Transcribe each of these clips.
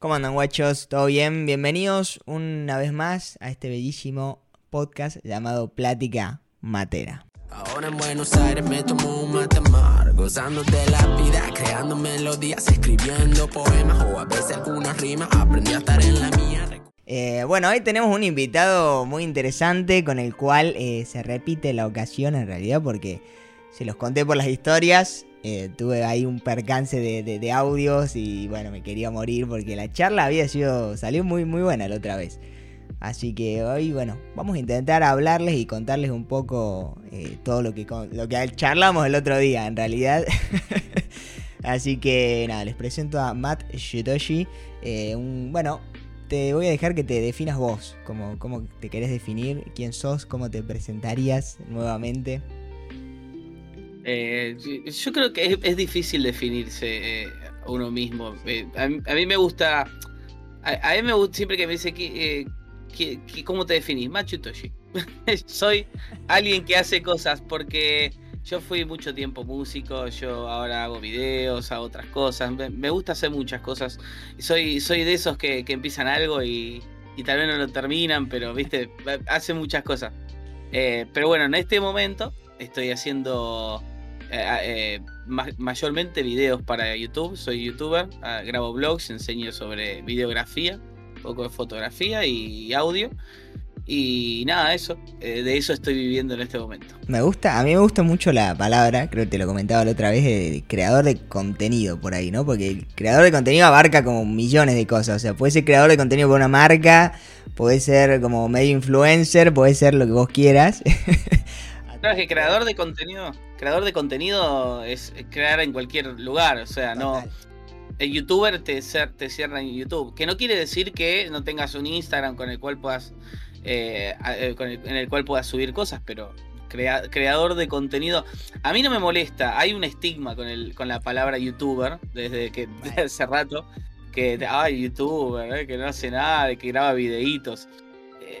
¿Cómo andan, guachos? ¿Todo bien? Bienvenidos una vez más a este bellísimo podcast llamado Plática Matera. Ahora en Buenos Aires me tomo un matemar, gozando de la vida, creando melodías, escribiendo poemas o a veces algunas rimas, aprendí a estar en la mía. Eh, bueno, hoy tenemos un invitado muy interesante con el cual eh, se repite la ocasión en realidad porque se los conté por las historias. Eh, tuve ahí un percance de, de- audios y bueno, me quería morir porque la charla había sido, salió muy muy buena la otra vez. Así que hoy, bueno, vamos a intentar hablarles y contarles un poco eh, todo lo que, lo que charlamos el otro día, en realidad. Así que nada, les presento a Matt Shitoshi. eh, un, bueno, te voy a dejar que te definas vos, cómo, cómo te querés definir, quién sos, cómo te presentarías nuevamente. Eh, yo- creo que es, es difícil definirse eh, uno mismo. Eh, a, mí, me gusta. A, mí me gusta siempre que me dice que, cómo te definís, Machu Toshi. Soy alguien que hace cosas porque yo fui mucho tiempo músico, yo ahora hago videos, hago otras cosas. Me, gusta hacer muchas cosas. Soy, soy de esos que, que empiezan algo y, y tal vez no lo terminan, pero viste, hacen muchas cosas. Pero bueno, en este momento estoy haciendo eh, eh, ma- mayormente videos para YouTube. Soy youtuber, ah, grabo blogs, enseño sobre videografía, un poco de fotografía y audio. Y nada, eso. eh, de eso estoy viviendo en este momento. Me gusta, a mí me gusta mucho la palabra, creo que te lo comentaba la otra vez, de creador de contenido por ahí, ¿no? Porque el creador de contenido abarca como millones de cosas. O sea, puede ser creador de contenido para una marca, puede ser como medio influencer, puede ser lo que vos quieras. Claro, es que creador de contenido, creador de contenido es crear en cualquier lugar. O sea, no. El youtuber te, te cierra en YouTube. Que no quiere decir que no tengas un Instagram con el cual puedas. eh, eh, con el- en el cual puedas subir cosas, pero crea- creador de contenido. A mí no me molesta. Hay un estigma con el, con la palabra youtuber desde que desde hace rato. Que ay, youtuber, eh, que no hace nada, que graba videitos.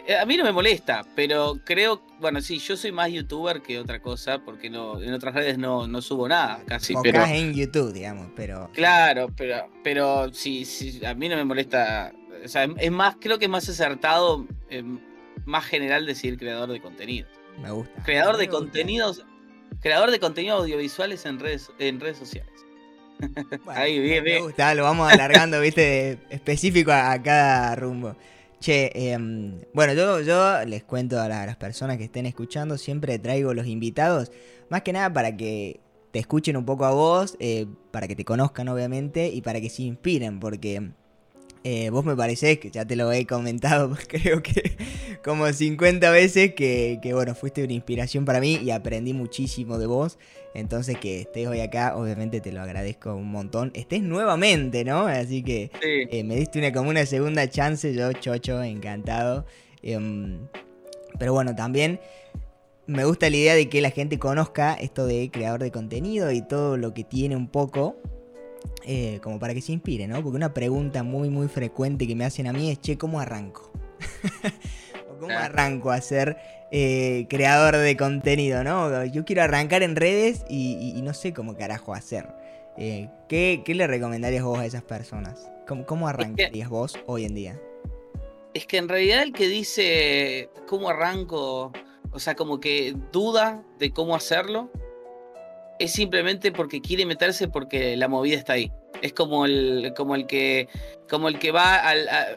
Eh, a mí no me molesta, pero creo, bueno, sí, yo soy más youtuber que otra cosa, porque no, en otras redes no, no subo nada, casi, Enfocás pero. en YouTube, digamos, pero... Claro, pero, pero sí, sí, a mí no me molesta. O sea, es más, creo que es más acertado, eh, más general decir creador de contenido. Me gusta. Creador de me gusta. contenidos, creador de contenido audiovisuales en redes, en redes sociales. Bueno, Ahí, bien, me bien. gusta, lo vamos alargando, viste, específico a, a cada rumbo. Che, em, bueno, yo, yo les cuento a las personas que estén escuchando, siempre traigo los invitados, más que nada para que te escuchen un poco a vos, eh, para que te conozcan obviamente y para que se inspiren, porque eh, vos me parecés, que ya te lo he comentado creo que como 50 veces, que, que bueno, fuiste una inspiración para mí y aprendí muchísimo de vos. Entonces que estés hoy acá, obviamente te lo agradezco un montón. Estés nuevamente, ¿no? Así que Sí. eh, me diste una, como una segunda chance, yo chocho, encantado. Em, pero bueno, también me gusta la idea de que la gente conozca esto de creador de contenido y todo lo que tiene un poco. Eh, como para que se inspire, ¿no? Porque una pregunta muy, muy frecuente que me hacen a mí es, che, ¿cómo arranco? ¿Cómo arranco a ser eh, creador de contenido, no? Yo quiero arrancar en redes y, y- y no sé cómo carajo hacer. Eh, ¿qué, qué le recomendarías vos a esas personas? ¿Cómo, cómo arrancarías vos hoy en día? Es que en realidad el que dice cómo arranco, o sea, como que duda de cómo hacerlo, es simplemente porque quiere meterse porque la movida está ahí. Es como el, como el que, como el que va al, a-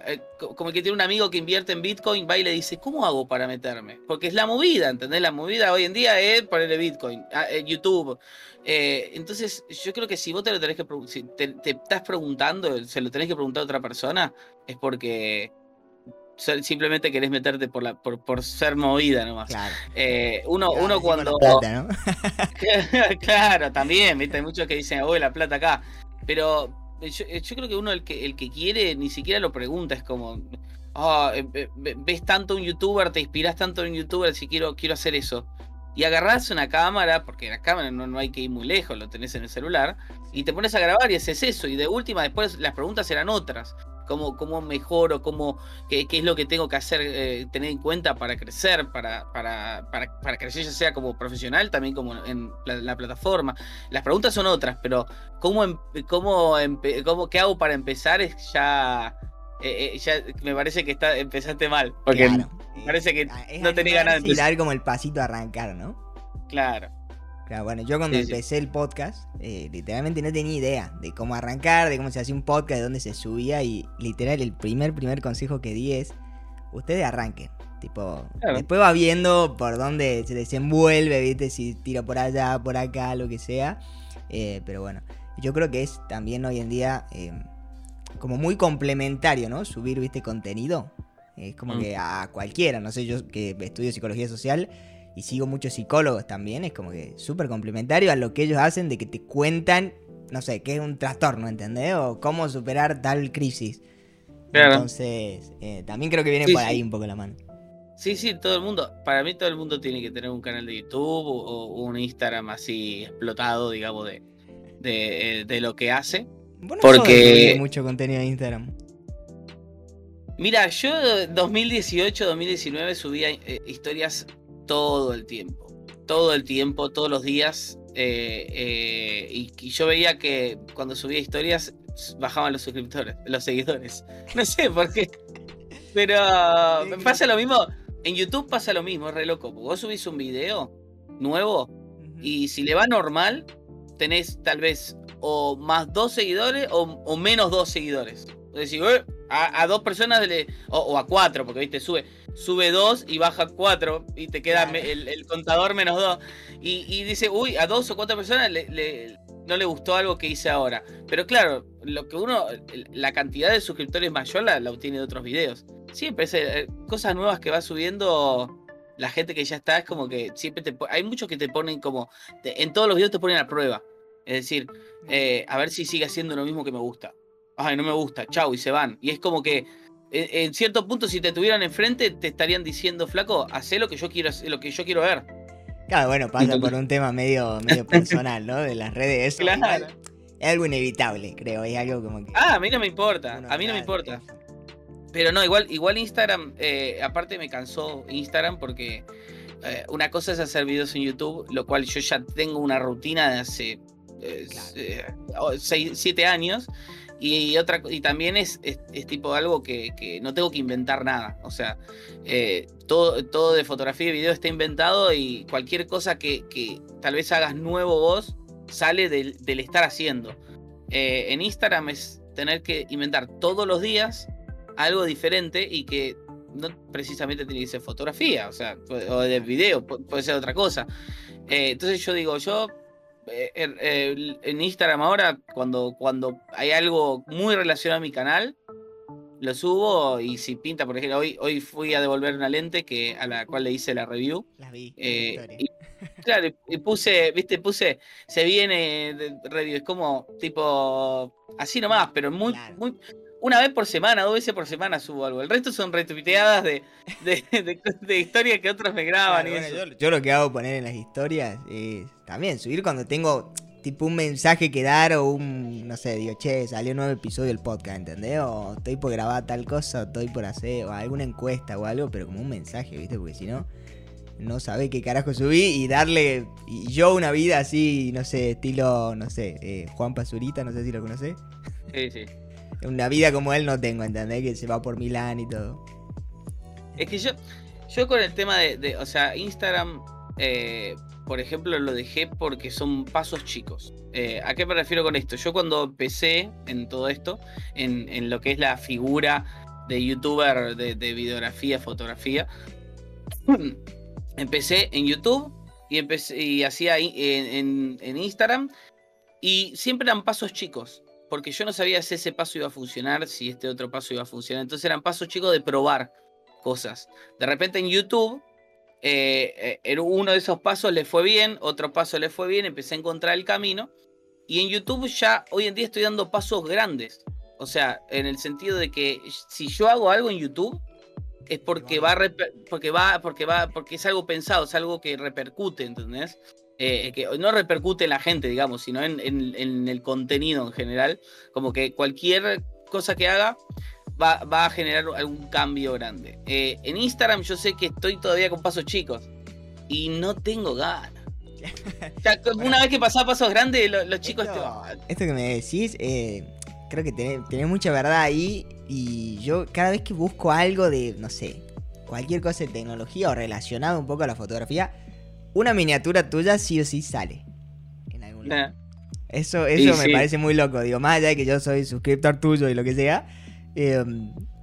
como el que tiene un amigo que invierte en Bitcoin, va y le dice, ¿cómo hago para meterme? Porque es la movida, ¿entendés? La movida hoy en día es ponerle Bitcoin, eh, YouTube. Eh, entonces, yo creo que si vos te lo tenés que, si te, estás preguntando, se lo tenés que preguntar a otra persona, es porque simplemente querés meterte por la, por, por ser movida nomás. Claro. Eh, uno, Claro, uno cuando. la plata, ¿no? claro, también, ¿viste? Hay muchos que dicen, oh, la plata acá. Pero yo, yo creo que uno el que, el que quiere ni siquiera lo pregunta, es como, "Ah, eh, eh, ves tanto un youtuber, te inspiras tanto en un youtuber, si quiero, quiero hacer eso. Y agarrás una cámara, porque la cámara no, no hay que ir muy lejos, lo tenés en el celular, y te pones a grabar y haces eso. Y de última, después las preguntas eran otras. Cómo, cómo mejoro, cómo, qué, qué es lo que tengo que hacer, eh, tener en cuenta para crecer, para, para, para, para crecer ya sea como profesional, también como en la, la plataforma. Las preguntas son otras, pero cómo, em- cómo, cómo qué hago para empezar es ya, eh, eh, ya me parece que está, empezaste mal, porque Claro. parece que es no tenía ganas de empezar. dar como el pasito a arrancar, ¿no? Claro. Claro, bueno, yo cuando Sí, sí. empecé el podcast, eh, literalmente no tenía idea de cómo arrancar, de cómo se hacía un podcast, de dónde se subía y literal el primer, primer consejo que di es, ustedes arranquen. Tipo, Claro. después va viendo por dónde se desenvuelve, viste, si tira por allá, por acá, lo que sea. Eh, pero bueno, yo creo que es también hoy en día eh, como muy complementario, ¿no? Subir, viste, contenido. Es como Mm. que a cualquiera, no sé, yo que estudio psicología social y sigo muchos psicólogos también, es como que súper complementario a lo que ellos hacen de que te cuentan, no sé, qué es un trastorno, ¿entendés? O cómo superar tal crisis. Claro. Entonces, eh, también creo que viene Sí, por sí. ahí un poco la mano. Sí, sí, todo el mundo, para mí todo el mundo tiene que tener un canal de YouTube o, o un Instagram así explotado, digamos, de, de, eh, de lo que hace. Vos no Porque- de mucho contenido en Instagram. Mira, yo 2018, 2019 subía eh, historias todo el tiempo, todo el tiempo, todos los días. eh, eh, y, y yo veía que cuando subía historias bajaban los suscriptores, los seguidores. No sé por qué. Pero pasa lo mismo. En YouTube pasa lo mismo, es re loco. Vos subís un video nuevo y si le va normal, tenés tal vez o más dos seguidores o, o menos dos seguidores. Es decir, "Eh, a, a dos personas le, o, o a cuatro, porque viste, sube, sube dos y baja cuatro y te queda me- el, el contador menos dos. Y, y dice, uy, a dos o cuatro personas le- le- no le gustó algo que hice ahora. Pero claro, lo que uno, la cantidad de suscriptores mayor la, la obtiene de otros videos. Siempre es, eh, cosas nuevas que va subiendo la gente que ya está, es como que siempre te hay muchos que te ponen como, te- en todos los videos te ponen a prueba. Es decir, eh, a ver si sigue haciendo lo mismo que me gusta. Ay, no me gusta, chau, y se van. Y es como que en, cierto punto, si te tuvieran enfrente, te estarían diciendo, flaco, hacé lo que yo quiero, lo que yo quiero ver. Claro, bueno, pasa por un tema medio, medio personal, ¿no? De las redes. Eso Claro. es algo inevitable, creo. Es algo como que. Ah, a mí no me importa, uno, a mí no me importa. eso. Pero no, igual, igual Instagram, eh, aparte me cansó Instagram porque eh, una cosa es hacer videos en YouTube, lo cual yo ya tengo una rutina de hace eh, Claro. eh, o- seis, siete años. Y, otra, y también es, es, es tipo algo que, que no tengo que inventar nada. O sea, eh, todo, todo de fotografía y video está inventado y cualquier cosa que, que tal vez hagas nuevo vos sale del, del estar haciendo. Eh, en Instagram es tener que inventar todos los días algo diferente y que no precisamente tiene que ser fotografía, o sea, o de video, pu- puede ser otra cosa. Eh, entonces yo digo, yo eh, eh, en Instagram ahora, cuando, cuando hay algo muy relacionado a mi canal, lo subo y si pinta, por ejemplo, hoy, hoy fui a devolver una lente que, a la cual le hice la review. Las vi. eh, y, claro, y- y puse, viste, puse, se viene de review, es como tipo así nomás, pero muy, Claro. muy, una vez por semana, dos veces por semana subo algo. El resto son retuiteadas de, de, de, de historias que otros me graban Claro, y bueno, eso. yo, yo lo que hago poner en las historias es también subir cuando tengo tipo un mensaje que dar o un, no sé, digo, che, salió un nuevo episodio del podcast, ¿entendés? O estoy por grabar tal cosa, o estoy por hacer, o alguna encuesta o algo, pero como un mensaje, ¿viste? Porque si no, no sabés qué carajo subí y darle, y yo una vida así, no sé, estilo, no sé, eh, Juan Pazurita, no sé si lo conocés. Sí, sí. Una vida como él no tengo, ¿entendés? Que se va por Milán y todo. Es que yo, yo con el tema de, o sea, Instagram, eh, por ejemplo, lo dejé porque son pasos chicos. Eh, ¿A qué me refiero con esto? Yo cuando empecé en todo esto, en, lo que es la figura de youtuber de, de videografía, fotografía, empecé en YouTube y empecé y hacía en- en Instagram y siempre eran pasos chicos. Porque yo no sabía si ese paso iba a funcionar, si este otro paso iba a funcionar. Entonces eran pasos chicos de probar cosas. De repente en YouTube, eh, eh, uno de esos pasos le fue bien, otro paso le fue bien, empecé a encontrar el camino. Y en YouTube ya hoy en día estoy dando pasos grandes. O sea, en el sentido de que si yo hago algo en YouTube, es porque va, porque va, porque va, porque es algo pensado, es algo que repercute, ¿entendés? Eh, que no repercute en la gente, digamos, sino en, en- en el contenido en general. Como que cualquier cosa que haga va, va a generar algún cambio grande. Eh, en Instagram yo sé que estoy todavía con pasos chicos y no tengo ganas. O sea, una vez que pasaba pasos grandes, lo- los, chicos te Esto, van. esto que me decís, eh, creo que tenés, tenés mucha verdad ahí. Y yo cada vez que busco algo de, no sé, cualquier cosa de tecnología o relacionado un poco a la fotografía, una miniatura tuya sí o sí sale. En algún lado. Eso, eso me sí. parece muy loco. Digo, más allá de que yo soy suscriptor tuyo y lo que sea, eh,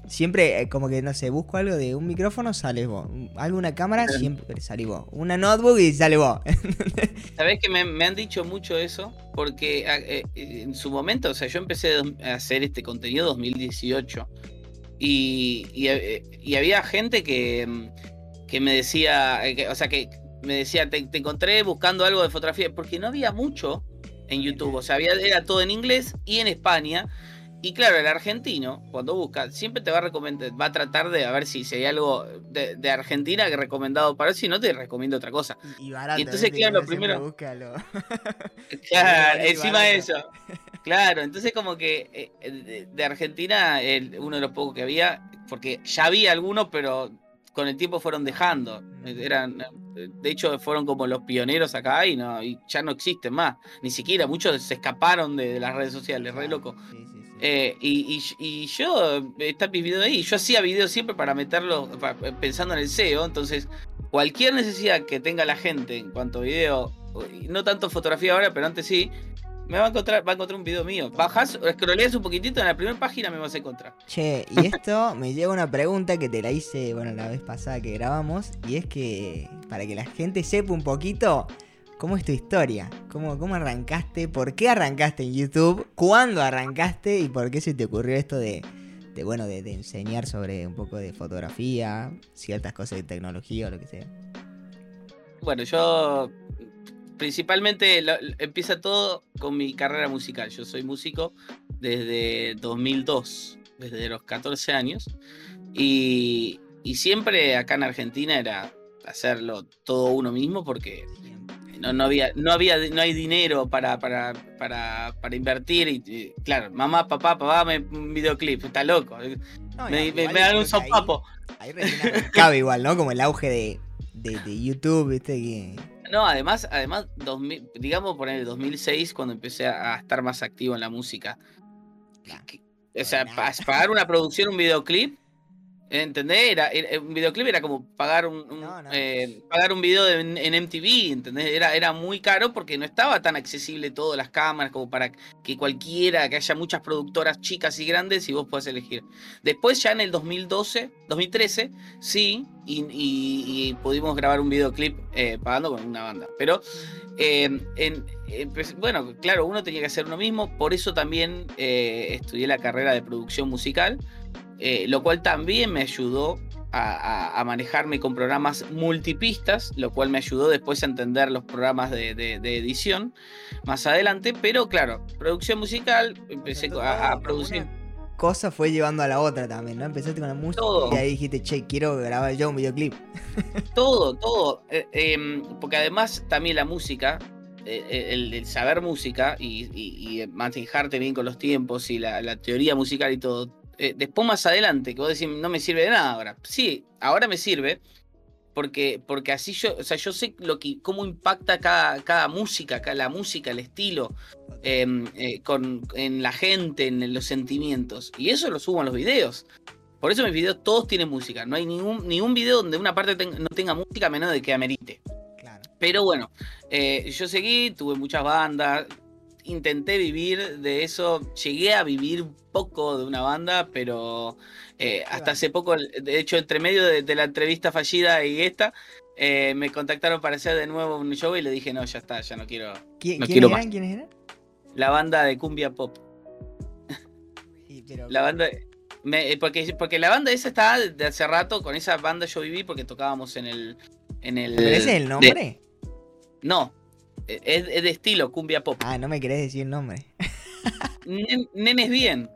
siempre eh, como que, no sé, busco algo de un micrófono, sale vos. Un- Algo, una cámara, Sí. siempre sale vos. Una notebook y sale vos. Sabés que me, me han dicho mucho eso, porque a- eh, en su momento, o sea, yo empecé a hacer este contenido 2018 y, y, eh, y había gente que, que me decía, eh, que- o sea, que me decía, te, te encontré buscando algo de fotografía, porque no había mucho en YouTube, o sea, había, era todo en inglés y en España. Y claro, el argentino, cuando busca, siempre te va a recomendar, va a tratar de a ver si, si hay algo de, de Argentina que recomendado para él, si no te recomiendo otra cosa. Y, barato. Y entonces, claro, siempre primero- busca lo- Claro, encima de eso. Claro, entonces como que eh, de, de Argentina, el- uno de los pocos que había, porque ya había algunos, pero con el tiempo fueron dejando. Eran, eh, de hecho, fueron como los pioneros acá y no, y ya no existen más. Ni siquiera, muchos se escaparon de, de las redes sociales, re loco. Sí, sí, sí. Eh, y, y- y yo, eh, están mis videos ahí. Yo hacía videos siempre para meterlos, pa- pensando en el SEO. Entonces, cualquier necesidad que tenga la gente en cuanto a video, no tanto fotografía ahora, pero antes sí, me va a encontrar, va a encontrar un video mío. Bajas, scrolleas un poquitito, en la primera página me vas a encontrar. Che, y esto me lleva a una pregunta que te la hice, bueno, la vez pasada que grabamos, y es que para que la gente sepa un poquito cómo es tu historia, cómo, cómo arrancaste, por qué arrancaste en YouTube, cuándo arrancaste y por qué se te ocurrió esto de, de bueno, de, de enseñar sobre un poco de fotografía, ciertas cosas de tecnología o lo que sea. Bueno, yo principalmente lo- empieza todo con mi carrera musical. Yo soy músico desde 2002, desde los 14 años. Y, y siempre acá en Argentina era hacerlo todo uno mismo porque no, no había, no había, no hay dinero para, para, para, para invertir. Y, y, claro, mamá, papá, papá, me, un videoclip, está loco. No, Me, me- me dan un ahí- sopapo. Ahí, recién arrancaba igual, ¿no? Como el auge de, de, de YouTube, viste, que... No, además, además 2000, digamos por el 2006, cuando empecé a, estar más activo en la música. Claro. Que- O sea, pa- nada. pagar una producción, un videoclip, ¿entendés? Era, era- un videoclip era como pagar un, un, No, no. eh, pagar un video en, en MTV, ¿entendés? Era, era muy caro porque no estaba tan accesible todas las cámaras como para que cualquiera, que haya muchas productoras chicas y grandes y vos puedas elegir. Después ya en el 2012, 2013, sí, y, y- y pudimos grabar un videoclip eh, pagando con una banda. Pero, eh, en- eh, pues, bueno, claro, uno tenía que hacer uno mismo, por eso también eh, estudié la carrera de producción musical, eh, lo cual también me ayudó a, a- a manejarme con programas multipistas, lo cual me ayudó después a entender los programas de, de- de edición más adelante, pero claro, producción musical, empecé a, a producir. Cosa fue llevando a la otra también, ¿no? Empezaste con la música Todo. y ahí dijiste, che, quiero grabar yo un videoclip. Todo, todo. Eh, em, porque además también la música, eh, eh, el, el saber música y, y- y manejarte bien con los tiempos y la, la teoría musical y todo. Eh, después más adelante, que vos decís, no me sirve de nada ahora. Sí, ahora me sirve. Porque, porque así yo, o sea, yo sé lo que, cómo impacta cada, cada música, cada, la música, el estilo, em, eh, con, en la gente, en los sentimientos. Y eso lo subo en los videos. Por eso mis videos todos tienen música. No hay ningún, ningún video donde una parte ten- no tenga música a menos de que amerite. Claro. Pero bueno, eh, yo seguí, tuve muchas bandas, intenté vivir de eso, llegué a vivir un poco de una banda, pero eh, hasta hace poco, de hecho, entre medio de, de la entrevista fallida y esta, eh, me contactaron para hacer de nuevo un show y le dije, no, ya está, ya no quiero. ¿Qui- No ¿Quiénes quiero eran? más. ¿Quiénes eran? La banda de Cumbia Pop. Sí, pero- La banda. me- eh, porque, porque la banda esa estaba de hace rato, con esa banda yo viví porque tocábamos en el. En el ¿Pero ese es el nombre? no, es, es de estilo, cumbia pop. Ah, no me querés decir nombre. Nen- nenes bien.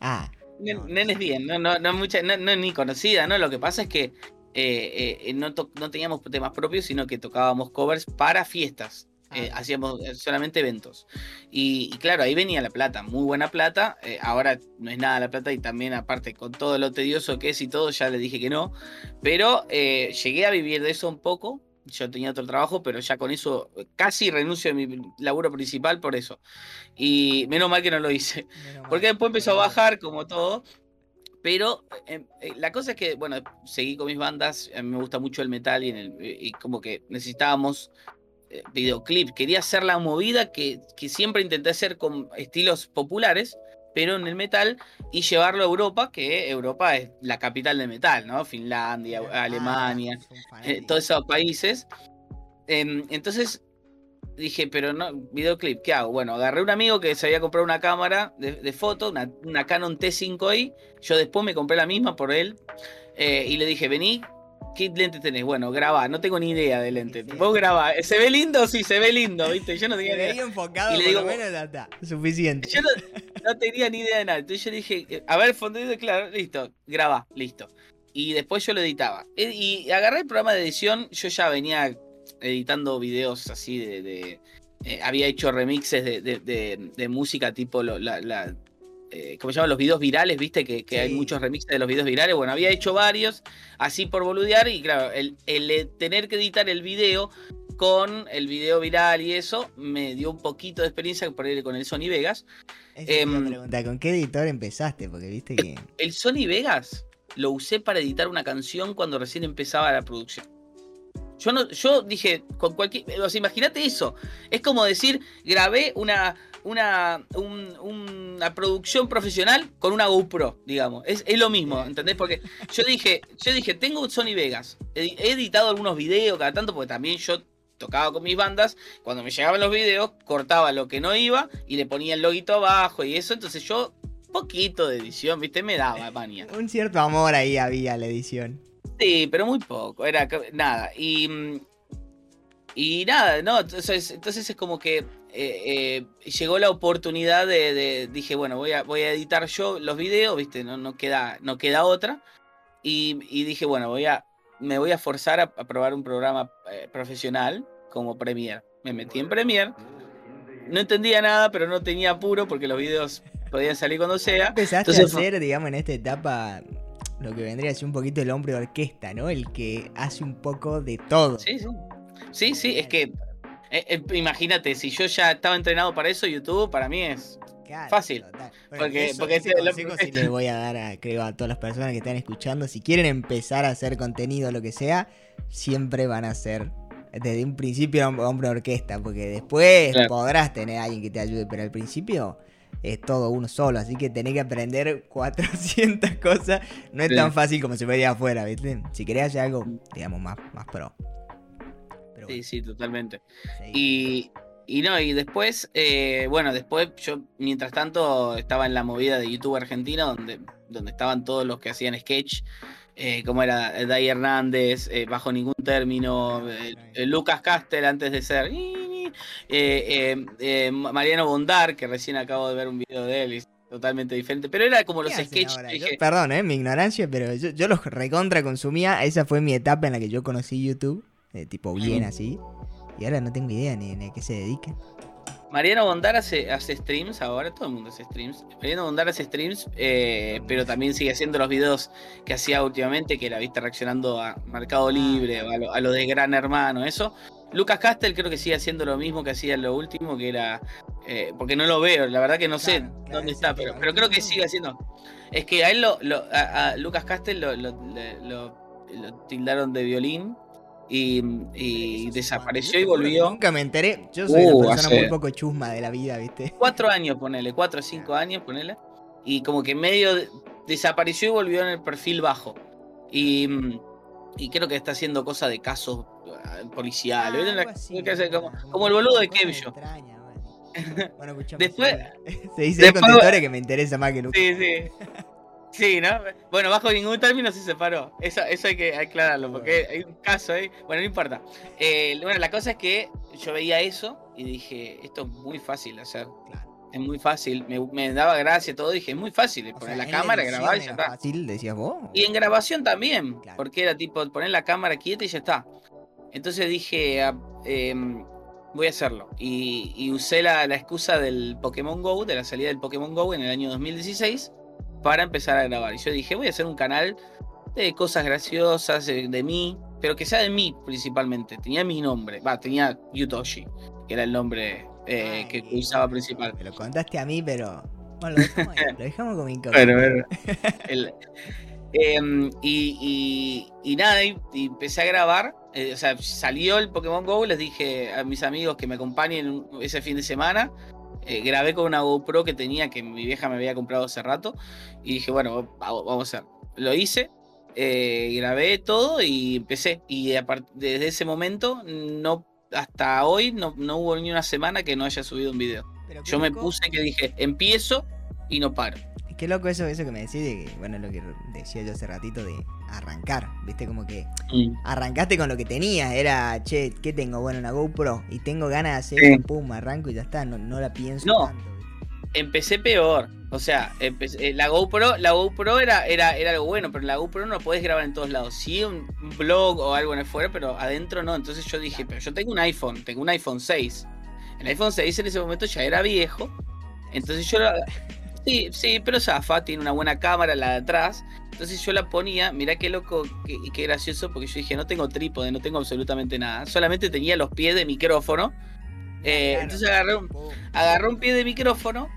Ah, Nen- No, nenes bien. No, no, no, mucha, no, ni conocida, ¿no? Lo que pasa es que eh, eh, no, to- no teníamos temas propios, sino que tocábamos covers para fiestas. Eh, hacíamos solamente eventos. Y, y claro, ahí venía la plata, muy buena plata. eh, ahora no es nada la plata y también aparte con todo lo tedioso que es y todo, ya le dije que no. Pero eh, llegué a vivir de eso un poco. Yo tenía otro trabajo, pero ya con eso eh, casi renuncio a mi laburo principal por eso. Y menos mal que no lo hice. Menos mal. Porque después empezó a bajar como todo. Pero eh, eh, la cosa es que, bueno, seguí con mis bandas. A mí me gusta mucho el metal y, en el- y como que necesitábamos eh, videoclip. Quería hacer la movida que, que siempre intenté hacer con estilos populares, pero en el metal y llevarlo a Europa, que Europa es la capital del metal, ¿no? Finlandia, Ah, Alemania, eh, todos esos países. Em, entonces dije, pero no, videoclip, ¿qué hago? Bueno, agarré un amigo que se había comprado una cámara de, de foto, una, una Canon T5i. Yo después me compré la misma por él eh, y le dije, vení. ¿Qué lente tenés? Bueno, grabá, no tengo ni idea de lente. Sí. Vos grabá, ¿se ve lindo? Sí, se ve lindo, ¿viste? Yo no tenía Se ni idea. veía enfocado, Y le por digo, lo menos está. Suficiente. Yo no, no tenía ni idea de nada. Entonces yo dije, eh, a ver, fondo, claro, listo, graba, listo. Y después yo lo editaba. Y agarré el programa de edición, yo ya venía editando videos así de... de- eh, había hecho remixes de, de- de- de música tipo lo- la... la eh, ¿Cómo se llaman? Los videos virales, viste que, que hay muchos remixes de los videos virales. Bueno, había hecho varios así por boludear y claro, el, el, eh, tener que editar el video con el video viral y eso me dio un poquito de experiencia por ahí con el Sony Vegas. Em, ¿con qué editor empezaste? Porque viste que. El Sony Vegas lo usé para editar una canción cuando recién empezaba la producción. Yo no, yo dije, con cualquier. O sea, imagínate eso. Es como decir, grabé una, una, un- una producción profesional con una GoPro, digamos. Es, es lo mismo, ¿entendés? Porque yo dije, yo dije, tengo un Sony Vegas. He, he editado algunos videos cada tanto, porque también yo tocaba con mis bandas. Cuando me llegaban los videos, cortaba lo que no iba y le ponía el loguito abajo y eso. Entonces yo, poquito de edición, ¿viste? Me daba manía. Un cierto amor ahí había la edición. Sí, pero muy poco, era nada. Y, y nada, ¿no? Entonces, entonces es como que eh, eh, llegó la oportunidad de, de- dije, bueno, voy a, voy a editar yo los videos, ¿viste? No, no, queda, no queda otra. Y, y dije, bueno, voy a, me voy a forzar a, a probar un programa eh, profesional como Premiere. Me metí en Premiere. No entendía nada, pero no tenía apuro porque los videos podían salir cuando sea. Empezaste Entonces a hacer, digamos, en esta etapa lo que vendría a ser un poquito el hombre de orquesta, ¿no? El que hace un poco de todo. Sí, sí. Sí, sí, es que eh, eh, imagínate, si yo ya estaba entrenado para eso, YouTube para mí es. Claro, Fácil. total. Porque- eso- porque ese lo- sí les voy a dar, a, creo, a todas las personas que están escuchando. Si quieren empezar a hacer contenido, lo que sea, siempre van a ser desde un principio hom- hombre orquesta, porque después Claro. podrás tener a alguien que te ayude, pero al principio es todo uno solo, así que tenés que aprender 400 cosas. No es Sí. tan fácil como se veía afuera, ¿viste? Si querés hacer algo, digamos, más, más pro. Pero Sí, bueno, sí, totalmente. Y, y no, y después, eh, bueno, después yo, mientras tanto, estaba en la movida de YouTube Argentina, donde, donde estaban todos los que hacían sketch, eh, como era Dai Hernández, eh, bajo ningún término, eh, eh, Lucas Castel antes de ser, Mariano Bondar, que recién acabo de ver un video de él, y totalmente diferente, pero era como ¿Qué los sketches. dije, perdón, eh, mi ignorancia, pero yo, yo los recontra consumía. Esa fue mi etapa en la que yo conocí YouTube, eh, tipo bien así. Y ahora no tengo idea ni, ni a qué se dedican. Mariano Bondar hace, hace streams ahora, todo el mundo hace streams. Mariano Bondar hace streams, eh, pero también sigue haciendo los videos que hacía últimamente, que la viste reaccionando a Mercado Libre, o a lo, a lo de Gran Hermano, eso. Lucas Castel creo que sigue haciendo lo mismo que hacía en lo último, que era. eh, porque no lo veo, la verdad que no sé Claro, dónde está, pero, pero creo que sigue haciendo. Es que a él lo. lo- a, a Lucas Castel lo tildaron de violín y, y desapareció y volvió. Nunca me enteré. Yo soy Uh, una persona hace- muy poco chusma de la vida, ¿viste? cuatro años, ponele, cuatro o cinco años, ponele. Y como que medio de- desapareció y volvió en el perfil bajo. Y, mm, y creo que está haciendo cosas de casos ah, policiales. como, el boludo de extraña, bueno. Escuchame, Después-. Se dice después- con que me interesa más que nunca. Sí, sí. Sí, ¿no? Bueno, bajo ningún término se separó. Eso, eso hay que aclararlo, porque hay un caso ahí. Bueno, no importa. Eh, bueno, la cosa es que yo veía eso y dije, esto es muy fácil hacer. Claro. Es muy fácil. Me, me daba gracia todo. Dije, es muy fácil. O Poner sea, la cámara, grabar y ya está. fácil, decías vos? Y en grabación también, Claro. porque era tipo poner la cámara quieta y ya está. Entonces dije, em, voy a hacerlo. Y, y usé la, la excusa del Pokémon Go, de la salida del Pokémon Go en el año 2016, para empezar a grabar. Y yo dije, voy a hacer un canal de cosas graciosas, de, de mí, pero que sea de mí principalmente. Tenía mi nombre, va, tenía Yutoshi, que era el nombre eh, que Ay, usaba principal. Me lo contaste a mí, pero. Bueno, lo dejamos, ahí, lo dejamos como incógnito. Bueno, bueno. Em, y, y- y nada, y, y empecé a grabar. eh, o sea, salió el Pokémon Go, les dije a mis amigos que me acompañen ese fin de semana. Eh, grabé con una GoPro que tenía, que mi vieja me había comprado hace rato. Y dije, bueno, va- vamos a hacer. Lo hice, eh, grabé todo y empecé. Y desde ese momento, no hasta hoy, no, no hubo ni una semana que no haya subido un video. Yo me puse que dije, empiezo y no paro. Qué loco eso, eso que me decís de que, bueno, lo que decía yo hace ratito de arrancar, viste, como que arrancaste con lo que tenías, era, che, ¿qué tengo? Bueno, una GoPro, y tengo ganas de hacer Sí. pum, arranco y ya está, no, no la pienso No. tanto. ¿viste? empecé peor. O sea, empecé- eh, la GoPro, la GoPro era, era, era algo bueno, pero la GoPro no podés grabar en todos lados. Sí, un blog o algo en afuera, pero adentro no. Entonces yo dije, pero yo tengo un iPhone, tengo un iPhone 6. El iPhone 6 en ese momento ya era viejo. Entonces yo la- Sí, sí, pero Zafa tiene una buena cámara, la de atrás. Entonces yo la ponía, mirá qué loco y qué gracioso, porque yo dije, no tengo trípode, no tengo absolutamente nada. Solamente tenía los pies de micrófono. Eh, Claro. entonces agarré un, agarré un pie de micrófono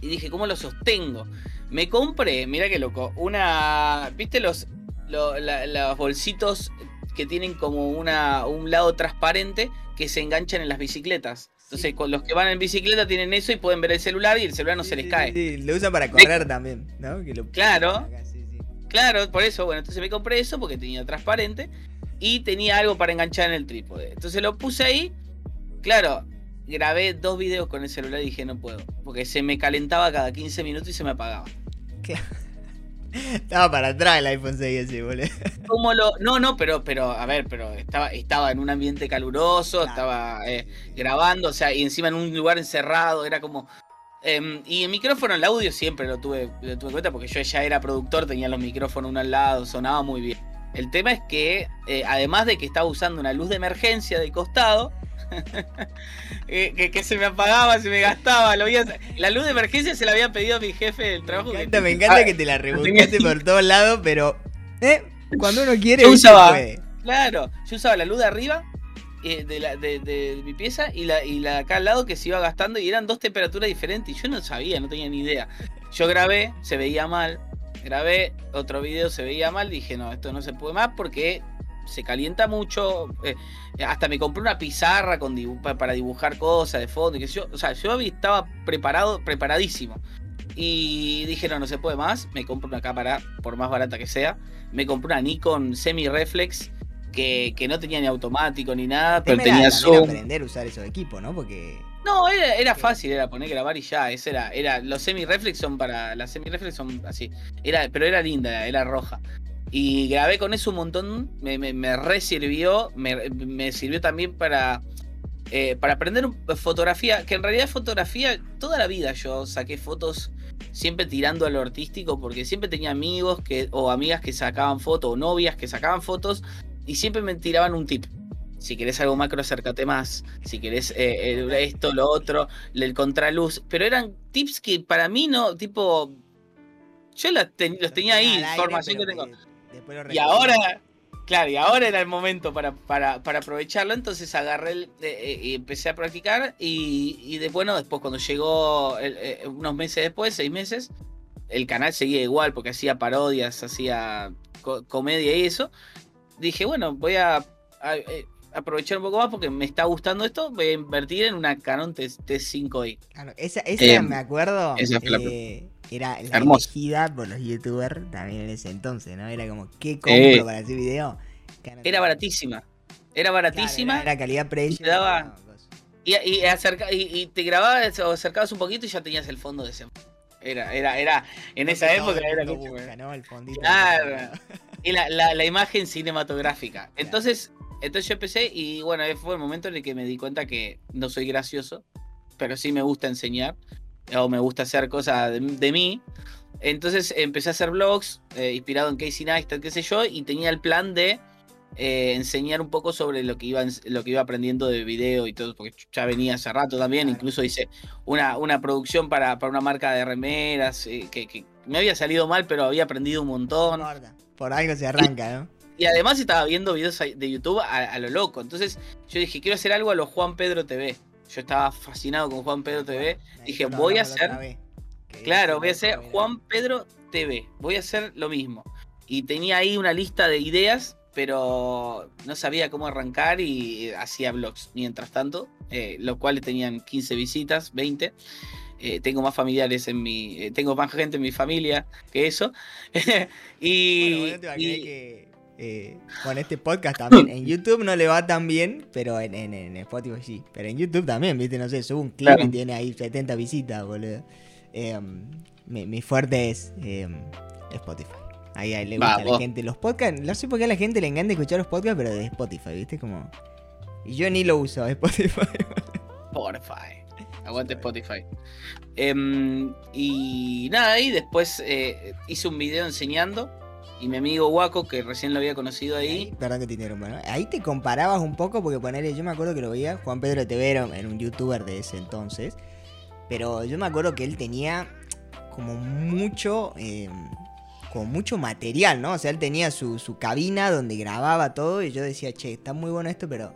y dije, ¿cómo lo sostengo? Me compré, mira qué loco, una. ¿Viste los, la- los bolsitos que tienen como una, un lado transparente que se enganchan en las bicicletas? Entonces, con los que van en bicicleta tienen eso y pueden ver el celular y el celular no Sí, se les sí, cae. sí, Lo usan para correr también, ¿no? Que lo Claro. Claro, por eso, bueno, entonces me compré eso porque tenía transparente y tenía algo para enganchar en el trípode. Entonces lo puse ahí. Claro, grabé dos videos con el celular y dije no puedo, porque se me calentaba cada 15 minutos y se me apagaba. Estaba para atrás el iPhone 6 ese, boludo. ¿Cómo lo.? No, no, pero, pero, a ver, pero estaba, estaba en un ambiente caluroso, Claro. estaba eh, grabando, o sea, y encima en un lugar encerrado, era como. em, y el micrófono, el audio siempre lo tuve, lo tuve en cuenta porque yo ya era productor, tenía los micrófonos uno al lado, sonaba muy bien. El tema es que, eh, además de que estaba usando una luz de emergencia de costado, eh, que, que se me apagaba, se me gastaba, lo había- la luz de emergencia se la había pedido a mi jefe del trabajo. Me que- encanta, me encanta Ah, que te la rebuscaste por todos lados, pero. ¿eh? Cuando uno quiere, usaba- puede. Claro, yo usaba la luz de arriba eh, de, la, de, de mi pieza y la, y la de acá al lado que se iba gastando y eran dos temperaturas diferentes y yo no sabía, no tenía ni idea. Yo grabé, se veía mal, grabé otro video, se veía mal, dije no, esto no se puede más porque se calienta mucho. eh, hasta me compré una pizarra con dibu- para dibujar cosas de fondo y yo. O sea, yo estaba preparado, preparadísimo. Y dije, no, no se puede más. Me compro una cámara, por más barata que sea. Me compré una Nikon semi-reflex que, que no tenía ni automático ni nada, pero tenía zoom. aprender a usar esos equipos, ¿no? Porque. No, era, era fácil, era poner grabar y ya. Ese era, era, los semi-reflex son para. Las semi-reflex son así. Era, pero era linda, era roja. Y grabé con eso un montón. Me, me, me re sirvió. Me, me sirvió también para. eh, para aprender fotografía. Que en realidad fotografía. Toda la vida yo saqué fotos. Siempre tirando a lo artístico. Porque siempre tenía amigos que, o amigas que sacaban fotos. O novias que sacaban fotos. Y siempre me tiraban un tip. Si querés algo macro, acércate más. Si querés eh, eh, esto, lo otro, el contraluz. Pero eran tips que para mí no, tipo. Yo las ten- los tenía ahí, al aire, formación que tengo. Después lo Y ahora, claro, y ahora era el momento para, para, para aprovecharlo. Entonces agarré el, eh, y empecé a practicar. Y, y de- bueno, después cuando llegó el- eh, unos meses después, seis meses, el canal seguía igual porque hacía parodias, hacía co- comedia y eso. Dije, bueno, voy a, a- eh, aprovechar un poco más porque me está gustando esto. Voy a invertir en una Canon T- T5i. Claro, esa, esa Eh, me acuerdo. esa fue la- eh, era la elegida por los youtubers también en ese entonces, ¿no? Era como, ¿qué compro Eh. para hacer video? Era baratísima. Era Claro, baratísima. era, era calidad precio. te daba- no, cosa. Y, y, acerca- y- y te grababas o acercabas un poquito y ya tenías el fondo de ese. Era, era, era, en esa época era como. ¿no? El fondito. Claro. Y la, la- la imagen cinematográfica. Entonces, entonces yo empecé y bueno, fue el momento en el que me di cuenta que no soy gracioso, pero sí me gusta enseñar o me gusta hacer cosas de, de mí. Entonces empecé a hacer vlogs eh, inspirado en Casey Neistat, qué sé yo, y tenía el plan de eh, enseñar un poco sobre lo que, iba, lo que iba aprendiendo de video y todo, porque ya venía hace rato también, incluso hice una, una producción para, para una marca de remeras eh, que, me había salido mal, pero había aprendido un montón. Por algo se arranca, ¿no? Y además estaba viendo videos de YouTube a, lo loco. Entonces yo dije, quiero hacer algo a lo Juan Pedro TV. Yo estaba fascinado con Juan Pedro TV. dije, voy a hacer... Claro, voy a hacer Juan Pedro TV. Voy a hacer lo mismo. Y tenía ahí una lista de ideas pero no sabía cómo arrancar y hacía blogs mientras tanto, eh, los cuales tenían 15 visitas, 20. Eh, tengo más familiares en mi. Eh, tengo más gente en mi familia que eso. y. con este podcast también. En YouTube no le va tan bien, pero en, Spotify sí. Pero en YouTube también, ¿viste? No sé, subo un clip y tiene ahí 70 visitas, boludo. mi, fuerte es Spotify. Ahí, le gusta a la gente los podcasts. No sé por qué a la gente le encanta escuchar los podcasts, pero de Spotify, ¿viste? Como. Y yo ni lo uso, Spotify. Spotify. Aguante Spotify. Em, y nada, y después eh, hice un video enseñando. Y mi amigo Waco, que recién lo había conocido ahí. perdón que te interrumpa, ¿no? Ahí te comparabas un poco, porque ponerle, yo me acuerdo que lo veía, Juan Pedro Tevero, era un youtuber de ese entonces. Pero yo me acuerdo que él tenía como mucho. Em, con mucho material, ¿no? O sea, él tenía su, cabina donde grababa todo y yo decía, che, está muy bueno esto, pero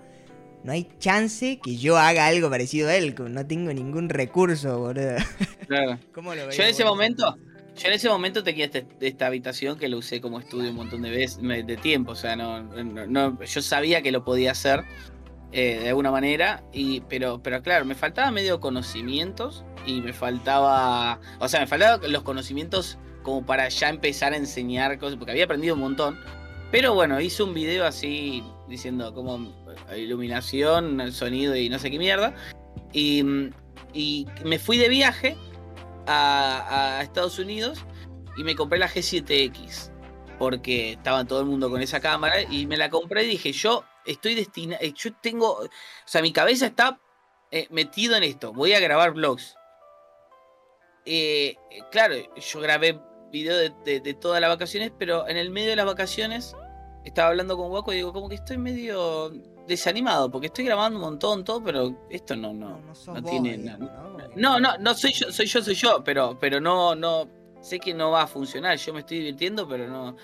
no hay chance que yo haga algo parecido a él, no tengo ningún recurso, boludo. Claro. ¿Cómo lo yo en ese momento, yo en ese momento tenía este, esta habitación que lo usé como estudio un montón de veces, de tiempo, o sea, no, no, yo sabía que lo podía hacer eh, de alguna manera, y, pero, pero claro, me faltaba medio conocimientos y me faltaba, o sea, me faltaban los conocimientos como para ya empezar a enseñar cosas, porque había aprendido un montón. Pero bueno, hice un video así diciendo como eh, iluminación, sonido y no sé qué mierda. Y, me fui de viaje a, Estados Unidos y me compré la G7X. Porque estaba todo el mundo con esa cámara y me la compré y dije, yo estoy destinado, eh, yo tengo, o sea, mi cabeza está eh, metido en esto, voy a grabar vlogs. claro, yo grabé video de, todas las vacaciones, pero en el medio de las vacaciones estaba hablando con Waco y digo, como que estoy medio desanimado, porque estoy grabando un montón, todo, pero esto no, no, no, tiene nada. No, no, no soy yo, soy yo, soy yo, pero, pero no, no, sé que no va a funcionar, yo me estoy divirtiendo, pero no.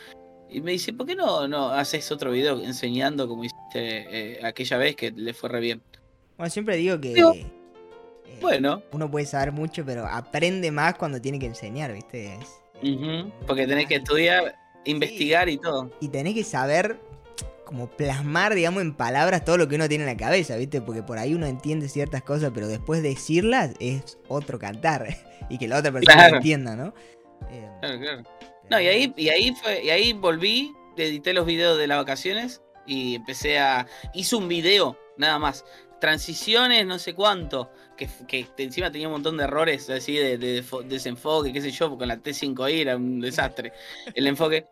Y me dice, ¿por qué no, no haces otro video enseñando como hiciste eh, aquella vez que le fue re bien? Bueno, siempre digo que. Eh, bueno. Uno puede saber mucho, pero aprende más cuando tiene que enseñar, ¿viste? porque tenés que estudiar, investigar y todo. Y tenés que saber como plasmar, digamos, en palabras todo lo que uno tiene en la cabeza, ¿viste? Porque por ahí uno entiende ciertas cosas, pero después decirlas es otro cantar. y que la otra persona entienda, ¿no? Eh, claro, claro. No, y ahí, y ahí fue, y ahí volví, edité los videos de las vacaciones y empecé a. Hice un video, nada más. Transiciones, no sé cuánto que, encima tenía un montón de errores así de, desenfoque, qué sé yo, con la T5i era un desastre el enfoque.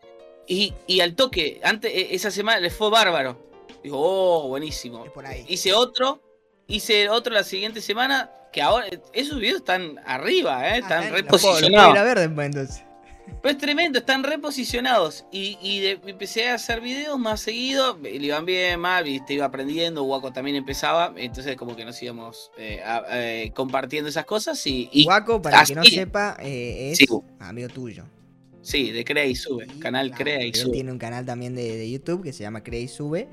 Y, al toque, antes, e, esa semana le fue bárbaro. Digo, oh, buenísimo. Hice otro, hice otro la siguiente semana, que ahora, esos videos están arriba, ¿eh? están ah, reposicionados. entonces. Pues tremendo, están reposicionados. Y, y empecé a hacer videos más seguido. Le iban bien, mal, te iba aprendiendo. Waco también empezaba. Entonces, como que nos íbamos eh, eh, compartiendo esas cosas. Y, y Waco, para que no sepa, eh, es amigo tuyo. Sí, de Crea y Sube. canal Crea y Sube. Tiene un canal también de, YouTube que se llama Crea y Sube.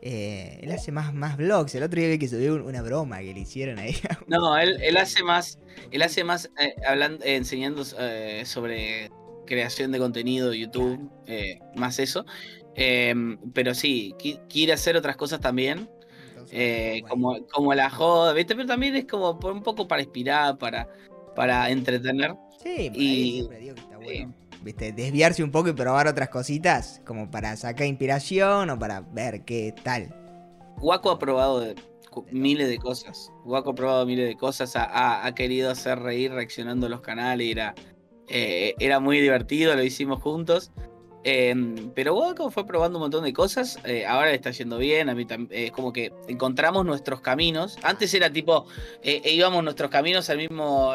él hace más, más vlogs. El otro día vi que subió una broma que le hicieron ahí. No, él, él hace más, él hace más hablando, enseñando sobre creación de contenido, YouTube, eh, más eso. Pero sí, quiere hacer otras cosas también. Eh, como, como la joda, ¿viste? Pero también es como un poco para inspirar, para, para entretener. Sí, y, digo que está bueno. ¿Viste? Desviarse un poco y probar otras cositas, como para sacar inspiración o para ver qué tal. Waco ha probado miles de cosas. Waco ha probado miles de cosas, ha, ha, querido hacer reír reaccionando a los canales, era eh, era muy divertido, lo hicimos juntos. Em, pero Waco fue probando un montón de cosas. Eh, ahora le está yendo bien. A mí es eh, como que encontramos nuestros caminos. Antes era tipo, íbamos nuestros caminos al mismo.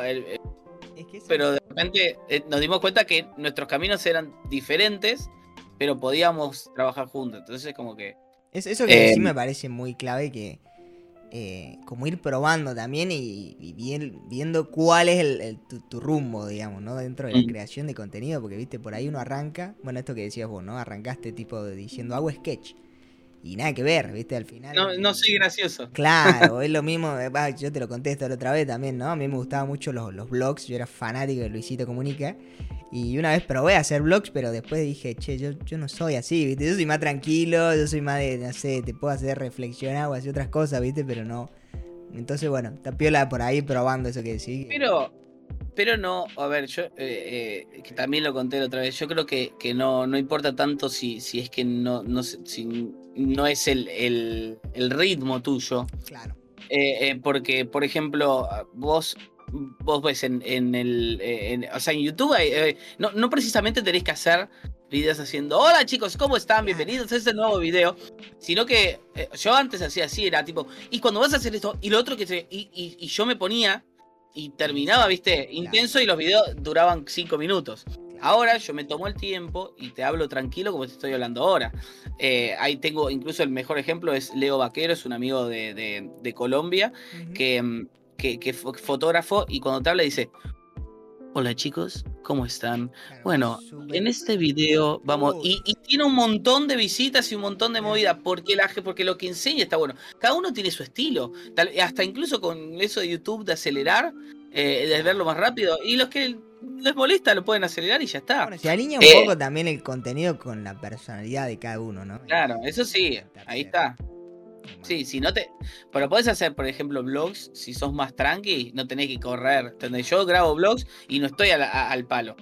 Pero de repente nos dimos cuenta que nuestros caminos eran diferentes, pero podíamos trabajar juntos. Entonces, como que Es, eso que sí Eh, me parece muy clave que eh, como ir probando también y, y bien- viendo cuál es el, el- tu, tu rumbo, digamos, ¿no? Dentro de la Mm. creación de contenido, porque viste, por ahí uno arranca, bueno, esto que decías vos, ¿no? Arrancaste tipo de- diciendo hago sketch. Y nada que ver, viste, al final. No, no soy gracioso. Claro, es lo mismo, eh, yo te lo contesto la otra vez también, ¿no? A mí me gustaban mucho los, los vlogs, yo era fanático de Luisito Comunica. Y una vez probé a hacer vlogs, pero después dije, che, yo, yo no soy así, ¿viste? Yo soy más tranquilo, yo soy más de, no sé, te puedo hacer reflexionar o hacer otras cosas, ¿viste? Pero no. Entonces, bueno, está piola por ahí probando eso que decís. Pero, pero no, a ver, yo eh, eh, que también lo conté la otra vez, yo creo que, que no, no importa tanto si, si es que no, no, si no es el, el, el ritmo tuyo. Claro. Eh, eh, porque, por ejemplo, vos, vos ves en, en el. eh, en- o sea, en YouTube eh, no, no precisamente tenés que hacer videos haciendo. Hola chicos, ¿cómo están? Bienvenidos a este nuevo video. Sino que eh, yo antes hacía así, era tipo. Y cuando vas a hacer esto, y lo otro que se. Y, y- y yo me ponía y terminaba, viste, intenso y los videos duraban cinco minutos. Ahora yo me tomo el tiempo y te hablo tranquilo como te estoy hablando ahora. Eh, ahí tengo, incluso el mejor ejemplo es Leo Vaquero, es un amigo de, de- de Colombia, que, mm, que, que fotógrafo y cuando te habla dice, hola chicos, ¿cómo están? Bueno, en este video vamos, y, y tiene un montón de visitas y un montón de movidas, porque, la, porque lo que enseña está bueno. Cada uno tiene su estilo, tal- hasta incluso con eso de YouTube de acelerar, eh, de verlo más rápido, y los que les molesta lo pueden acelerar y ya está. Bueno, se alinea un Eh, poco también el contenido con la personalidad de cada uno, ¿no? Claro, eso sí, ahí está. Sí, si no te. Pero podés hacer, por ejemplo, vlogs, si sos más tranqui, no tenés que correr. ¿entendés? Yo grabo vlogs y no estoy a la- a- al palo.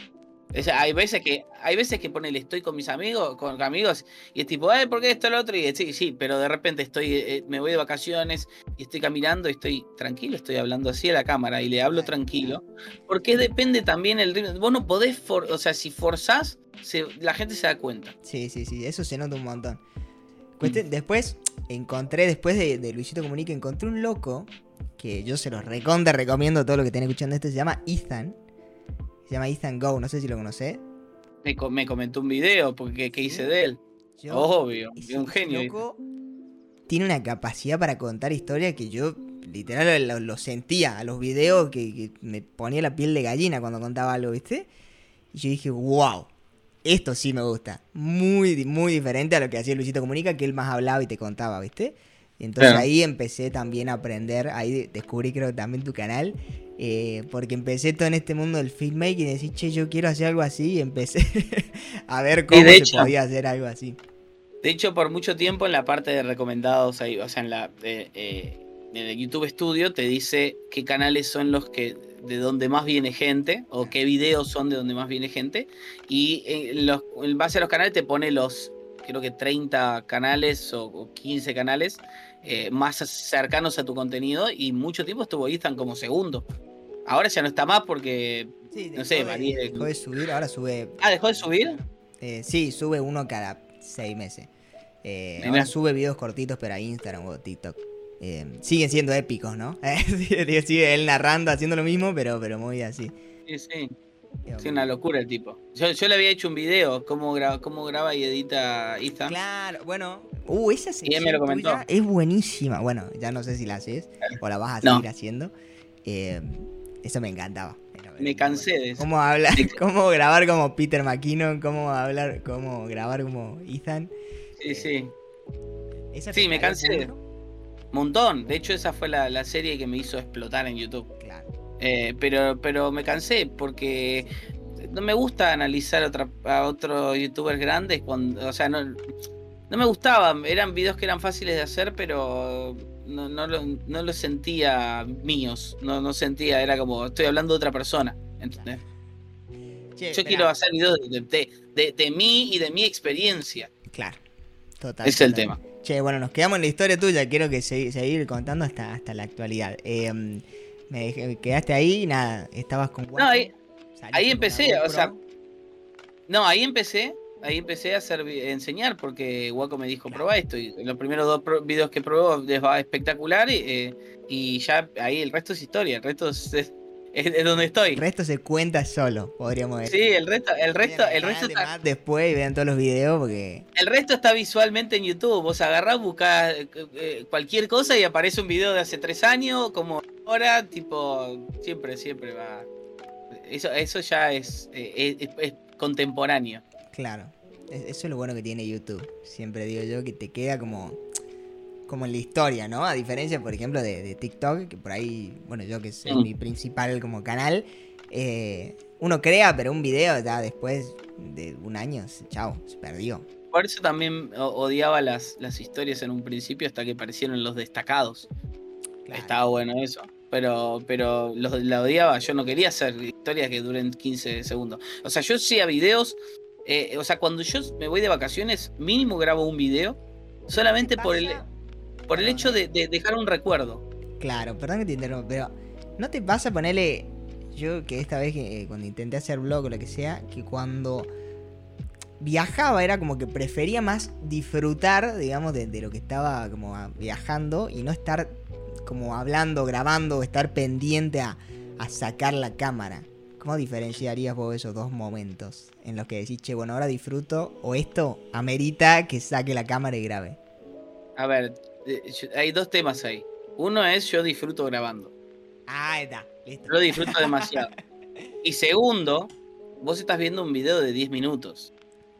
Sea, hay veces que, hay veces que ponele, estoy con mis amigos, con amigos, y es tipo, ay, ¿por qué esto lo otro? Y sí, sí, pero de repente estoy, eh, me voy de vacaciones y estoy caminando y estoy tranquilo, estoy hablando así a la cámara y le hablo tranquilo. Porque depende también el ritmo. Vos no podés, for- o sea, si forzás, se- la gente se da cuenta. Sí, sí, sí, eso se nota un montón. Mm. Después encontré, después de, de Luisito Comunica, encontré un loco que yo se los recontra recomiendo todo lo que estén escuchando esto, se llama Ethan. Se llama Ethan Go, no sé si lo conocés. Me, me comentó un video porque que hice de él. Yo- Obvio, es un genio. loco tiene una capacidad para contar historias que yo literal lo, lo sentía a los videos que, que me ponía la piel de gallina cuando contaba algo, ¿viste? Y yo dije, wow, esto sí me gusta. Muy, muy diferente a lo que hacía Luisito Comunica, que él más hablaba y te contaba, ¿viste? Y entonces Claro. ahí empecé también a aprender, ahí de- descubrí creo que también tu canal, eh, porque empecé todo en este mundo del filmmaking y decir, che, yo quiero hacer algo así, y empecé a ver cómo se hecho- podía hacer algo así. De hecho, por mucho tiempo en la parte de recomendados, ahí, o sea, en la eh, eh, en el YouTube Studio te dice qué canales son los que de donde más viene gente o qué videos son de donde más viene gente y en, los, en base a los canales te pone los creo que 30 canales o, o 15 canales eh, más cercanos a tu contenido y mucho tiempo estuvo Ethan como segundo. Ahora ya no está más porque Sí, No sé, dejó de- varía. dejó de subir, ahora sube. ah dejó de subir. eh, sí, sube uno cada seis meses. Eh, sube videos cortitos, pero a Instagram o TikTok. Eh, siguen siendo épicos, ¿no? sigue, sigue él narrando, haciendo lo mismo, pero, pero muy así. Sí, sí. Eh, Sí, una locura el tipo. Yo, yo le había hecho un video, cómo, gra- cómo graba y edita Ethan. Claro, bueno. Uh, esa sección me lo comentó. tuya es buenísima. Bueno, ya no sé si la haces o la vas a No. seguir haciendo. Eh, eso me encantaba. Me cansé de eso. Cómo hablar, cómo grabar como Peter McKinnon, cómo hablar, cómo grabar como Ethan. Sí, sí. Esa Sí, me cansé punto. Montón. De hecho, esa fue la, la serie que me hizo explotar en YouTube. Claro. Eh, pero, pero me cansé porque no me gusta analizar otra, a otros youtubers grandes. Cuando, o sea, no, no me gustaba. Eran videos que eran fáciles de hacer, pero no, no, lo, no los sentía míos. No, no sentía, era como, estoy hablando de otra persona. ¿entendés? Che, Yo quiero hacer videos de, de, de- de mí y de mi experiencia. Claro. Total. Es el total. tema. Che, bueno, nos quedamos en la historia tuya. Quiero que se- seguir contando hasta, hasta la actualidad. Eh, me dejé- quedaste ahí y nada. Estabas con. No, ahí- ahí empecé, o sea. No, ahí empecé, ahí empecé a hacer vi- a enseñar porque Waco me dijo prueba esto y los primeros dos pro- videos que probó les va espectacular y, eh, y ya ahí el resto es historia, el resto es, es- es, es donde estoy. El resto se cuenta solo, podríamos decir. Sí, el resto, el resto, el resto está, después y vean todos los videos porque. el resto está visualmente en YouTube. Vos agarrás, buscás eh, eh, cualquier cosa y aparece un video de hace tres años, como ahora, tipo, siempre, siempre va. Eso, eso ya es, eh, es- es contemporáneo. Claro. es- Eso es lo bueno que tiene YouTube. Siempre digo yo que te queda como. Como en la historia, ¿no? A diferencia, por ejemplo, de, de TikTok, que por ahí, bueno, yo que es Mm. mi principal como canal, eh, uno crea, pero un video ya después de un año, chao, se perdió. Por eso también odiaba las, las historias en un principio hasta que aparecieron los destacados. Claro. Estaba bueno eso. Pero, pero los, la odiaba. Yo no quería hacer historias que duren 15 segundos. O sea, yo hacía videos. eh, o sea, cuando yo me voy de vacaciones, mínimo grabo un video. Solamente por el? Por el hecho de, de dejar un recuerdo. Claro, perdón que te interrumpa, pero ¿no te pasa ponerle... Yo que esta vez que eh, cuando intenté hacer blog o lo que sea, que cuando viajaba era como que prefería más disfrutar, digamos, de, de lo que estaba como viajando y no estar como hablando, grabando o estar pendiente a, a sacar la cámara. ¿Cómo diferenciarías vos esos dos momentos en los que decís, che, bueno, ahora disfruto o esto amerita que saque la cámara y grabe? A ver, hay dos temas ahí. Uno es yo disfruto grabando. Ah, está, listo. Yo lo disfruto demasiado. Y segundo, vos estás viendo un video de 10 minutos.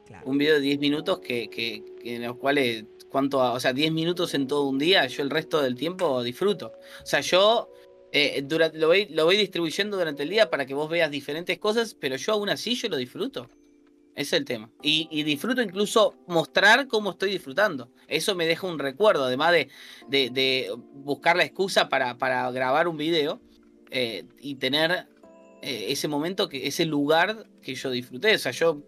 Claro. un video de 10 minutos que, que- que en los cuales, ¿cuánto? O sea, 10 minutos en todo un día, yo el resto del tiempo disfruto. O sea, yo eh, durante, lo, voy, lo voy distribuyendo durante el día para que vos veas diferentes cosas, pero yo aún así yo lo disfruto. Es el tema. Y, disfruto incluso mostrar cómo estoy disfrutando. Eso me deja un recuerdo, además de, buscar la excusa para, grabar un video eh, y tener eh, ese momento, que ese lugar que yo disfruté. O sea, yo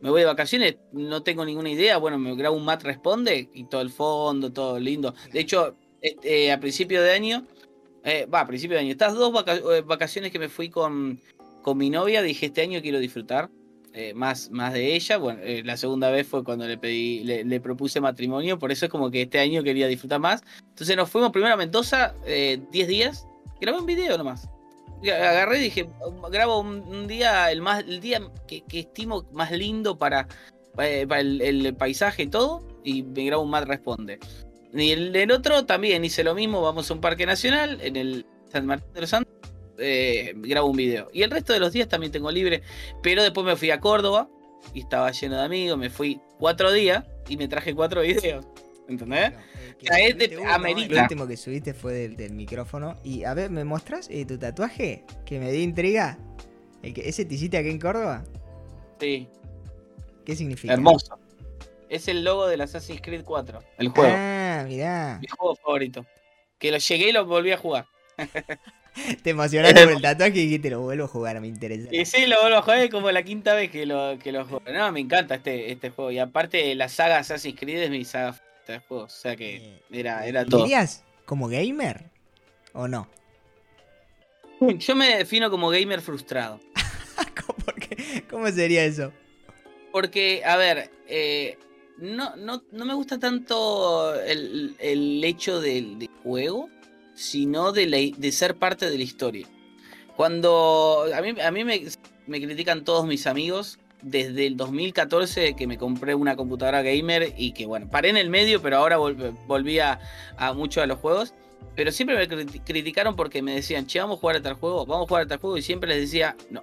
me voy de vacaciones, no tengo ninguna idea. Bueno, me grabo un Matt Responde y todo el fondo, todo lindo. De hecho, este, a principio de año, eh, va, a principio de año, estas dos vaca- vacaciones que me fui con, con mi novia, dije este año quiero disfrutar. Eh, más, más de ella, bueno, eh, la segunda vez fue cuando le pedí, le, propuse matrimonio, por eso es como que este año quería disfrutar más. Entonces nos fuimos primero a Mendoza, eh, 10 días, grabé un video nomás. Agarré y dije, grabo un, día, el más, el día que, estimo más lindo para, eh, para el, el paisaje y todo, y me grabo un Matt Responde. Y el, el otro también hice lo mismo, vamos a un parque nacional, en el San Martín de los Andes, eh, grabo un video. Y el resto de los días también tengo libre, pero después me fui a Córdoba y estaba lleno de amigos, me fui cuatro días y me traje cuatro videos. ¿Entendés? Claro, eh, que O sea, es subiste de- uno, El amerita. último que subiste fue del, del micrófono. Y a ver, ¿me mostrás eh, tu tatuaje? Que me dio intriga. El que, ¿Ese te hiciste aquí en Córdoba? Sí, ¿Qué significa? hermoso. Es el logo del Assassin's Creed 4, el juego. Ah, mirá. Mi juego favorito. Que lo llegué y lo volví a jugar. Te emocionaste por el tatuaje y dijiste, lo vuelvo a jugar, me interesa. Y sí, lo vuelvo a jugar, es como la quinta vez que lo, que lo juego. No, me encanta este, este juego. Y aparte, la saga Assassin's Creed es mi saga favorita de juegos. O sea que Eh, era, era todo. ¿Dirías como gamer? ¿O no? Yo me defino como gamer frustrado. ¿Cómo, por qué? ¿Cómo sería eso? Porque, a ver, eh, no, no, no me gusta tanto el, el hecho del, del juego, sino de, la- de ser parte de la historia. Cuando a mí, a mí me, me critican todos mis amigos desde el 2014 que me compré una computadora gamer y que bueno, paré en el medio, pero ahora vol- volví a, a mucho a los juegos. Pero siempre me criti- criticaron porque me decían, che, vamos a jugar a tal juego, vamos a jugar a tal juego, y siempre les decía, no,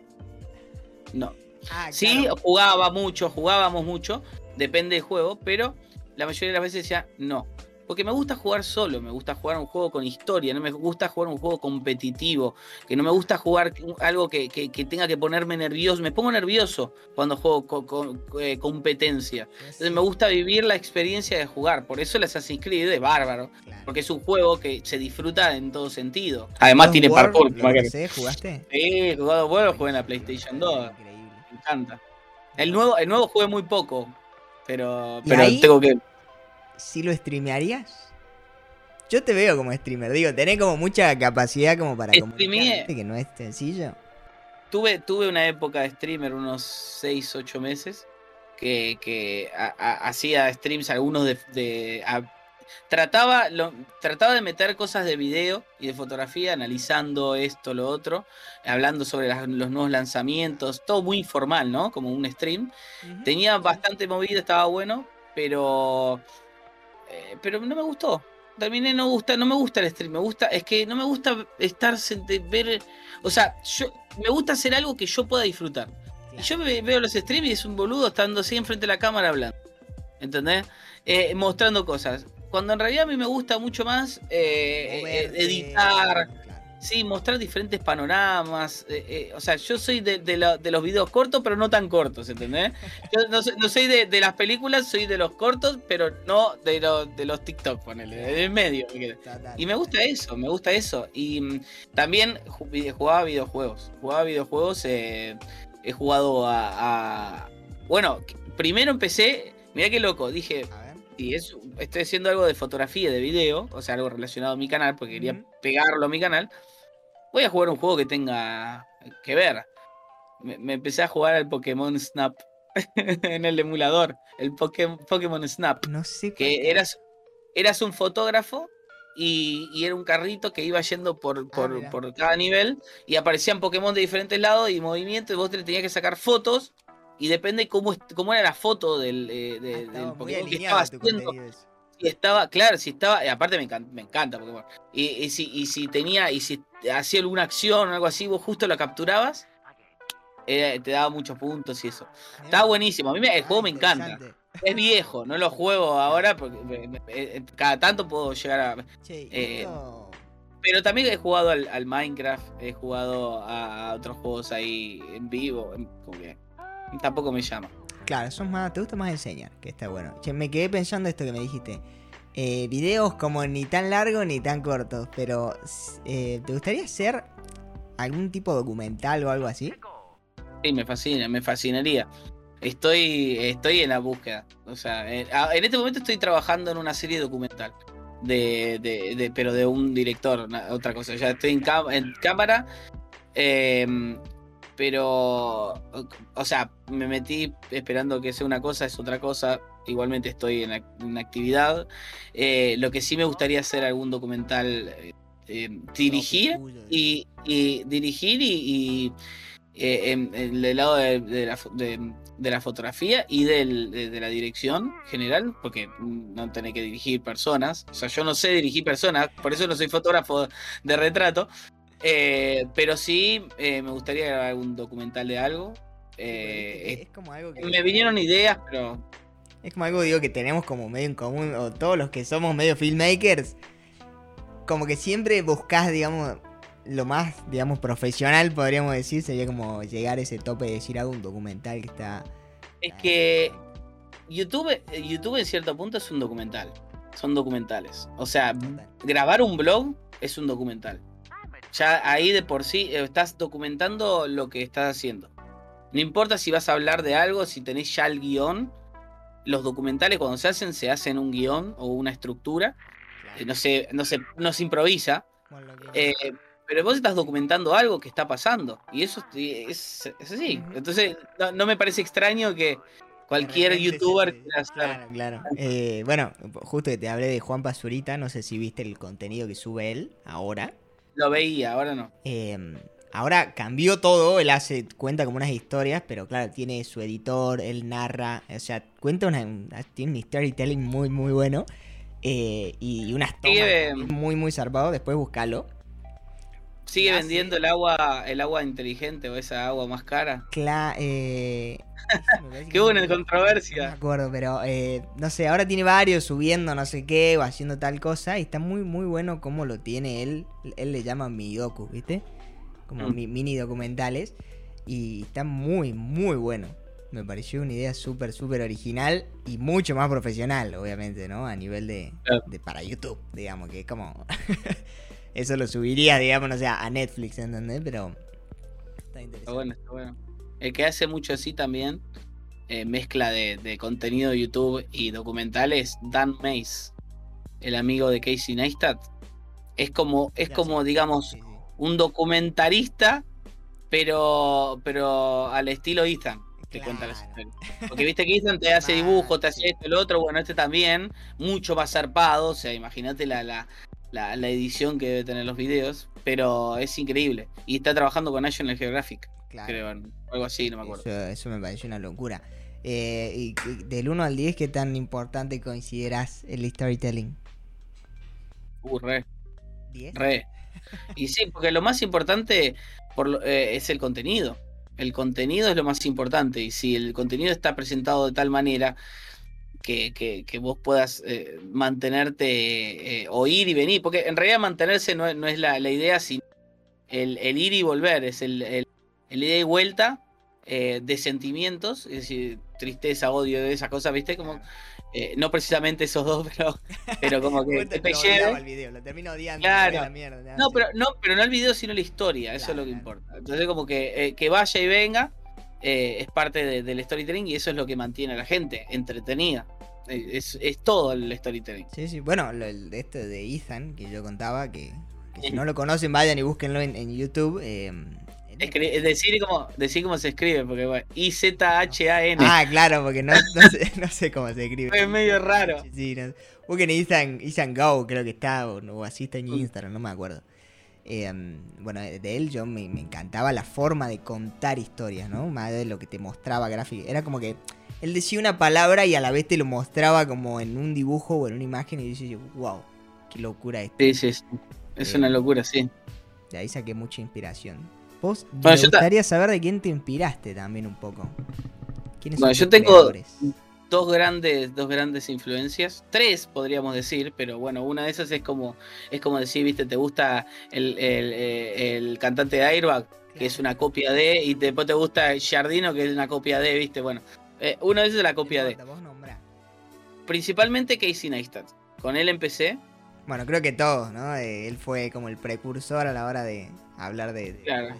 no, Ah, Sí, claro. jugaba mucho, jugábamos mucho, depende del juego, pero la mayoría de las veces decía no. Porque me gusta jugar solo, me gusta jugar un juego con historia, no me gusta jugar un juego competitivo, que no me gusta jugar algo que, que- que tenga que ponerme nervioso. Me pongo nervioso cuando juego co- con, eh, competencia. Entonces me gusta vivir la experiencia de jugar. Por eso el Assassin's Creed es bárbaro, Claro. porque es un juego que se disfruta en todo sentido. Además tiene War, parkour. lo imagínate. sé, ¿Jugaste? Sí, War lo jugué en la PlayStation 2. Increíble. Me encanta. El nuevo, el nuevo jugué muy poco. Pero, ¿Y pero ahí? tengo que. ¿Sí lo streamearías? Yo te veo como streamer, digo, tenés como mucha capacidad como para comunicar, Streameé. ¿viste? que no es sencillo. Tuve, tuve una época de streamer, unos 6, 8 meses. Que, que ha- ha- hacía streams, algunos de. de- a- trataba, lo, trataba de meter cosas de video y de fotografía, analizando esto, lo otro, hablando sobre las- los nuevos lanzamientos, todo muy informal, ¿no? Como un stream. Tenía bastante movida, estaba bueno, pero. Eh, pero no me gustó. Terminé, no gusta, no me gusta el stream, me gusta, es que no me gusta estar ver. O sea, yo me gusta hacer algo que yo pueda disfrutar. Y yo ve- veo los streams y es un boludo estando así enfrente de la cámara hablando. ¿Entendés? Eh, mostrando cosas. Cuando en realidad a mí me gusta mucho más eh, eh, editar. Sí, mostrar diferentes panoramas. eh, eh, o sea, yo soy de, de la- de los videos cortos, pero no tan cortos, ¿entendés? Yo no, soy- no soy de, de las películas, soy de los cortos, pero no de, los de los TikTok, ponele, del medio. Total. Y me gusta eso, me gusta eso. Y mm, también jugaba videojuegos. Jugaba videojuegos, eh, he jugado a, a- Bueno, primero empecé, mirá qué loco, dije, A ver. y es, estoy haciendo algo de fotografía, de video, o sea, algo relacionado a mi canal, porque quería pegarlo a mi canal. Voy a jugar un juego que tenga que ver. Me, me empecé a jugar al Pokémon Snap en el emulador, el Pokémon, Pokémon Snap, No sé que eras, eras un fotógrafo y, y era un carrito que iba yendo por, por, mira. por cada nivel y aparecían Pokémon de diferentes lados y movimientos y vos te tenías que sacar fotos y depende cómo, cómo era la foto del, eh, de- Ah, del Pokémon que estaba haciendo. Si estaba, claro, si estaba, y aparte me encanta, me encanta Pokémon. Y, y si, y si tenía, y si hacía alguna acción o algo así, vos justo la capturabas, eh, te daba muchos puntos y eso. Mirá. Estaba buenísimo, a mí me- el Ah, juego me encanta. Es viejo, no lo juego ahora porque me- me- eh, cada tanto puedo llegar a... Che, Eh, Pero también he jugado al, al Minecraft, he jugado a otros juegos ahí en vivo, en- como que tampoco me llama. Claro, sos más, te gusta más enseñar, que está bueno. Me quedé pensando esto que me dijiste. Eh, videos como ni tan largos ni tan cortos, pero eh, ¿te gustaría hacer algún tipo de documental o algo así? Sí, me fascina, me fascinaría. Estoy, estoy en la búsqueda. O sea, en, a- en este momento estoy trabajando en una serie documental. De, de, de- pero de un director, otra cosa. Ya estoy en cámara. em, pero, o, o sea, me metí esperando que sea una cosa, es otra cosa. Igualmente estoy en, en actividad. Eh, lo que sí me gustaría hacer algún documental, eh, em, dirigir y, y dirigir y, y, eh, en, en el lado de, de la, de- de la fotografía y del- de, la dirección general, porque no tenés que dirigir personas. O sea, yo no sé dirigir personas, por eso no soy fotógrafo de retrato. Eh, pero sí eh, me gustaría grabar algún documental de algo. Eh, es como algo que... me vinieron ideas, pero Es como algo, digo, que tenemos como medio en común, o todos los que somos medio filmmakers, como que siempre buscás, digamos, lo más, digamos, profesional, podríamos decir, sería como llegar a ese tope de decir, hago un documental que está... Es que YouTube, YouTube en cierto punto es un documental. Son documentales. O sea, Total. grabar un blog es un documental. Ya ahí de por sí eh, estás documentando lo que estás haciendo. No importa si vas a hablar de algo, si tenés ya el guion. Los documentales cuando se hacen, se hacen un guion o una estructura. eh, No se, no se, no se improvisa. Bueno, Eh, pero vos estás documentando algo que está pasando. Y eso es, así. Entonces, no, no me parece extraño que cualquier se youtuber quiera. Claro, claro. Eh, bueno, justo que te hablé de Juan Pazurita, no sé si viste el contenido que sube él ahora. Lo veía, ahora no. Eh, ahora cambió todo, él hace, cuenta como unas historias, pero claro, tiene su editor, él narra, o sea, cuenta una, una- tiene un storytelling muy, muy bueno. eh, y unas tomas también muy, muy zarpado, después buscalo. Sigue vendiendo el agua, el agua inteligente o esa agua más cara. Cla eh, Qué buena no- No me controversia. acuerdo, pero eh, no sé, ahora tiene varios subiendo no sé qué o haciendo tal cosa y está muy muy bueno como lo tiene él. Él le llama mi docu, ¿viste? Como Mm. mi- mini documentales y está muy muy bueno. Me pareció una idea súper súper original y mucho más profesional, obviamente, ¿no? A nivel de, Claro. de para YouTube, digamos, que es como... Eso lo subiría, digamos, no sé, a Netflix, ¿entendés? Pero... Está interesante. Está bueno, está bueno. El que hace mucho así también, eh, mezcla de, de contenido de YouTube y documentales, Dan Mace, el amigo de Casey Neistat. Es como, es como digamos, un documentarista, pero, pero al estilo Ethan. te cuenta las historias. Porque viste que Ethan te hace Mal, dibujo, te hace esto, el otro, bueno, este también, mucho más zarpado, o sea, imagínate la, la, la, la edición que debe tener los videos, pero es increíble. Y está trabajando con National Geographic, Claro. creo, algo así, no me acuerdo. Eso, eso me pareció una locura. Eh, y, y del 1 al 10, ¿qué tan importante consideras el storytelling? Uh, re. ¿10? Re. Y sí, porque lo más importante por eh, es el contenido. El contenido es lo más importante. Y si el contenido está presentado de tal manera que, que- que vos puedas eh, mantenerte, eh, o ir y venir, porque en realidad mantenerse no, es- no es la, la idea, sino el, el ir y volver, es el, el- el ida y vuelta eh, de sentimientos, es decir, tristeza, odio, de esas cosas, ¿viste? Como, eh, no precisamente esos dos, pero, pero como que te lo el video, lo termino odiando. Claro. la mierda, No, pero no, pero no el video, sino la historia, eso es lo que claro. importa. Entonces, como que, eh, que vaya y venga, eh, es parte de- del storytelling y eso es lo que mantiene a la gente entretenida. Eh, Es, es todo el storytelling. Sí, sí. Bueno, lo, el de este de Ethan, que yo contaba, que, que si no lo conocen, vayan y búsquenlo en, en YouTube. eh, Escri- decir cómo, decir cómo se escribe, porque bueno, I-Z-H-A-N. Ah, claro, porque no, no, sé, no sé cómo se escribe. Es medio raro. Sí, no. Busquen Ethan, Ethan Go, creo que está, o, o así está en. Instagram, no me acuerdo. Eh, bueno, de él yo me, me encantaba la forma de contar historias, ¿no? Más de lo que te mostraba gráfico. Era como que él decía una palabra y a la vez te lo mostraba como en un dibujo o en una imagen y dices, wow, qué locura esto. Sí, sí, sí. Es Eh, una locura, sí. De ahí saqué mucha inspiración. Vos, Bueno, me gustaría saber de quién te inspiraste también un poco. ¿Quiénes Bueno, son yo tus tengo- creadores? Dos grandes, dos grandes influencias, tres podríamos decir, pero bueno, una de esas es como, es como decir, viste, te gusta el, el, eh, el cantante de Airbag, que es una copia de, y después te gusta Jardino, que es una copia de, viste, bueno, eh, una de esas es la copia de. Principalmente Casey Neistat. Con él empecé, Bueno, creo que todos, ¿no? Eh, él fue como el precursor a la hora de hablar de... de- Claro.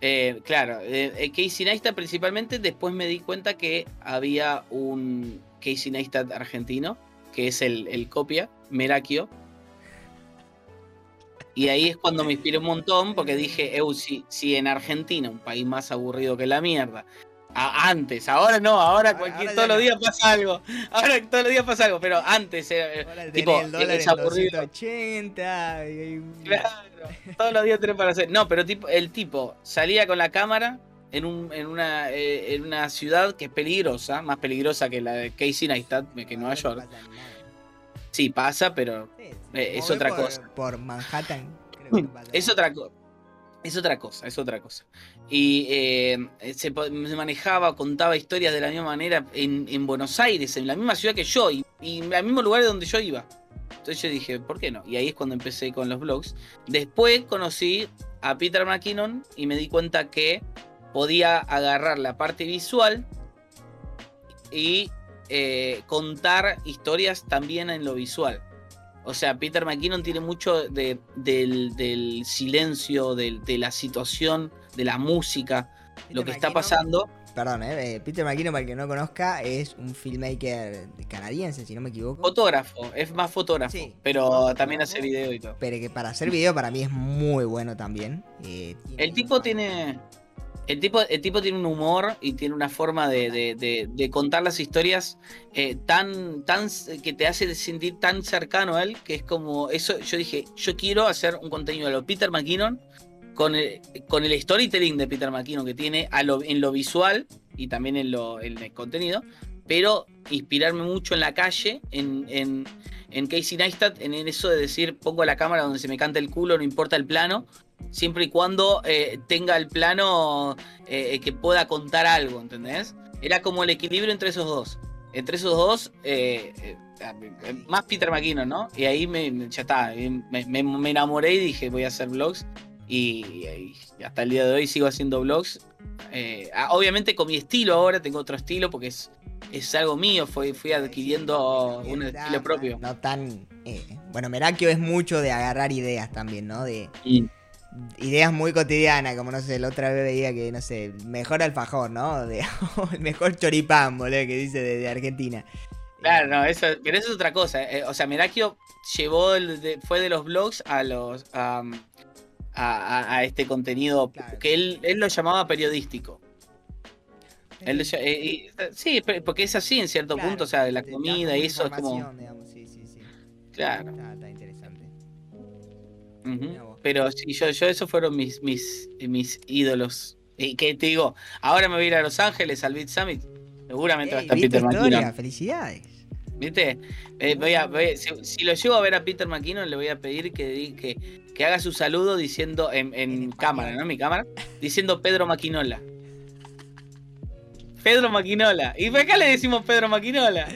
Eh, claro, eh, eh, Casey Neistat principalmente, después me di cuenta que había un Casey Neistat argentino, que es el, el copia, Merakio. Y ahí es cuando me inspiré un montón, porque dije, si en Argentina, un país más aburrido que la mierda, a- antes, ahora no, ahora, Ahora- cualquier, ahora ya todos los días pasa algo, ahora todos los días pasa algo, pero antes era, eh, Ahora tipo, el dólar en aburrido. 280 y- Claro, todos los días tenés para hacer. No, pero tipo, el tipo salía con la cámara en, un, en, una, eh, en una ciudad que es peligrosa, más peligrosa que la de Casey Neistat, que Nueva no York. pasa. Sí, pasa, pero Sí, Eh, es otra por- cosa. Por Manhattan, creo que no pasa es nada. otra cosa. Es otra cosa, es otra cosa. Y eh, se, manejaba, contaba historias de la misma manera en, en Buenos Aires, en la misma ciudad que yo, y, y en el mismo lugar donde yo iba. Entonces yo dije, ¿por qué no? Y ahí es cuando empecé con los blogs. Después conocí a Peter McKinnon y me di cuenta que podía agarrar la parte visual y eh, contar historias también en lo visual. O sea, Peter McKinnon tiene mucho de- del, del silencio, del- de la situación, de la música, lo que está pasando. Perdón, eh, eh, Peter McKinnon, para el que no conozca, es un filmmaker canadiense, si no me equivoco. Fotógrafo, es más fotógrafo, Sí, pero también hace video y todo. Pero que para hacer video para mí es muy bueno también. eh, tiene El tipo tiene. El tipo, el tipo tiene un humor y tiene una forma de, de- de- de contar las historias eh, tan, tan que te hace sentir tan cercano a él que es como eso. Yo dije, yo quiero hacer un contenido de lo Peter McKinnon con el, con el storytelling de Peter McKinnon que tiene a lo- en lo visual y también en, lo, en el contenido, pero inspirarme mucho en la calle, en, en, en Casey Neistat, en eso de decir, pongo la cámara donde se me canta el culo, no importa el plano, siempre y cuando eh, tenga el plano eh, que pueda contar algo, ¿entendés? Era como el equilibrio entre esos dos. Entre esos dos, eh, eh, más Peter McKinnon, ¿no? Y ahí me, ya está, me, me- me enamoré y dije, voy a hacer vlogs. Y, y hasta el día de hoy sigo haciendo vlogs. Eh, ah, obviamente con mi estilo ahora, tengo otro estilo porque es, es algo mío, fui, fui adquiriendo un estilo propio. No tan. eh, bueno, Merakio es mucho de agarrar ideas también, ¿no? De ideas muy cotidianas, como no sé, la otra vez veía que, no sé, mejor alfajor, ¿no? De, el mejor choripán, boludo, que dice de, de Argentina. Claro, no, eso, pero eso es otra cosa. eh, o sea, Merakio llevó el de- fue de los blogs a los a- a- a este contenido Claro. que él, él lo llamaba periodístico. El de- eh, y- sí, porque es así en cierto Claro, punto, o sea, de la comida y eso es como. información, digamos, Sí, sí, sí. Claro. Está, está interesante. Pero sí, yo, yo esos fueron mis, mis, mis ídolos. Y que te digo, ahora me voy a ir a Los Ángeles al Beat Summit. Seguramente va a estar ¿viste Peter. Felicidades. ¿Viste? Eh, voy a- voy a- si, si lo llego a ver a Peter McKinnon, le voy a pedir que, que, que haga su saludo diciendo en, en cámara. ¿no? En mi cámara, diciendo Pedro Maquinola. Pedro Maquinola. Y acá le decimos Pedro Maquinola.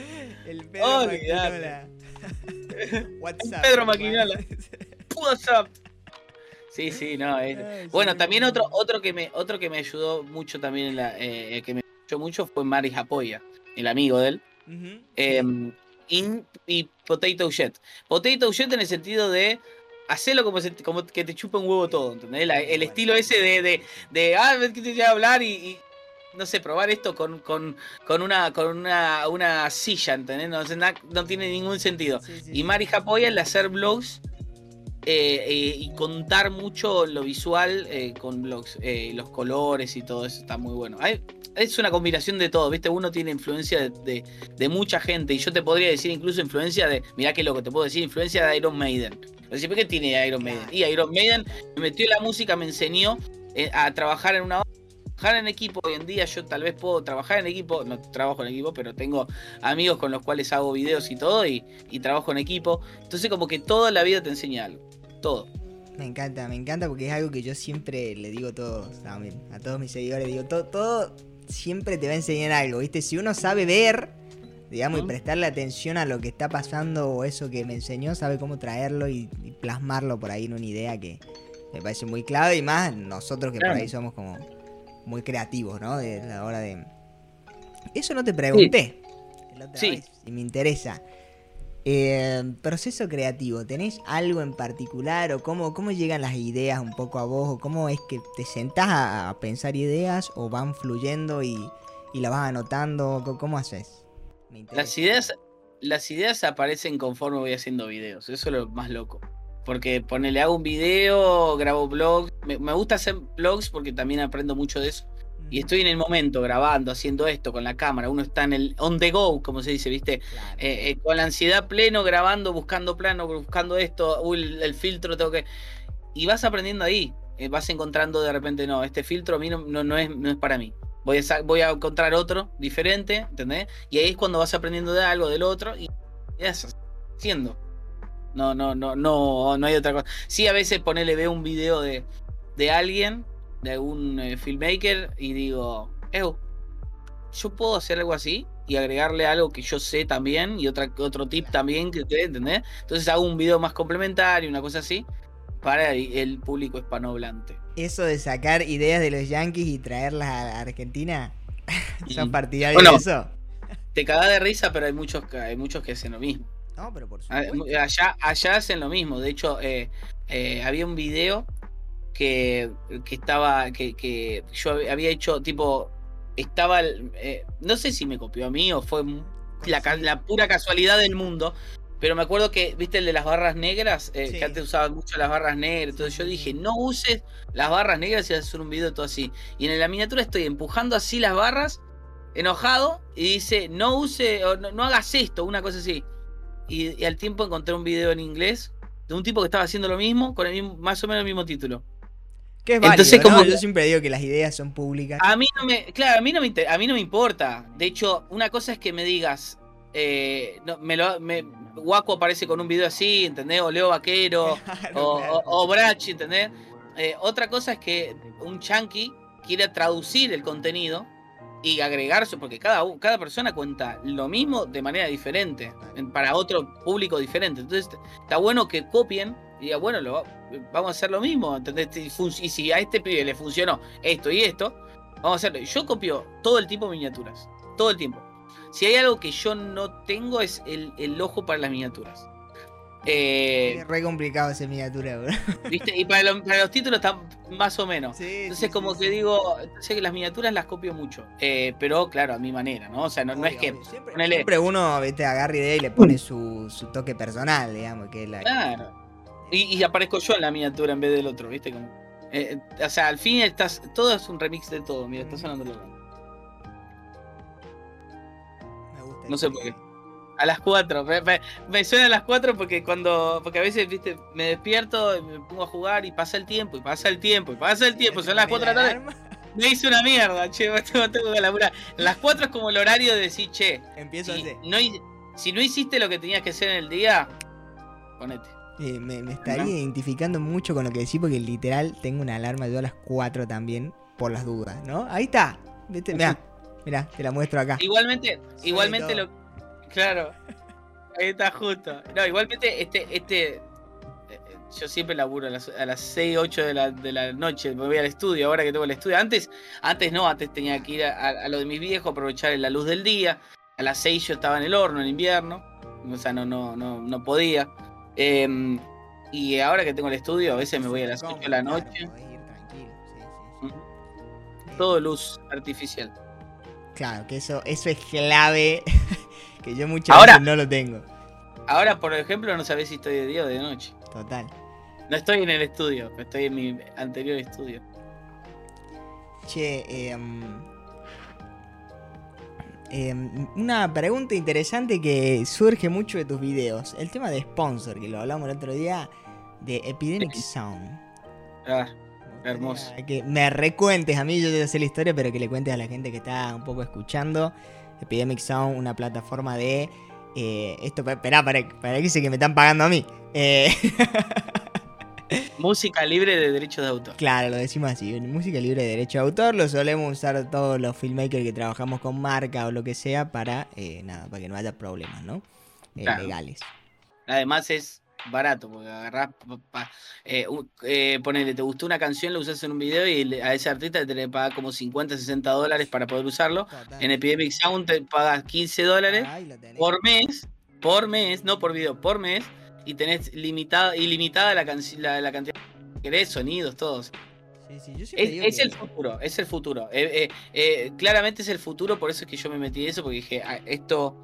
El Pedro Olvidate. Maquinola. WhatsApp. Pedro. Maquinola. What's up? Sí, sí, no. es- Ay, Bueno, también otro, otro que me, otro que me ayudó mucho también en la, eh, que me ayudó mucho fue Mari Japoya, el amigo de él. Eh, y, y Potato Jet. Potato Jet en el sentido de hacerlo como, se- como que te chupa un huevo todo, ¿entendés? La- el estilo ese de, de, de ah, que te voy a hablar y, y, no sé, probar esto con, con, con una con una, una silla, ¿entendés? No, tiene ningún sentido. Sí, sí, Y. Mari Japoya el hacer blogs eh, eh, y contar mucho lo visual eh, con eh, los colores y todo eso está muy bueno. Hay- es una combinación de todo, ¿viste? Uno tiene influencia de, de- de mucha gente y yo te podría decir incluso influencia de, mirá qué loco, te puedo decir influencia de Iron Maiden. ¿por qué tiene Iron Maiden? Y Iron Maiden me metió en la música, me enseñó a trabajar en una trabajar en equipo. Hoy en día yo tal vez puedo trabajar en equipo, no trabajo en equipo, pero tengo amigos con los cuales hago videos y todo y, y trabajo en equipo. Entonces como que toda la vida te enseña algo. Todo. Me encanta, me encanta porque es algo que yo siempre le digo a todos, también, a todos mis seguidores, digo, todo, todo siempre te va a enseñar algo, ¿viste? Si uno sabe ver, digamos, y prestarle atención a lo que está pasando o eso que me enseñó, sabe cómo traerlo y, y plasmarlo por ahí en una idea que me parece muy clave y más nosotros que Claro. por ahí somos como muy creativos, ¿no? De la hora de... Eso no te pregunté. Sí. vez, y me interesa. Eh, proceso creativo, ¿tenés algo en particular o cómo, cómo llegan las ideas un poco a vos o cómo es que te sentás a, pensar ideas o van fluyendo y, y las vas anotando? ¿Cómo, cómo haces? Las ideas, las ideas aparecen conforme voy haciendo videos. Eso es lo más loco. Porque ponele, hago un video, grabo blogs. Me, me gusta hacer blogs porque también aprendo mucho de eso. Y estoy en el momento grabando, haciendo esto con la cámara. Uno está en el on the go, como se dice, ¿viste? Claro. Eh, eh, con la ansiedad pleno, grabando, buscando plano, buscando esto, uy, el, el filtro tengo que. Y vas aprendiendo ahí. eh, vas encontrando de repente, no, este filtro a mí no, no, no es, no es para mí. Voy a, voy a encontrar otro diferente, ¿entendés? Y ahí es cuando vas aprendiendo de algo, del otro, y y eso, haciendo. No, no, no, no, no hay otra cosa. Sí, a veces ponele, veo un video de, de alguien, de algún eh, filmmaker, y digo, "Ew, yo puedo hacer algo así y agregarle algo que yo sé también y otra, otro tip también que te ¿entendés? Entonces hago un video más complementario, una cosa así, para el, público hispanohablante. Eso de sacar ideas de los Yankees y traerlas a Argentina, ¿son partidarios Bueno. de eso? Te cagás de risa, pero hay muchos, hay muchos que hacen lo mismo. No, pero por Ah, supuesto. Allá, allá hacen lo mismo. De hecho, eh, eh, había un video que, que estaba. Que, que yo había hecho, tipo. Estaba. eh, no sé si me copió a mí o fue la, ca- la pura casualidad del mundo. Pero me acuerdo que, viste, el de las barras negras, eh, Sí. que antes usaban mucho las barras negras. Entonces yo dije, no uses las barras negras y hacer un video todo así. Y en la miniatura estoy empujando así las barras, enojado, y dice, no use, o no, no hagas esto, una cosa así. Y, y al tiempo encontré un video en inglés de un tipo que estaba haciendo lo mismo, con el mismo, más o menos el mismo título. Que es válido, entonces, ¿no? como- Yo siempre digo que las ideas son públicas. A mí no me, claro, a mí no me, inter- a mí no me importa. De hecho, una cosa es que me digas, eh, no, me lo, me, Waco aparece con un video así, ¿entendés? O Leo Vaquero, Claro, o, claro. o, o Brachi, ¿entendés? Eh, otra cosa es que un chunky quiera traducir el contenido y agregarse, porque cada, cada persona cuenta lo mismo de manera diferente, en- para otro público diferente. Entonces, está bueno que copien y diga, bueno, lo, va- vamos a hacer lo mismo, ¿entendés? Y si a este pibe le funcionó esto y esto, vamos a hacerlo. Yo copio todo el tipo de miniaturas, todo el tiempo. Si hay algo que yo no tengo es el, el ojo para las miniaturas. Eh, Es re complicado esa miniatura, bro. ¿Viste? Y para, lo- para los títulos está más o menos. Sí, Entonces, como que digo, sé que las miniaturas las copio mucho. Eh, pero claro, a mi manera, ¿no? O sea, no, no es que. Siempre, ponele- siempre uno vete, agarra idea y le pone su, su toque personal, digamos, que es la... Claro. Y, y aparezco yo en la miniatura en vez del otro, ¿viste? Como, eh, eh, o sea, al fin estás. Todo es un remix de todo. Mira, está sonando loco. gusta. No sé por qué. A las 4. Me, me- me suena a las 4 porque cuando. Porque a veces, viste, me despierto y me pongo a jugar y pasa el tiempo, y pasa el tiempo, y pasa el tiempo. Son las 4 de la tarde. Me hice una mierda, che. Tengo, tengo que laburar. Las 4 es como el horario de decir, che. Empiezo a Si hacer. no, si no hiciste lo que tenías que hacer en el día, ponete. Eh, me, me estaría ¿No? identificando mucho con lo que decís porque literal tengo una alarma yo a las 4 también por las dudas, ¿no? Ahí está. ¿Viste? Mirá, mirá, te la muestro acá. Igualmente, igualmente todo. lo. Claro. Ahí está justo. No, igualmente, este, este. eh, Yo siempre laburo a las, a las 6, 8 de la, de la noche. Me voy al estudio, ahora que tengo el estudio. Antes, antes no, antes tenía que ir a, a- a lo de mis viejos, aprovechar la luz del día. A las 6 yo estaba en el horno en invierno. O sea, no, no, no, no podía. Em, y ahora que tengo el estudio, a veces me voy a las 8 de la noche. podés ir tranquilo, sí, sí, sí. Todo luz artificial. Claro, que eso, eso es clave. que yo muchas Ahora- veces no lo tengo. Ahora, por ejemplo, no sabés si estoy de día o de noche. Total. No estoy en el estudio, estoy en mi anterior estudio. Che, em, em, una pregunta interesante que surge mucho de tus videos. El tema de sponsor, que lo hablamos el otro día, de Epidemic Sound. Ah, Hermoso. Que me recuentes, a mí yo te sé la historia, pero que le cuentes a la gente que está un poco escuchando. Epidemic Sound, una plataforma de... eh, esto, espera, para, para que sé que me están pagando a mí. Eh, música libre de derechos de autor. Claro, lo decimos así, música libre de derecho de autor, lo solemos usar todos los filmmakers que trabajamos con marca o lo que sea para, eh, nada, para que no haya problemas, ¿no? Eh, Claro. Legales. Además es barato, porque agarrás, eh, eh, ponele, te gustó una canción, la usas en un video y a ese artista te le pagas como 50, 60 dólares para poder usarlo. En Epidemic Sound te pagas 15 dólares por mes, por mes, no por video, por mes, y tenés limitada, ilimitada la, la, la cantidad que querés, sonidos, todos. Sí, sí, yo Es, digo es que- el futuro, es el futuro. Eh, eh, eh, claramente es el futuro, por eso es que yo me metí en eso, porque dije, ah, esto,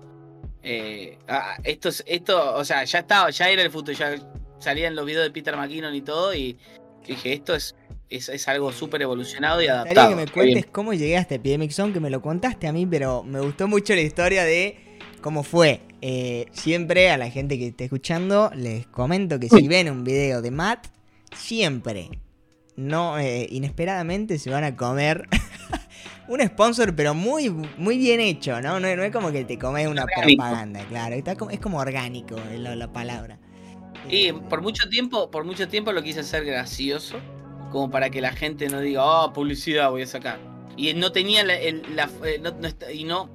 ah, esto, es- esto, o sea, ya estaba, ya era el futuro, ya salían los videos de Peter McKinnon y todo, y dije, esto es, es, es algo súper evolucionado y adaptado. que me bien. cuentes cómo llegué hasta Epidemic Sound, que me lo contaste a mí, pero me gustó mucho la historia de cómo fue. Eh, siempre a la gente que esté escuchando les comento que si ven un video de Matt, siempre, no eh, inesperadamente se van a comer un sponsor, pero muy, muy bien hecho, ¿no? No, no es como que te comes una Orgánico. propaganda, claro. Está como- es como orgánico la, la palabra. Y Eh, por mucho tiempo, por mucho tiempo lo quise hacer gracioso, como para que la gente no diga, oh, publicidad voy a sacar. Y no tenía la, el- la- no- no está- y no,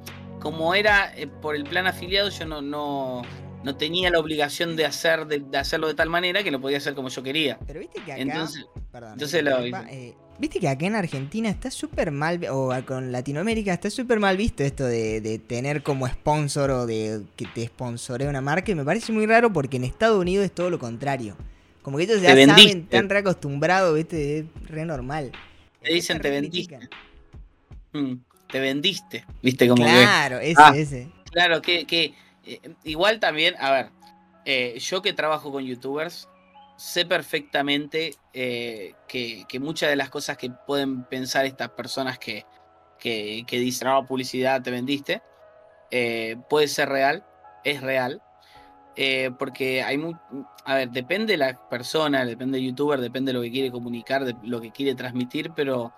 como era eh, por el plan afiliado, yo no, no, no tenía la obligación de hacer, de, de hacerlo de tal manera que lo podía hacer como yo quería. Pero viste que acá. Entonces, Perdón, entonces lo- eh, Viste que acá en Argentina está súper mal, o con Latinoamérica está súper mal visto esto de, de tener como sponsor o de que te sponsoree una marca. Y me parece muy raro porque en Estados Unidos es todo lo contrario. Como que ellos ya Te saben, tan reacostumbrados, viste, es re normal. Te dicen, te vendiste. Te vendiste, viste como que... Claro, ese, Ah. ese. Claro, que, que eh, igual también, a ver, eh, yo que trabajo con youtubers, sé perfectamente eh, que, que muchas de las cosas que pueden pensar estas personas que, que, que dicen, no, publicidad, te vendiste, eh, puede ser real, es real. eh, porque hay muy, a ver, depende de la persona, depende del youtuber, depende de lo que quiere comunicar, de lo que quiere transmitir, pero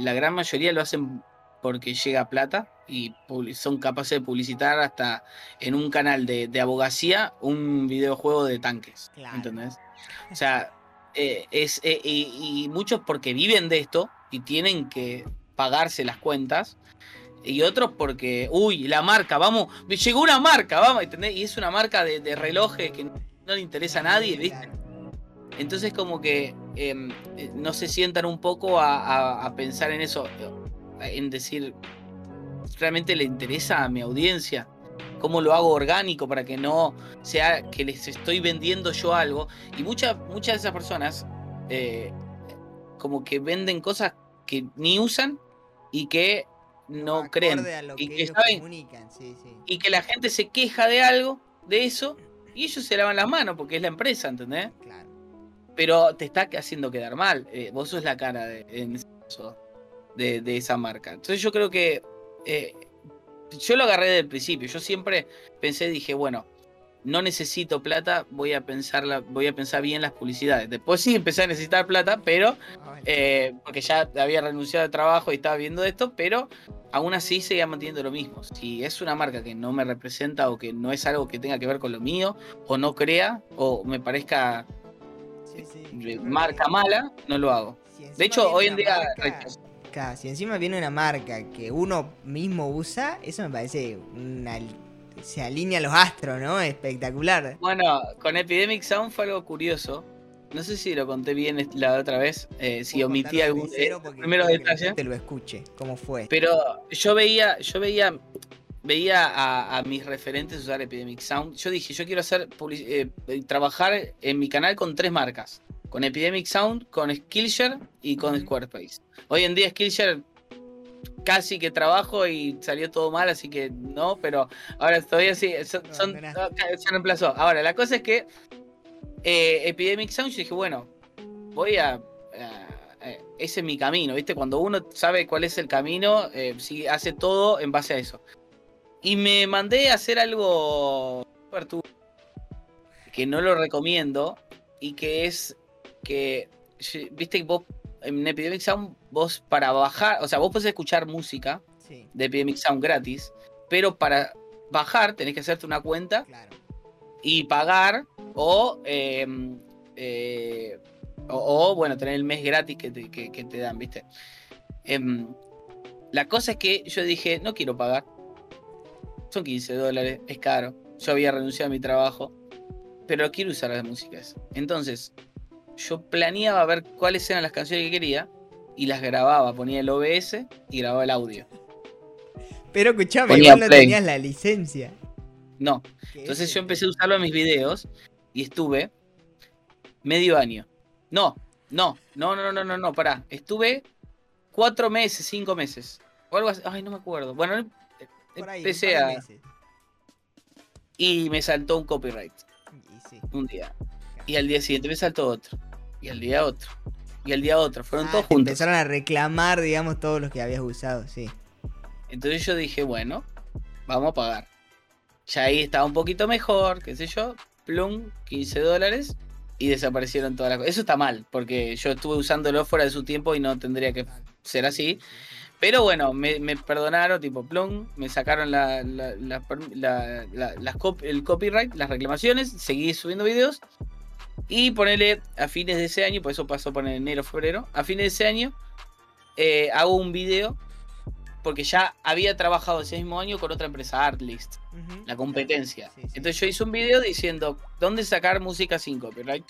la gran mayoría lo hacen porque llega plata y son capaces de publicitar hasta en un canal de, de abogacía un videojuego de tanques. Claro. ¿Entendés? O sea, eh, es, eh, y, y muchos porque viven de esto y tienen que pagarse las cuentas. Y otros porque, uy, la marca, vamos, me llegó una marca, vamos, ¿entendés? Y es una marca de, de relojes que no le interesa a nadie, ¿viste? Entonces como que em, eh, no se sientan un poco a, a- a pensar en eso, en decir, ¿realmente le interesa a mi audiencia? ¿Cómo lo hago orgánico para que no sea que les estoy vendiendo yo algo? Y muchas muchas de esas personas eh, como que venden cosas que ni usan y que no Acorde creen. Y que saben comunican, sí, sí. y que la gente se queja de algo, de eso, y ellos se lavan las manos porque es la empresa, ¿entendés? Claro. pero te está haciendo quedar mal. Eh, vos sos la cara de, en ese caso, de, de esa marca. Entonces yo creo que eh, yo lo agarré desde el principio. Yo siempre pensé, dije, bueno, no necesito plata, voy a pensarla, voy a pensar bien las publicidades. Después sí empecé a necesitar plata, pero eh, porque ya había renunciado al trabajo y estaba viendo esto, pero aún así seguía manteniendo lo mismo. Si es una marca que no me representa o que no es algo que tenga que ver con lo mío, o no crea, o me parezca marca mala, no lo hago. de hecho, hoy en día... si encima viene una marca que uno mismo usa, eso me parece una se alinea los astros, ¿no? Espectacular. Bueno, con Epidemic Sound fue algo curioso. No sé si lo conté bien la otra vez, eh, si omití algún eh, primero detalle. Te lo escuche, cómo fue. Pero yo veía, yo veía, veía a, mis referentes usar Epidemic Sound. Yo dije, yo quiero hacer eh, trabajar en mi canal con tres marcas. Con Epidemic Sound, con Skillshare y con Squarespace. Hoy en día Skillshare casi que trabajo y salió todo mal, así que no, pero ahora todavía sí, son, se reemplazó. Ahora, la cosa es que eh, Epidemic Sound, yo dije, bueno, voy a, ese es mi camino, ¿viste? Cuando uno sabe cuál es el camino, eh, hace todo en base a eso. Y me mandé a hacer algo que no lo recomiendo y que es que, viste, vos en Epidemic Sound, vos para bajar, o sea, vos podés escuchar música de Epidemic Sound gratis, pero para bajar tenés que hacerte una cuenta y pagar o, em, eh, o, bueno, tener el mes gratis que te, dan, ¿viste? Em, la cosa es que yo dije, no quiero pagar. Son 15 dólares, es caro. Yo había renunciado a mi trabajo, pero quiero usar las músicas. Entonces, yo planeaba ver cuáles eran las canciones que quería y las grababa, ponía el OBS y grababa el audio. Pero escuchame, igual no tenías la licencia. No. Entonces yo empecé a usarlo en mis videos y estuve medio año. No, no, no, no, no, no, no, pará. Estuve cuatro meses, cinco meses. O algo así. Ay, no me acuerdo. Bueno, empecé a. Y me saltó un copyright. Un día. Y al día siguiente me saltó otro y al día otro, y al día otro. Fueron ah, todos juntos. Empezaron a reclamar, digamos, todos los que habías usado, sí. Entonces yo dije, bueno, vamos a pagar. Ya ahí estaba un poquito mejor, qué sé yo, plum, 15 dólares y desaparecieron todas las cosas. Eso está mal, porque yo estuve usándolo fuera de su tiempo y no tendría que ser así. Pero bueno, me, perdonaron, tipo plum, me sacaron la, el copyright, las reclamaciones, seguí subiendo videos y ponerle a fines de ese año, por eso pasó por enero, febrero, a fines de ese año eh, hago un video porque ya había trabajado ese mismo año con otra empresa, Artlist, la competencia. Entonces yo hice un video diciendo dónde sacar música sin copyright.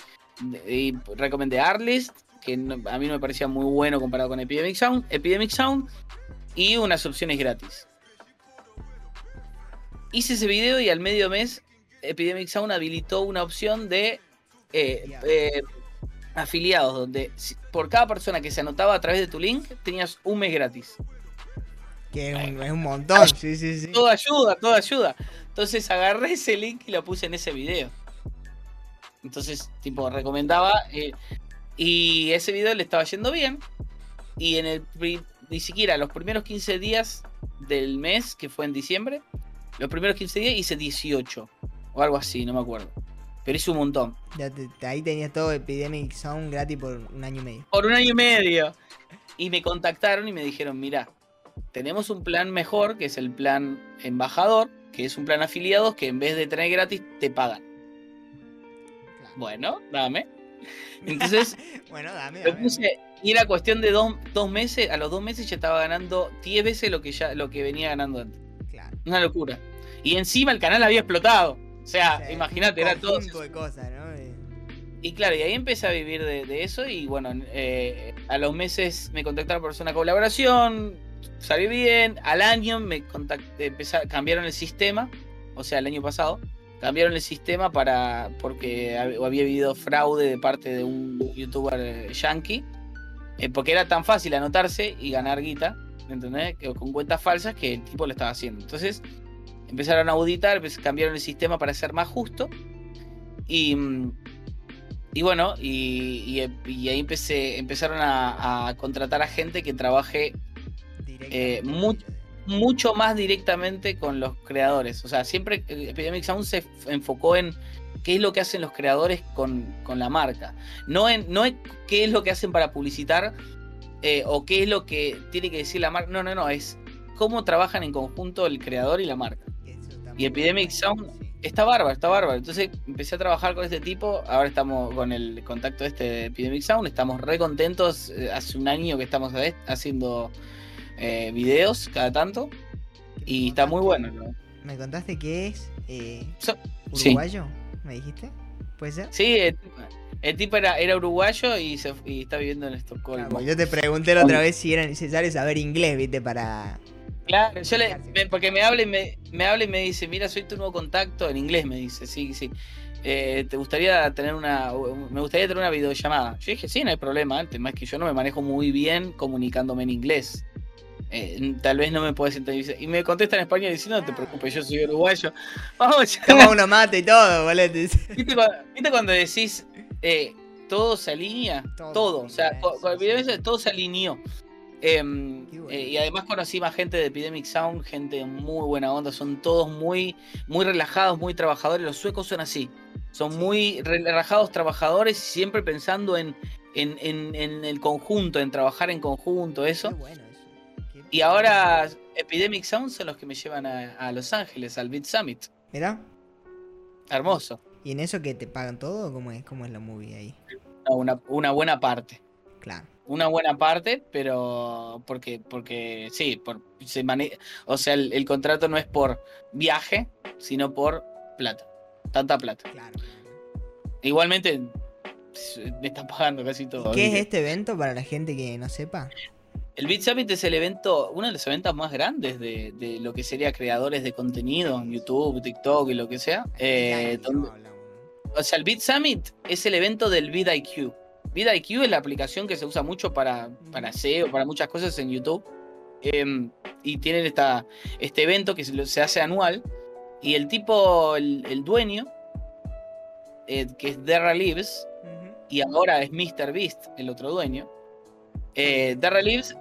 Y recomendé Artlist, que a mí no me parecía muy bueno comparado con Epidemic Sound, Epidemic Sound y unas opciones gratis. Hice ese video y al medio mes Epidemic Sound habilitó una opción de eh, eh, afiliados, donde por cada persona que se anotaba a través de tu link, tenías un mes gratis. Que es un, montón, sí, sí, sí. Todo ayuda, todo ayuda. Entonces agarré ese link y lo puse en ese video. Entonces, tipo, recomendaba. Eh, y ese video le estaba yendo bien. Y en el ni siquiera los primeros 15 días del mes, que fue en diciembre, los primeros 15 días hice 18. O algo así, no me acuerdo. Pero hizo un montón. ahí tenías todo Epidemic Sound gratis por un año y medio. Por un año y medio. Y me contactaron y me dijeron, mira, tenemos un plan mejor, que es el plan embajador, que es un plan afiliados que en vez de tener gratis, te pagan. Bueno, dame. Entonces, bueno, dame, y era cuestión de dos, meses, a los dos meses ya estaba ganando 10 veces lo que ya lo que venía ganando antes. Claro. Una locura. Y encima el canal había explotado. O sea, imagínate, era todo. de cosas, ¿no? Y claro, y ahí empecé a vivir de, eso y bueno, eh, a los meses me contactaron por una colaboración, salió bien, al año me contacté, cambiaron el sistema, o sea, el año pasado, cambiaron el sistema para porque había habido fraude de parte de un youtuber eh, yankee, eh, porque era tan fácil anotarse y ganar guita, ¿entendés? con cuentas falsas que el tipo lo estaba haciendo. Entonces, empezaron a auditar, cambiaron el sistema para ser más justo. Y, y bueno, y, ahí empecé, empezaron a, contratar a gente que trabaje eh, mucho más directamente con los creadores. O sea, siempre eh, Epidemic Sound se enfocó en qué es lo que hacen los creadores con, con la marca. No en, no en qué es lo que hacen para publicitar eh, o qué es lo que tiene que decir la marca. No, no, no, es cómo trabajan en conjunto el creador y la marca. Y Epidemic Sound. Está bárbaro, está bárbaro. Entonces empecé a trabajar con este tipo. Ahora estamos con el contacto este de Epidemic Sound. Estamos re contentos. Eh, Hace un año que estamos ha- haciendo eh, videos cada tanto. ¿Qué Y está muy bueno. ¿no? Me contaste que es eh, So- sí. uruguayo, ¿me dijiste? ¿Puede ser? Sí, el, el tipo era, era uruguayo y, se, y está viviendo en Estocolmo. Claro, yo te pregunté la otra vez si era necesario saber inglés, viste, para... Claro, yo le, me- porque me habla y me, me habla y me dice, mira, soy tu nuevo contacto, en inglés me dice, sí, sí. Eh, ¿Te gustaría tener una, me gustaría tener una videollamada? Yo dije, sí, no hay problema, el tema es que yo no me manejo muy bien comunicándome en inglés. Eh, tal vez no me puedes entender. Y me contesta en español dice, no te preocupes, yo soy uruguayo. Vamos, Toma uno mate y todo, boludo. te dice. ¿Viste cuando, viste cuando decís eh, todo se alinea? Todo o sea, con, con el video ese todo se alineó. Em, bueno. eh, y además conocí más gente de Epidemic Sound, gente muy buena onda, son todos muy, muy relajados, muy trabajadores. Los suecos son así, son Sí. muy relajados, trabajadores, siempre pensando en, en, en- en el conjunto, en trabajar en conjunto, eso. Qué bueno eso. Qué Y ahora Epidemic Sound son los que me llevan a, a Los Ángeles, al Beat Summit. Mirá, Hermoso. ¿y en eso que te pagan todo? ¿Cómo es, cómo es la movie ahí? Una, una buena parte. Claro. Una buena parte, pero porque, porque sí, por, se mane- o sea, el, el contrato no es por viaje, sino por plata, tanta plata. Claro. Igualmente me están pagando casi todo. ¿Qué es este evento para la gente que no sepa? El Beat Summit es el evento, uno de los eventos más grandes de, de lo que sería creadores de contenido, YouTube, TikTok y lo que sea. Eh, donde- o sea, el Beat Summit es el evento del VidIQ. VidIQ es la aplicación que se usa mucho para, para SEO, para muchas cosas en YouTube. Em, y tienen esta, este evento que se, hace anual. Y el tipo, el, el dueño, eh, que es Derra Lives, ¿no? Ujú. y ahora es Mr. Beast, el otro dueño. Eh, Derra Lives,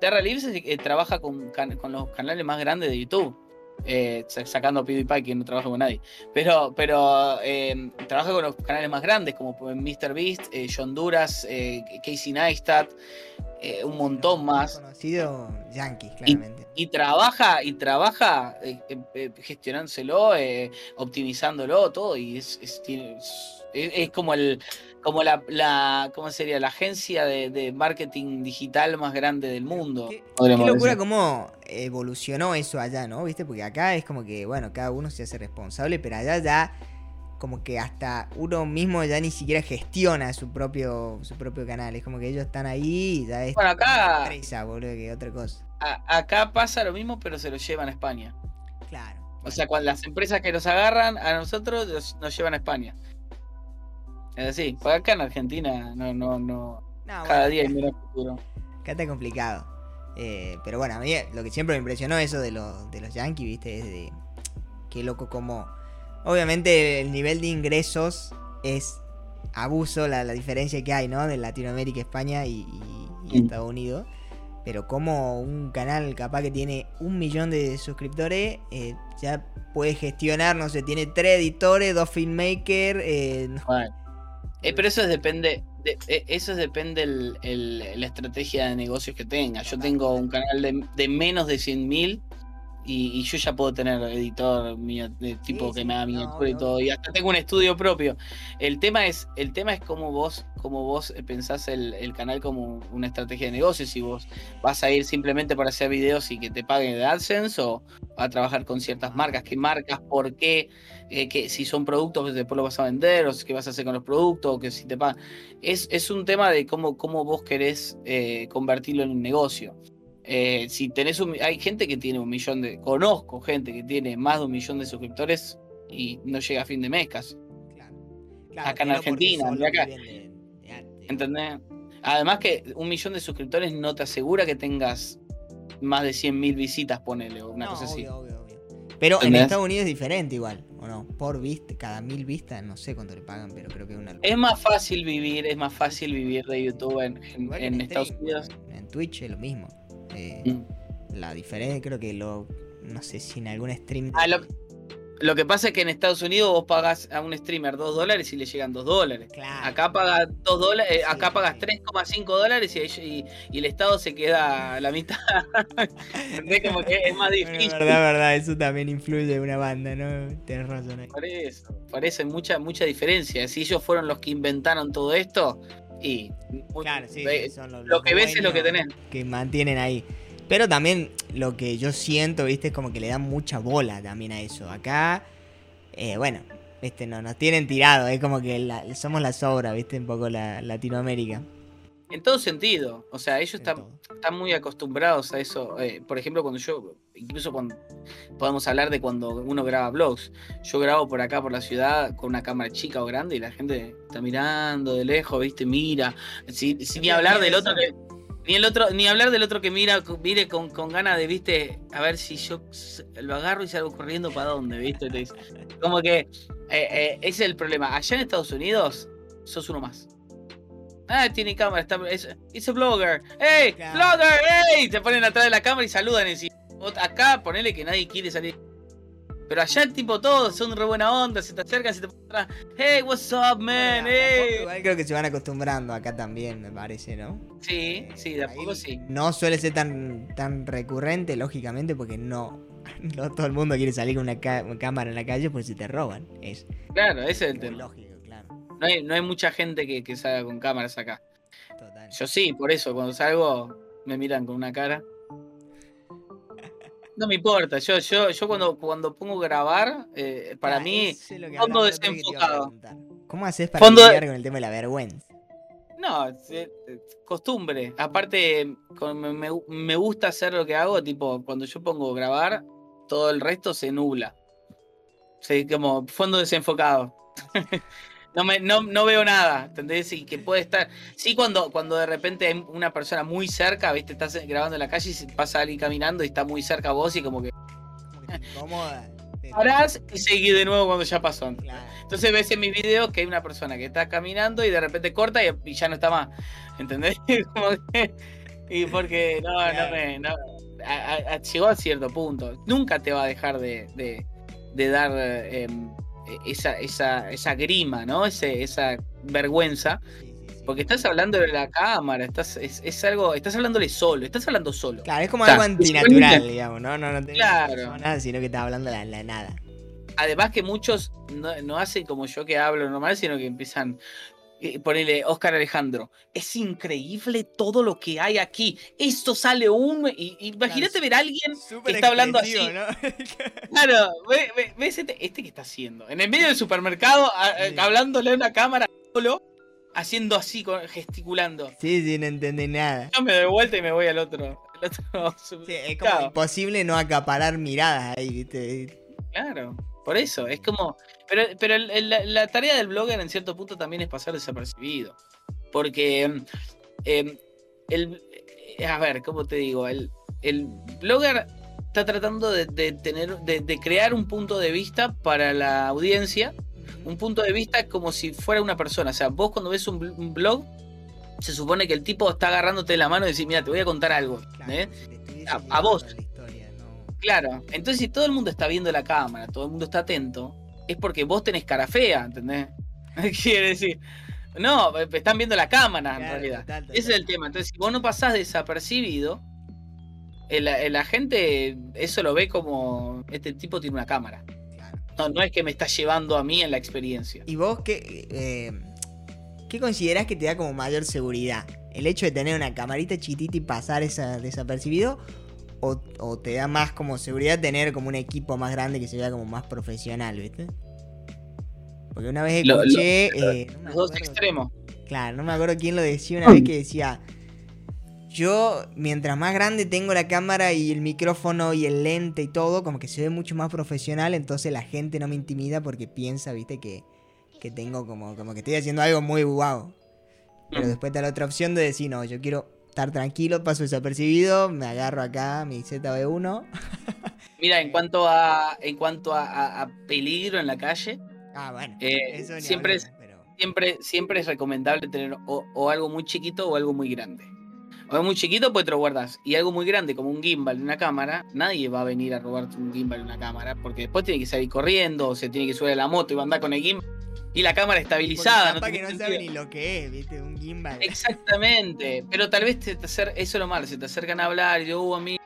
Derra Lives eh, trabaja con, can- con los canales más grandes de YouTube. Eh, sa- sacando a PewDiePie que no trabaja con nadie. Pero, pero eh, trabaja con los canales más grandes como Mr. Beast, eh, John Duras, eh, Casey Neistat, eh, un montón más. Conocido Yankees, claramente. Y trabaja, y trabaja eh, eh, eh, gestionándoselo, eh, optimizándolo, todo, y es, es, tiene- es- es como el, como la, la ¿cómo sería? La agencia de, de marketing digital más grande del mundo. Qué, locura cómo evolucionó eso allá, ¿no? ¿Viste? Porque acá es como que, bueno, cada uno se hace responsable, pero allá ya como que hasta uno mismo ya ni siquiera gestiona su propio su propio canal. Es como que ellos están ahí y ya es Bueno, acá- una empresa, boludo, que otra cosa. A- acá pasa lo mismo, pero se lo llevan a España. Claro. O sea, cuando las empresas que nos agarran a nosotros nos llevan a España. Es así, porque acá en Argentina no, no, no. No, Cada bueno, día hay menos futuro. Acá está complicado. Eh, pero bueno, a mí lo que siempre me impresionó eso de, los de los Yankees, ¿viste? Es de. Qué loco como. Obviamente el nivel de ingresos es abuso, la, la diferencia que hay, ¿no? De Latinoamérica, España y, y- y Mm. Estados Unidos. Pero como un canal capaz que tiene un millón de suscriptores, eh, ya puede gestionar, no sé, tiene tres editores, dos filmmakers. eh, Bueno. Eh, pero eso es depende, de- eh, eso es depende el, el- la estrategia de negocios que tenga. Yo tengo un canal de, de menos de 100 mil y, y yo ya puedo tener editor mío, de tipo Sí, que sí, me no, miniatura y obvio, todo. Y hasta tengo un estudio propio. El tema es, el tema es cómo vos, cómo vos pensás el, el canal como una estrategia de negocios. Si vos vas a ir simplemente para hacer videos y que te paguen de AdSense o a trabajar con ciertas marcas, qué marcas, por qué, eh, que si son productos pues después lo vas a vender, o qué vas a hacer con los productos, o que si te pagan. Es, es un tema de cómo, cómo vos querés eh, convertirlo en un negocio. Eh, si tenés un, hay gente que tiene un millón de, conozco gente que tiene más de un millón de suscriptores y no llega a fin de mes casi. Claro. Acá en Argentina, acá. de- de. ¿Entendés? Además que un millón de suscriptores no te asegura que tengas más de 100.000 visitas, ponele, o una No, cosa así. obvio, obvio, obvio. Pero en. Estados Unidos es diferente igual, ¿o no? Por vista, cada mil vistas, no sé cuánto le pagan, pero creo que es una. Es más fácil vivir, es más fácil vivir de YouTube en, en- Igual que en en Estados stream, Unidos. En Twitch es lo mismo. Eh, Mm. la diferencia, creo que lo. No sé si en algún stream. Ah, lo, lo que pasa es que en Estados Unidos vos pagas a un streamer 2 dólares y le llegan 2 dólares. Claro. Acá pagas 2 dólares, eh, Sí, acá pagas sí. 3,5 dólares y, y- y el Estado se queda a la mitad. ¿Entendés? Como que es más Bueno, difícil. verdad, verdad, eso también influye en una banda, ¿no? Tienes razón ahí. Por eso, por eso hay mucha, mucha diferencia. Si ellos fueron los que inventaron todo esto, y muy- Claro, sí, sí, son los, lo que ves es lo que tenés. Que mantienen ahí. Pero también lo que yo siento, viste, es como que le dan mucha bola también a eso. Acá, eh, bueno, viste, no, nos tienen tirado, es como que la- somos la sobra, viste, un poco la Latinoamérica. En todo sentido. O sea, ellos están, muy acostumbrados a eso. Eh, por ejemplo, cuando yo, incluso cuando podemos hablar de cuando uno graba vlogs. Yo grabo por acá, por la ciudad, con una cámara chica o grande y la gente está mirando de lejos, ¿viste? Mira. Si, si ni hablar del otro que. Ni el otro, ni hablar del otro que mira, mire con, con ganas de, viste, a ver si yo lo agarro y salgo corriendo para dónde, viste. Como que eh, eh, ese es el problema. Allá en Estados Unidos, sos uno más. Ah, tiene cámara, está, es, it's a blogger. ¡Hey! Claro. ¡Blogger! ¡Hey! Te ponen atrás de la cámara y saludan encima. Ot- Acá ponele que nadie quiere salir. Pero allá tipo todos son re buena onda, se te acercan, se te ponen atrás. Hey, what's up, man? Bueno, Hey. Igual creo que se van acostumbrando acá también, me parece, ¿no? Sí, sí, de a poco sí. No suele ser tan, tan recurrente, lógicamente, porque no, no todo el mundo quiere salir con una cámara en la calle porque si te roban. Es Claro, ese es el tema. lógico. No hay, no hay mucha gente que, que salga con cámaras acá. Total. Yo sí, por eso, cuando salgo me miran con una cara. No me importa, yo, yo, yo cuando, cuando pongo grabar, eh, para Ah, mí, fondo desenfocado. ¿Cómo haces para Fondo lidiar con el tema de la vergüenza? No, eh, costumbre. Aparte, con- me, me- me gusta hacer lo que hago, tipo, cuando yo pongo grabar, todo el resto se nubla. Sí, como fondo desenfocado. no, me, no, no veo nada, ¿entendés? Y que puede estar. Sí, cuando, cuando de repente hay una persona muy cerca, ¿viste? Estás grabando en la calle y se pasa alguien caminando y está muy cerca a vos y como que te- parás y seguís de nuevo cuando ya pasó. Claro. Entonces ves en mis videos que hay una persona que está caminando y de repente corta y, ya no está más. ¿Entendés? Como que- y porque no, no me. no, a- a- llegó a cierto punto. Nunca te va a dejar de, de- de dar eh, em, esa, esa, esa grima, ¿no? Ese, esa vergüenza. Sí, sí, sí. Porque estás hablando de la cámara, estás, es, es algo, estás hablándole solo, estás hablando solo. Claro, es como O sea, algo antinatural, digamos, ¿no? No, no tenés Claro. nada, sino que estás hablando la, la nada. Además que muchos no, no hacen como yo que hablo normal, sino que empiezan. Eh, Ponele Oscar Alejandro. Es increíble todo lo que hay aquí. Esto sale un. y- Imagínate ver a alguien que está hablando así. Claro, ve- ve- ves este, este que está haciendo. En el medio del supermercado, a- Sí. hablándole a una cámara solo, haciendo así, gesticulando. sí, sí, no entendés nada. Yo me doy vuelta y me voy al otro. al otro Sí, es como imposible no acaparar miradas ahí, ¿viste? Claro, por eso, es como... Pero, pero el- el- la, tarea del blogger en cierto punto también es pasar desapercibido. Porque, em, el, eh, a ver, ¿cómo te digo? El, el blogger está tratando de, de tener, de, de crear un punto de vista para la audiencia, un punto de vista como si fuera una persona. O sea, vos cuando ves un, un blog, se supone que el tipo está agarrándote la mano y dice, mira, te voy a contar algo. Claro, ¿eh? A- vos. la historia, ¿no? Claro, entonces si todo el mundo está viendo la cámara, todo el mundo está atento, es porque vos tenés cara fea, ¿entendés? Quiere decir, no, están viendo la cámara en realidad. total, total. Ese es el tema. Entonces, si vos no pasás desapercibido, la gente eso lo ve como este tipo tiene una cámara. Claro. No, no es que me está llevando a mí en la experiencia. ¿Y vos qué, eh, qué considerás que te da como mayor seguridad? ¿El hecho de tener una camarita chiquitita y pasar esa desapercibido? O, o te da más como seguridad tener como un equipo más grande que se vea como más profesional, ¿viste? Porque una vez Lo- lo- escuché. eh, no Los dos extremos. Claro, no me acuerdo quién lo decía una vez que decía. Yo, mientras más grande tengo la cámara y el micrófono y el lente y todo, como que se ve mucho más profesional, entonces la gente no me intimida porque piensa, viste, que, que tengo como, como que estoy haciendo algo muy guau. Pero Mm. después está la otra opción de decir, no, yo quiero estar tranquilo, paso desapercibido, me agarro acá mi ZB1. Mira, en cuanto a en cuanto a, a- a peligro en la calle, Ah, bueno. Eh, eso siempre hablar, es- pero- siempre, siempre es recomendable tener o, o algo muy chiquito o algo muy grande. O es muy chiquito, pues te lo guardas. Y algo muy grande, como un gimbal de una cámara, nadie va a venir a robarte un gimbal de una cámara, porque después tiene que salir corriendo, o se tiene que subir a la moto y va a andar con el gimbal. Y la cámara estabilizada. Porque no capaz que no sabe ni lo que es, viste, un gimbal. Exactamente. Pero tal vez te, te acer- eso es lo malo, se te acercan a hablar y yo, uh, a mí.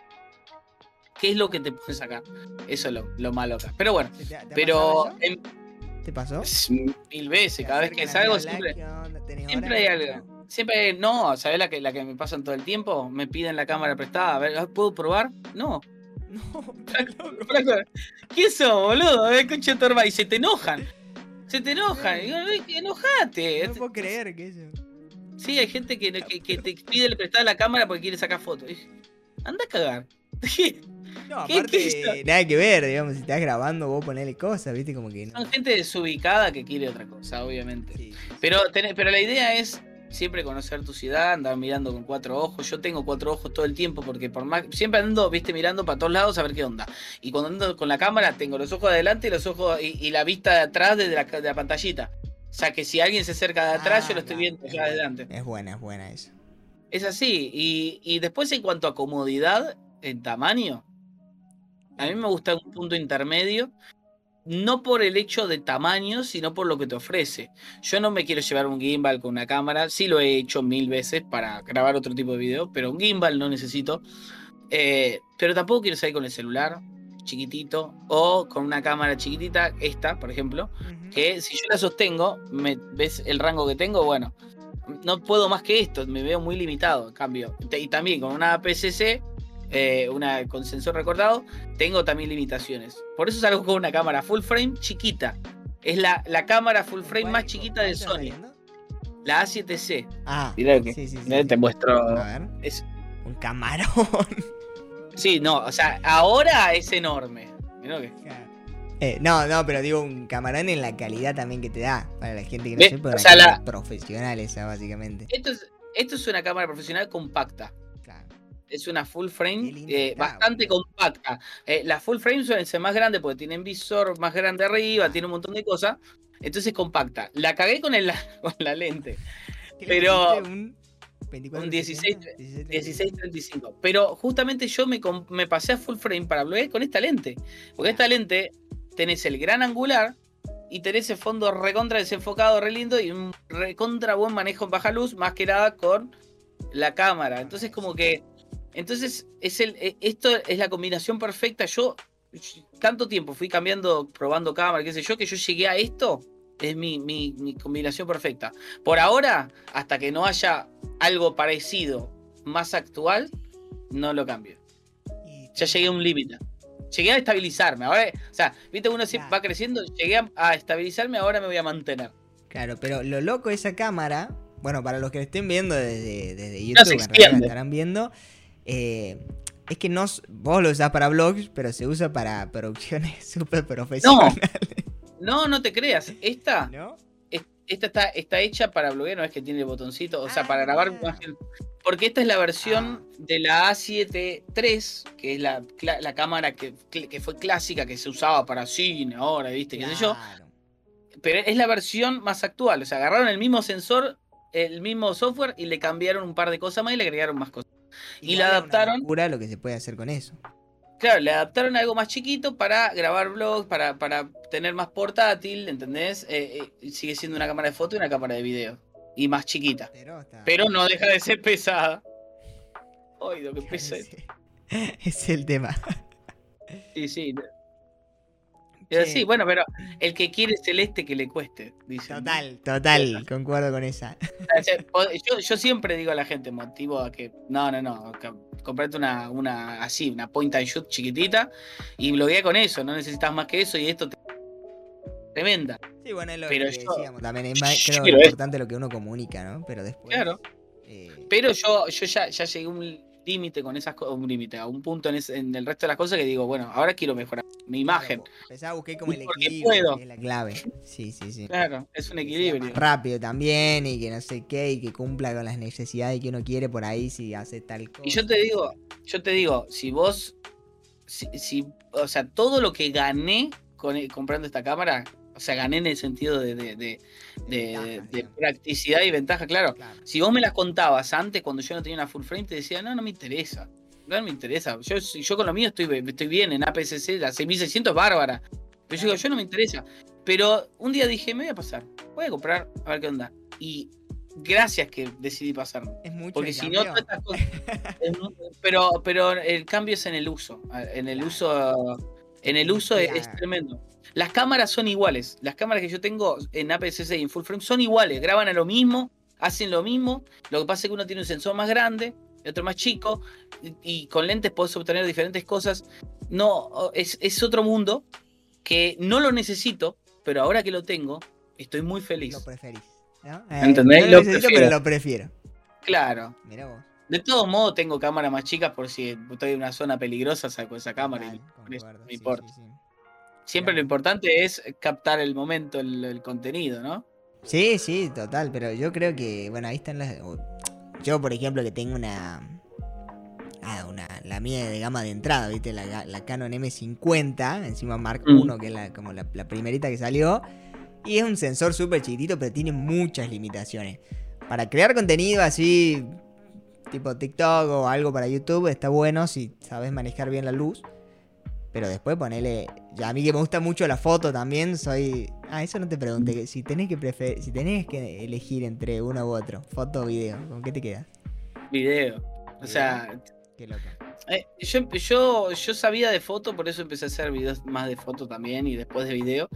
¿Qué es lo que te puedes sacar? Eso es lo, lo malo acá. Pero bueno, ¿Te- te- te ha pero ¿Te pasó? mil veces, cada vez que salgo siempre. ¿qué onda? ¿Tenés Siempre hay algo. Siempre no, ¿sabes la que, la que me pasan todo el tiempo? Me piden la cámara prestada. A ver, ¿puedo probar? No. No. ¿Qué sos, boludo? A ver, concha de tu hermana. Y se te enojan. Se te enojan. Y digo, "Ay, enojate. No puedo creer que eso. Sí, hay gente que, que, que te pide prestada la cámara porque quiere sacar fotos. Anda a cagar. No, ¿Qué- aparte, qué nada que ver, digamos, si estás grabando vos ponele cosas, viste, como que no. Son gente desubicada que quiere otra cosa, obviamente. Sí. Pero, tenés- pero la idea es siempre conocer tu ciudad, andar mirando con cuatro ojos. Yo tengo cuatro ojos todo el tiempo porque por más siempre ando, viste, mirando para todos lados a ver qué onda. Y cuando ando con la cámara tengo los ojos de adelante y los ojos y, y la vista de atrás desde la, de la pantallita. O sea que si alguien se acerca de atrás, Ah, yo lo estoy claro, viendo es ya de adelante. Es buena, es buena eso. Es así. Y, y después en cuanto a comodidad, en tamaño, a mí me gusta un punto intermedio. No por el hecho de tamaño, sino por lo que te ofrece. Yo no me quiero llevar un gimbal con una cámara. Sí lo he hecho mil veces para grabar otro tipo de video, pero un gimbal no necesito. Eh, pero tampoco quiero salir con el celular chiquitito o con una cámara chiquitita, esta, por ejemplo, que si yo la sostengo, me, ¿ves el rango que tengo? Bueno, no puedo más que esto, me veo muy limitado, en cambio. Y también con una PCC, eh, una, con sensor recortado, tengo también limitaciones. Por eso salgo con una cámara full frame chiquita. Es la, la cámara full frame ¿Cuál- más chiquita de Sony, viendo? la A7C. Ah, Mirá que- sí, sí, sí. Te muestro. A ver, Es- un camarón. sí, no, o sea, ahora es enorme. Mirá que- Eh, no, no, pero digo un camarón en la calidad también que te da. Para la gente que no sepa, o una sea, cámara la- profesional esa, básicamente. Esto es, esto es una cámara profesional compacta. Es una full frame eh, bastante compacta. Eh, las full frame suelen ser más grandes porque tienen visor más grande arriba, tiene un montón de cosas. Entonces es compacta. La cagué con, el, con la lente, ¿Qué le pero-? Un 24, un 16, 16, 1635. Pero justamente yo me, me pasé a full frame para bloguear con esta lente. Porque esta lente tenés el gran angular y tenés el fondo recontra desenfocado, re lindo y un recontra buen manejo en baja luz, más que nada con la cámara. Entonces como que... Entonces es el, eh, esto es la combinación perfecta. Yo tanto tiempo fui cambiando, probando cámara, qué sé yo, que yo llegué a esto. Es mi, mi- mi combinación perfecta. Por ahora, hasta que no haya algo parecido más actual, no lo cambio. Ya llegué a un límite. Llegué a estabilizarme. Ahora, o sea, viste, uno siempre Claro. va creciendo. Llegué a, a estabilizarme, ahora me voy a mantener. Claro, pero lo loco de esa cámara, bueno, para los que estén viendo desde, desde YouTube, la estarán viendo, eh, es que no, vos lo usás para vlogs, pero se usa para producciones súper profesionales. No, no te creas. Esta, ¿No? es- esta está, está hecha para bloguear, no es que tiene el botoncito. O sea, Ah, para grabar mirá. imagen. Porque esta es la versión de la A7 III, que es la, cámara que, que fue clásica, que se usaba para cine ahora, ¿viste? ¿Qué sé yo? Pero es la versión más actual. O sea, agarraron el mismo sensor, el mismo software y le cambiaron un par de cosas más y le agregaron más cosas. Y Igual la es una adaptaron. locura lo que se puede hacer con eso. Claro, le adaptaron algo más chiquito para grabar vlogs, para, para tener más portátil, ¿entendés? Eh, eh, sigue siendo una cámara de foto y una cámara de video. Y más chiquita. Pero, está- Pero no deja de ser pesada. Ay, lo que pesa. ese- es el tema. Sí, sí. Es así, Che, bueno, pero el que quiere celeste que le cueste, dice. Total, total, concuerdo con esa. Yo, yo siempre digo a la gente, motivo a que, no, no, no, que comprate una, una así, una point and shoot chiquitita y bloguea con eso, no necesitas más que eso y esto te... tremenda. Sí, bueno, es lo Pero que yo- decíamos también. Es más, creo quiero importante lo que uno comunica, ¿no? Pero después. Claro. eh, Pero yo, yo ya, ya llegué a un límite con esas cosas, un límite, a un punto en, ese- en el resto de las cosas que digo, bueno, ahora quiero mejorar mi imagen. claro, Empezá a buscar como el equilibrio, puedo. que es la clave. Sí, sí, sí. Claro, es un equilibrio. rápido también y que no sé qué y que cumpla con las necesidades que uno quiere por ahí si hace tal cosa. Y yo te digo, yo te digo, si vos, si, si- o sea, todo lo que gané con, comprando esta cámara, O sea, gané en el sentido de, de, de- practicidad y ventaja, claro. Claro. Si vos me las contabas antes, cuando yo no tenía una full frame, te decía, no, no me interesa. No me interesa. Yo, con lo mío estoy, estoy bien en APS-C, la 6600 es bárbara. Pero yo digo, yo no me interesa. Pero un día dije, me voy a pasar. Voy a comprar a ver qué onda. Y gracias que decidí pasarme. Es mucho. Porque si no, todas estas cosas. pero, pero el cambio es en el uso. En el Claro. uso. En el uso es, tremendo. Las cámaras son iguales. Las cámaras que yo tengo en APS-C y en full frame son iguales. Graban a lo mismo, hacen lo mismo. Lo que pasa es que uno tiene un sensor más grande y otro más chico. Y, y con lentes puedes obtener diferentes cosas. No, es, es otro mundo que no lo necesito, pero ahora que lo tengo, estoy muy feliz. Lo preferís. ¿no? ¿Entendés? no Lo lo necesito, prefiero. pero lo prefiero. Claro. Mira vos. De todos modos, tengo cámaras más chicas por si estoy en una zona peligrosa, saco esa cámara y Total, no sí, importa. sí, sí. Siempre Claro. lo importante es captar el momento, el, el contenido, ¿no? Sí, sí, total, pero yo creo que, bueno, ahí están las... Yo, por ejemplo, que tengo una... Ah, una, la mía de gama de entrada, ¿viste? La, la Canon M50, encima Mark Mm. I, que es la, como la, la primerita que salió. Y es un sensor súper chiquitito, pero tiene muchas limitaciones. Para crear contenido así, tipo TikTok o algo para YouTube, está bueno si sabes manejar bien la luz. Pero después ponele. Ya a mí que me gusta mucho la foto también, soy. Ah, eso no te pregunté. Si tenés que prefer... si tenés que elegir entre uno u otro, foto o video, ¿con qué te quedas? Video. O sea, Qué loco. Eh, yo, yo, yo sabía de foto, por eso empecé a hacer videos más de foto también y después de video.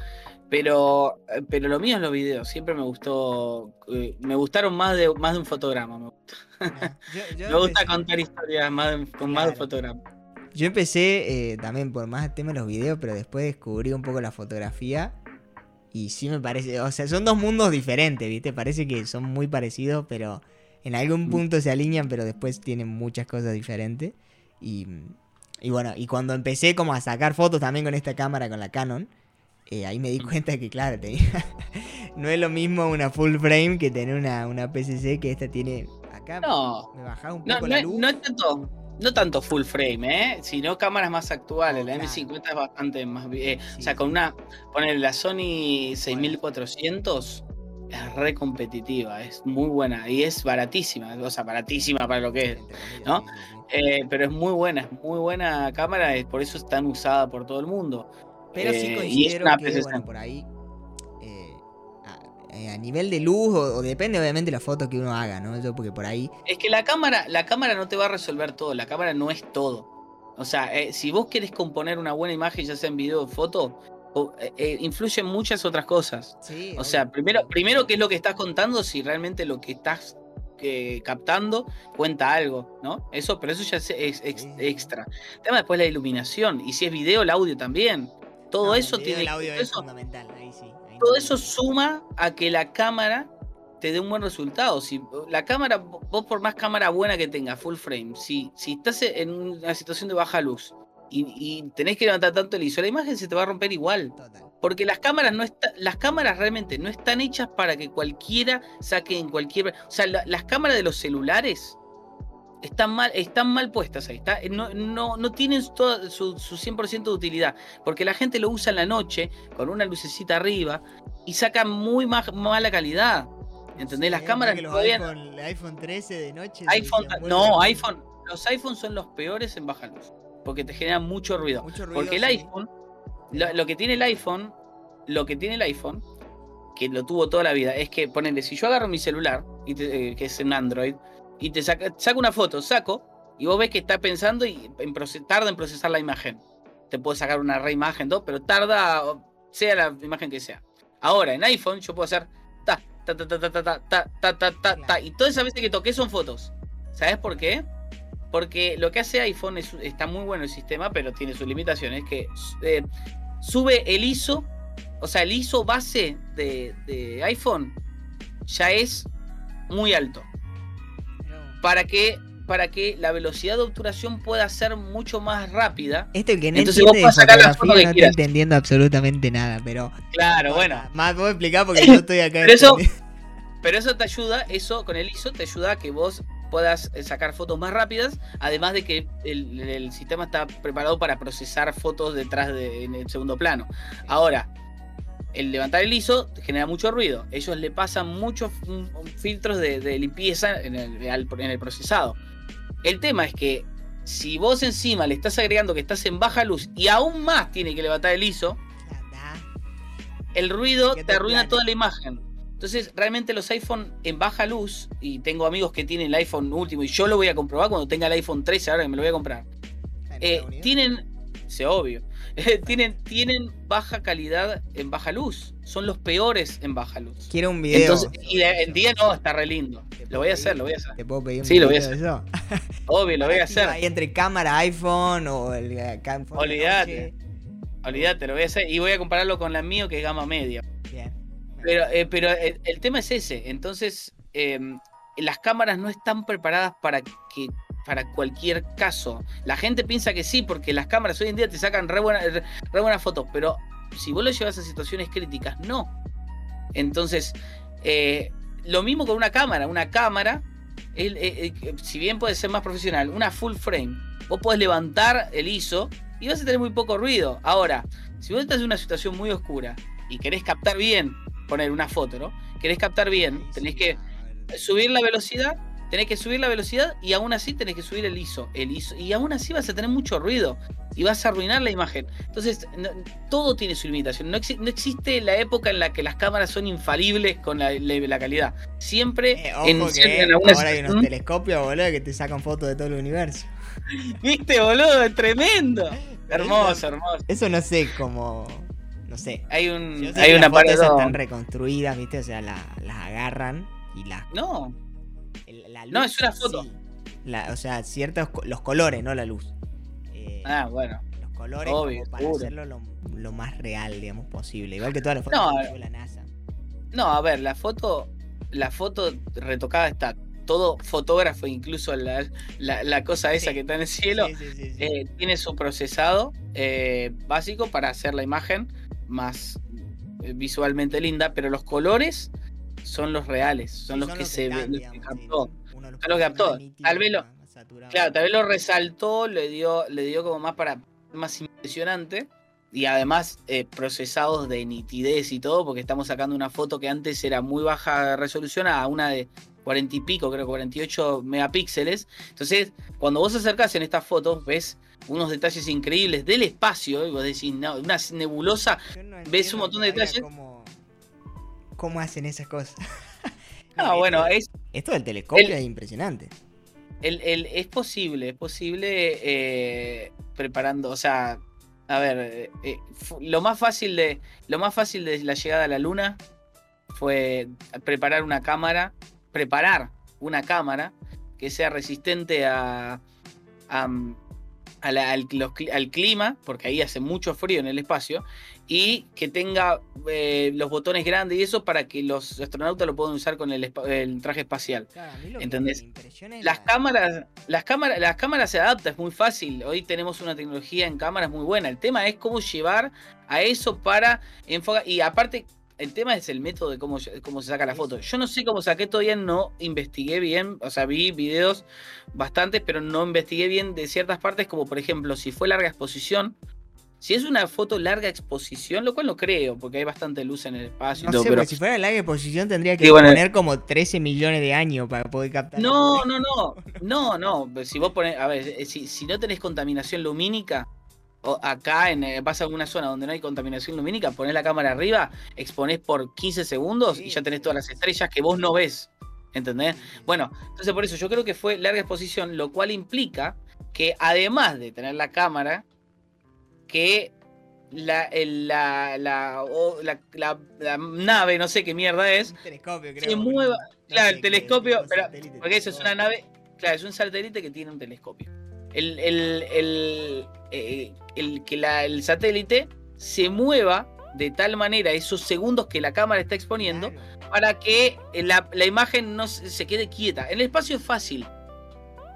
Pero, eh, pero lo mío es los videos. Siempre me gustó. eh, me gustaron más de, más de un fotograma. Me, gusta. Yo, Me gusta empecé- contar historias más de- con más de un fotograma. Yo empecé eh, también por más tema de los videos, pero después descubrí un poco la fotografía. Y sí me parece, o sea, son dos mundos diferentes, ¿viste? Parece que son muy parecidos, pero en algún Mm. punto se alinean, pero después tienen muchas cosas diferentes. Y, y bueno, y cuando empecé como a sacar fotos también con esta cámara, con la Canon, eh, ahí me di cuenta que, claro, tenía- no es lo mismo una full frame que tener una, una PCC que esta tiene acá. No, Me bajaba un poco no, la luz. no es tanto, no tanto full frame, ¿eh? sino cámaras más actuales. La claro. M50 es bastante más. eh, Sí, o sea, sí. con una. Poner la Sony 6400 es re competitiva, es muy buena y es baratísima. O sea, baratísima para lo que es. ¿no? Eh, pero es muy buena, es muy buena cámara, y por eso es tan usada por todo el mundo. Pero sí Eh, considero que, bueno, por ahí, eh, a, a nivel de luz, o, o depende obviamente de la foto que uno haga, ¿no? Yo porque por ahí, Es que la cámara, la cámara no te va a resolver todo, la cámara no es todo. O sea, eh, si vos querés componer una buena imagen, ya sea en video o foto, o, influyen muchas otras cosas. sí, O sea, primero, primero qué es lo que estás contando, si realmente lo que estás eh, captando cuenta algo, ¿no? Eso, pero eso ya es, es- extra. El tema después la iluminación, y si es video, el audio también. Todo No, eso el video tiene. el audio es eso, fundamental, ahí sí. ahí todo no- eso suma a que la cámara te dé un buen resultado. Si la cámara, vos por más cámara buena que tengas, full frame, si, si estás en una situación de baja luz y, y tenés que levantar tanto el ISO, la imagen se te va a romper igual. Total. Porque las cámaras no está, las cámaras realmente no están hechas para que cualquiera saque en cualquier. O sea, la- las cámaras de los celulares están mal, están mal puestas ahí. está- no, no, no tienen todo su, su 100% de utilidad. Porque la gente lo usa en la noche con una lucecita arriba y saca muy ma- mala calidad. ¿Entendés? Sí, las cámaras que los todavía- iPhone, el iPhone 13 de noche. iPhone, no, iPhone. Los iPhones son los peores en baja luz. Porque te generan mucho ruido. Mucho ruido, Porque el sí. iPhone, lo, lo que tiene el iPhone, lo que tiene el iPhone, que lo tuvo toda la vida, es que ponele, si yo agarro mi celular, y te- eh, que es en Android, y te saca, saco una foto, saco, y vos ves que está pensando y en tarda en procesar la imagen. Te puedo sacar una reimagen, todo, pero tarda, sea la imagen que sea. Ahora, en iPhone yo puedo hacer ta, ta, ta, ta, ta, ta, ta, ta, ta, ta, ta, ta, y todas esas veces que toqué son fotos. ¿Sabes por qué? Porque lo que hace iPhone es, está muy bueno el sistema, pero tiene sus limitaciones. Que eh, sube el ISO, o sea, el ISO base de, de iPhone ya es muy alto. Para que, para que la velocidad de obturación pueda ser mucho más rápida. Esto el que no Entonces vos de sacar la foto que no quieras. entendiendo absolutamente nada, pero... Claro, bueno. Más puedo explicar porque yo estoy acá... Pero eso-. Pero eso te ayuda, eso con el ISO te ayuda a que vos puedas eh, sacar fotos más rápidas, además de que el, el sistema está preparado para procesar fotos detrás de en el segundo plano. Ahora, el levantar el ISO genera mucho ruido. Ellos le pasan muchos filtros de, limpieza en el, en el procesado. El tema es que si vos encima le estás agregando que estás en baja luz y aún más tiene que levantar el ISO, el ruido te arruina toda la imagen. Entonces, realmente los iPhone en baja luz, y tengo amigos que tienen el iPhone último, y yo lo voy a comprobar cuando tenga el iPhone 13, ahora que me lo voy a comprar. Eh, tienen, se obvio, tienen, tienen baja calidad en baja luz. Son los peores en baja luz. Quiero un video. Entonces, y en día no, está re lindo. Lo voy a hacer, lo voy a hacer. ¿Te puedo pedir un sí, lo voy a hacer. Obvio, lo voy a hacer. Ahí entre cámara, iPhone o el Olvídate. Olvídate, lo voy a hacer. Y voy a compararlo con la mío que es gama media. Bien. Pero, eh, pero el, tema es ese. Entonces, em, las cámaras no están preparadas para que para cualquier caso. La gente piensa que sí, porque las cámaras hoy en día te sacan re, buenas fotos, pero si vos lo llevas a situaciones críticas, no. Entonces, eh, lo mismo con una cámara. Una cámara, eh, si bien puede ser más profesional, una full frame, vos podés levantar el ISO y vas a tener muy poco ruido. Ahora, si vos estás en una situación muy oscura y querés captar bien, poner una foto, ¿no? Querés captar bien, tenés que subir la velocidad tenés que subir la velocidad y aún así tenés que subir el ISO, el ISO. Y aún así vas a tener mucho ruido y vas a arruinar la imagen. Entonces, todo tiene su limitación. No, existe la época en la que las cámaras son infalibles con la, calidad. Siempre eh, en, ahora hay unos telescopios, boludo, que te sacan fotos de todo el universo. ¿Viste, boludo? Es tremendo. hermoso, hermoso. Eso no sé cómo. No sé. Hay un. hay una pared. están reconstruidas, ¿viste? O sea, las agarran y las. No no, es una foto. o sea, ciertos los colores, no la luz. Eh, ah, bueno. Los colores para hacerlo lo, más real, digamos, posible. Igual que todas las fotos no, de la NASA. No, a ver, la foto, la foto retocada está. Todo fotógrafo, incluso la, cosa esa que está en el cielo, eh, tiene su procesado eh, básico para hacer la imagen más visualmente linda, pero los colores son los reales, son los que se ven, captó. lo captó. Tal vez lo, claro, tal vez lo resaltó, le dio, le dio como más para más impresionante. Y además eh, procesados de nitidez y todo, porque estamos sacando una foto que antes era muy baja resolución a una de 40 y pico, creo 48 megapíxeles. Entonces, cuando vos acercás en estas fotos, ves unos detalles increíbles del espacio, y vos decís, no, una nebulosa, ves un montón de detalles cómo hacen esas cosas. No, bueno, es. Esto del telescopio es impresionante. El, es posible, es posible eh, preparando, o sea, a ver, eh, lo más fácil de lo más fácil de la llegada a la luna fue preparar una cámara, preparar una cámara que sea resistente a, al, clima, porque ahí hace mucho frío en el espacio, y que tenga eh, los botones grandes y eso para que los astronautas lo puedan usar con el, traje espacial. ¿Entendés? Las cámaras, las cámaras, las cámaras se adaptan, es muy fácil. Hoy tenemos una tecnología en cámaras muy buena. El tema es cómo llevar a eso para enfocar. Y aparte, el tema es el método de cómo, cómo se saca la foto. Yo no sé cómo saqué, todavía no investigué bien, o sea, vi videos bastantes, pero no investigué bien de ciertas partes, como por ejemplo, si fue larga exposición. Si es una foto larga exposición, lo cual no creo, porque hay bastante luz en el espacio. No sé, pero si fuera larga exposición tendría que poner como 13 millones de años para poder captar. No, no, no, no, no. Si vos pones, a ver, eh, si, si no tenés contaminación lumínica, acá en, eh, vas a alguna zona donde no hay contaminación lumínica, ponés la cámara arriba, exponés por 15 segundos y ya tenés todas las estrellas que vos no ves. ¿Entendés? Bueno, entonces por eso yo creo que fue larga exposición, lo cual implica que además de tener la cámara, que la, la, la, nave, no sé qué mierda es, telescopio, se mueva. claro, el telescopio, pero, porque eso es una nave, claro, es un satélite que tiene un telescopio. El, el, el, eh, el que el satélite se mueva de tal manera esos segundos que la cámara está exponiendo para que la, imagen no se quede quieta. En el espacio es fácil,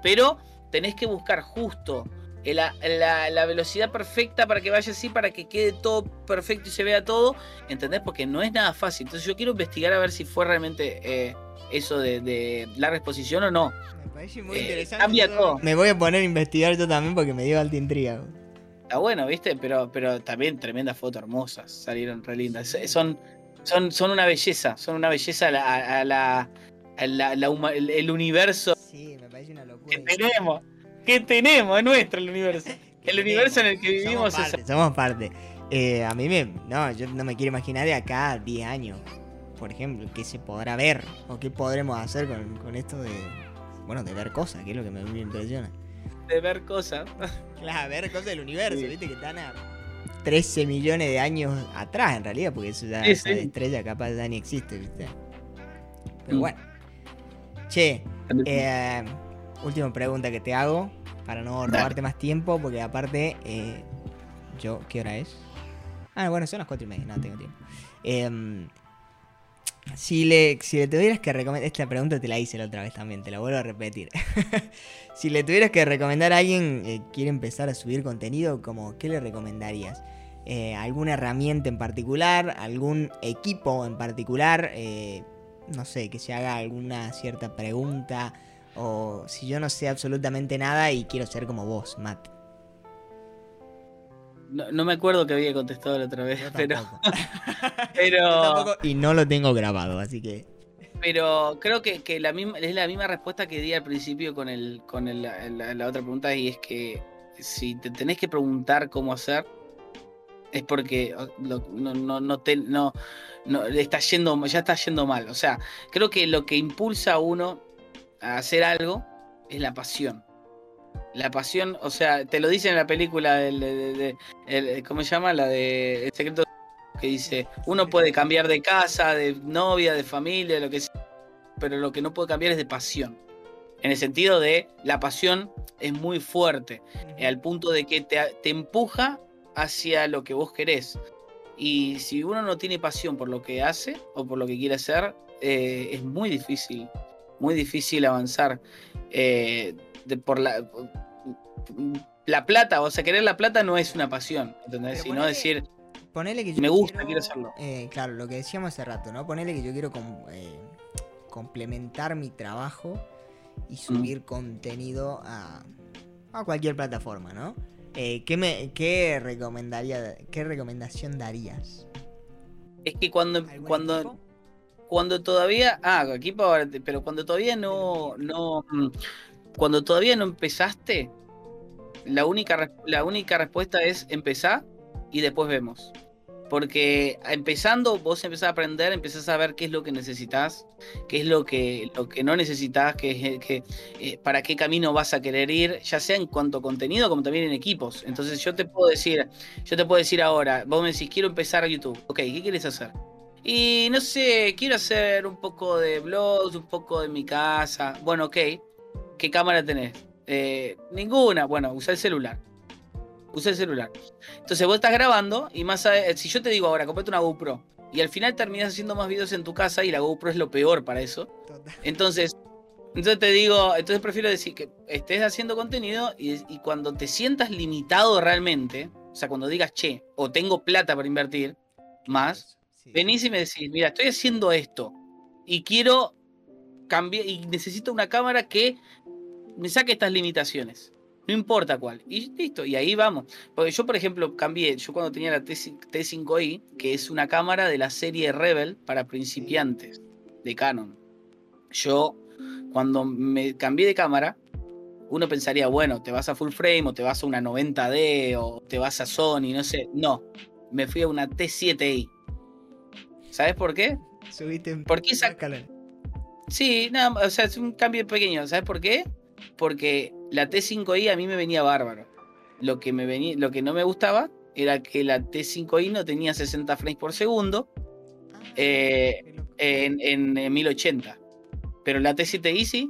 pero tenés que buscar justo la, velocidad perfecta para que vaya así, para que quede todo perfecto y se vea todo, ¿entendés? Porque no es nada fácil. Entonces yo quiero investigar a ver si fue realmente eh, eso de, de larga exposición o no. Me parece muy eh, interesante. Cambia todo. Me voy a poner a investigar yo también porque me dio alta intriga. Está bueno, ¿viste? Pero, pero también tremendas fotos hermosas, salieron re lindas. Son, son, son una belleza, son una belleza a la, a la, a la- la huma- el, el universo Sí, me parece una locura. que tenemos. Que tenemos, es nuestro el universo. El universo en el que vivimos somos es parte, somos parte. Eh, a mí me. No, yo no me quiero imaginar de acá a 10 años. Por ejemplo, qué se podrá ver o qué podremos hacer con, con esto de. Bueno, de ver cosas, que es lo que me, me impresiona. de ver cosas. Claro, ver cosas del universo, Sí. viste que están a 13 millones de años atrás en realidad, porque eso ya, Sí, esa sí. estrella capaz ya ni existe, viste. Pero Mm. bueno. Che, eh, última pregunta que te hago, para no Dale. robarte más tiempo, porque aparte, eh, yo, ¿qué hora es? Ah, bueno, son las cuatro y media, no tengo tiempo. Em, si le, si le tuvieras que recomendar, esta pregunta te la hice la otra vez también, te la vuelvo a repetir. si le tuvieras que recomendar a alguien que quiere empezar a subir contenido, como, ¿qué le recomendarías? Eh, ¿Alguna herramienta en particular? ¿Algún equipo en particular? Eh, no sé, que se haga alguna cierta pregunta. O si yo no sé absolutamente nada y quiero ser como vos, Matt. No, no me acuerdo que había contestado la otra vez, Yo pero, y no lo tengo grabado, así que. pero creo que, que la misma, es la misma respuesta que di al principio con el, con el- la, la otra pregunta y es que si te tenés que preguntar cómo hacer es porque lo- no, no, no te no, no le está yendo ya está yendo mal. O sea, creo que lo que impulsa a uno a hacer algo es la pasión. La pasión, o sea, te lo dicen en la película del, de, de- de- el- ¿cómo se llama? La de El secreto que dice, uno puede cambiar de casa, de novia, de familia, lo que sea, pero lo que no puede cambiar es de pasión. En el sentido de la pasión es muy fuerte, eh, al punto de que te, te empuja hacia lo que vos querés. Y si uno no tiene pasión por lo que hace o por lo que quiere hacer, eh, es muy difícil, muy difícil avanzar. Eh, de- por la, la plata, o sea, querer la plata no es una pasión, ¿entendés? Sino ponele- decir, Ponele que yo Me gusta, quiero hacerlo. eh, claro, lo que decíamos hace rato, ¿no? Ponele que yo quiero com- eh, complementar mi trabajo Mm. y subir contenido a, a cualquier plataforma, ¿no? Eh, ¿qué, me, ¿Qué recomendaría, qué recomendación darías? es que cuando, ¿Algún cuando? Cuando todavía, ah, ahora, te- pero cuando todavía no, no, mm, cuando todavía no empezaste, la única, la única respuesta es empezar y después vemos. Porque empezando, vos empezás a aprender, empezás a ver qué es lo que necesitas, qué es lo que, lo que no necesitas, qué, es- qué, eh, para qué camino vas a querer ir, ya sea en cuanto a contenido como también en equipos. Entonces yo te puedo decir, yo te puedo decir ahora, vos me decís, quiero empezar a YouTube. Ok, ¿qué quieres hacer? Y no sé, quiero hacer un poco de blogs, un poco de mi casa. Bueno, ok. ¿Qué cámara tenés? Eh, ninguna. Bueno, usa el celular. Usa el celular. Entonces vos estás grabando y más a- si yo te digo ahora, comprate una GoPro y al final terminas haciendo más videos en tu casa y la GoPro es lo peor para eso. Entonces, entonces te digo, entonces prefiero decir que estés haciendo contenido y, y cuando te sientas limitado realmente, o sea, cuando digas, che, o tengo plata para invertir más, Sí. venís y me decís, mira, estoy haciendo esto y quiero cambiar y necesito una cámara que me saque estas limitaciones. No importa cuál. Y listo, y ahí vamos. Porque yo, por ejemplo, cambié, yo cuando tenía la T5 T5i, que es una cámara de la serie Rebel para principiantes de Canon. Yo, cuando me cambié de cámara, uno pensaría, bueno, te vas a full frame o te vas a una 90D o te vas a Sony, no sé. No, me fui a una T7i. ¿Sabes por qué? Subiste un ¿Por qué esa-. Sí, nada, o sea, es un cambio pequeño. ¿Sabes por qué? Porque la T5i a mí me venía bárbaro. Lo que, me venía, lo que no me gustaba era que la T5i no tenía 60 frames por segundo Ah, eh, en, en, en 1080. Pero la T7i sí.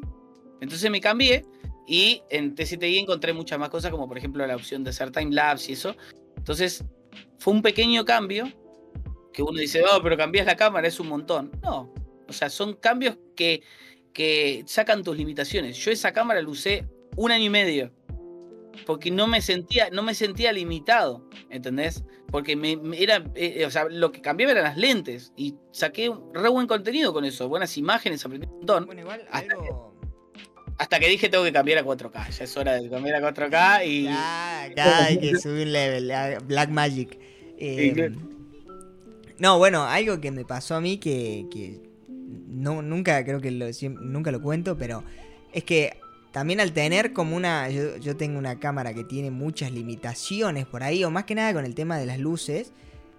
Entonces me cambié y en T7i encontré muchas más cosas, como por ejemplo la opción de hacer timelapse y eso. Entonces fue un pequeño cambio que uno dice, oh, pero cambias la cámara, es un montón. No, o sea, son cambios que, que sacan tus limitaciones. Yo esa cámara la usé un año y medio. Porque no me sentía, no me sentía limitado, ¿entendés? Porque me, me era, eh, o sea, lo que cambiaba eran las lentes. Y saqué un re buen contenido con eso, buenas imágenes, aprendí un montón. Bueno, igual hasta algo. Hasta que dije tengo que cambiar a 4K. Ya es hora de cambiar a 4K y. Ya, ya hay que subir un level. Black Magic. Eh, no, bueno, algo que me pasó a mí que, que no, nunca creo que lo, nunca lo cuento, pero es que también al tener como una. Yo, yo tengo una cámara que tiene muchas limitaciones por ahí, o más que nada con el tema de las luces.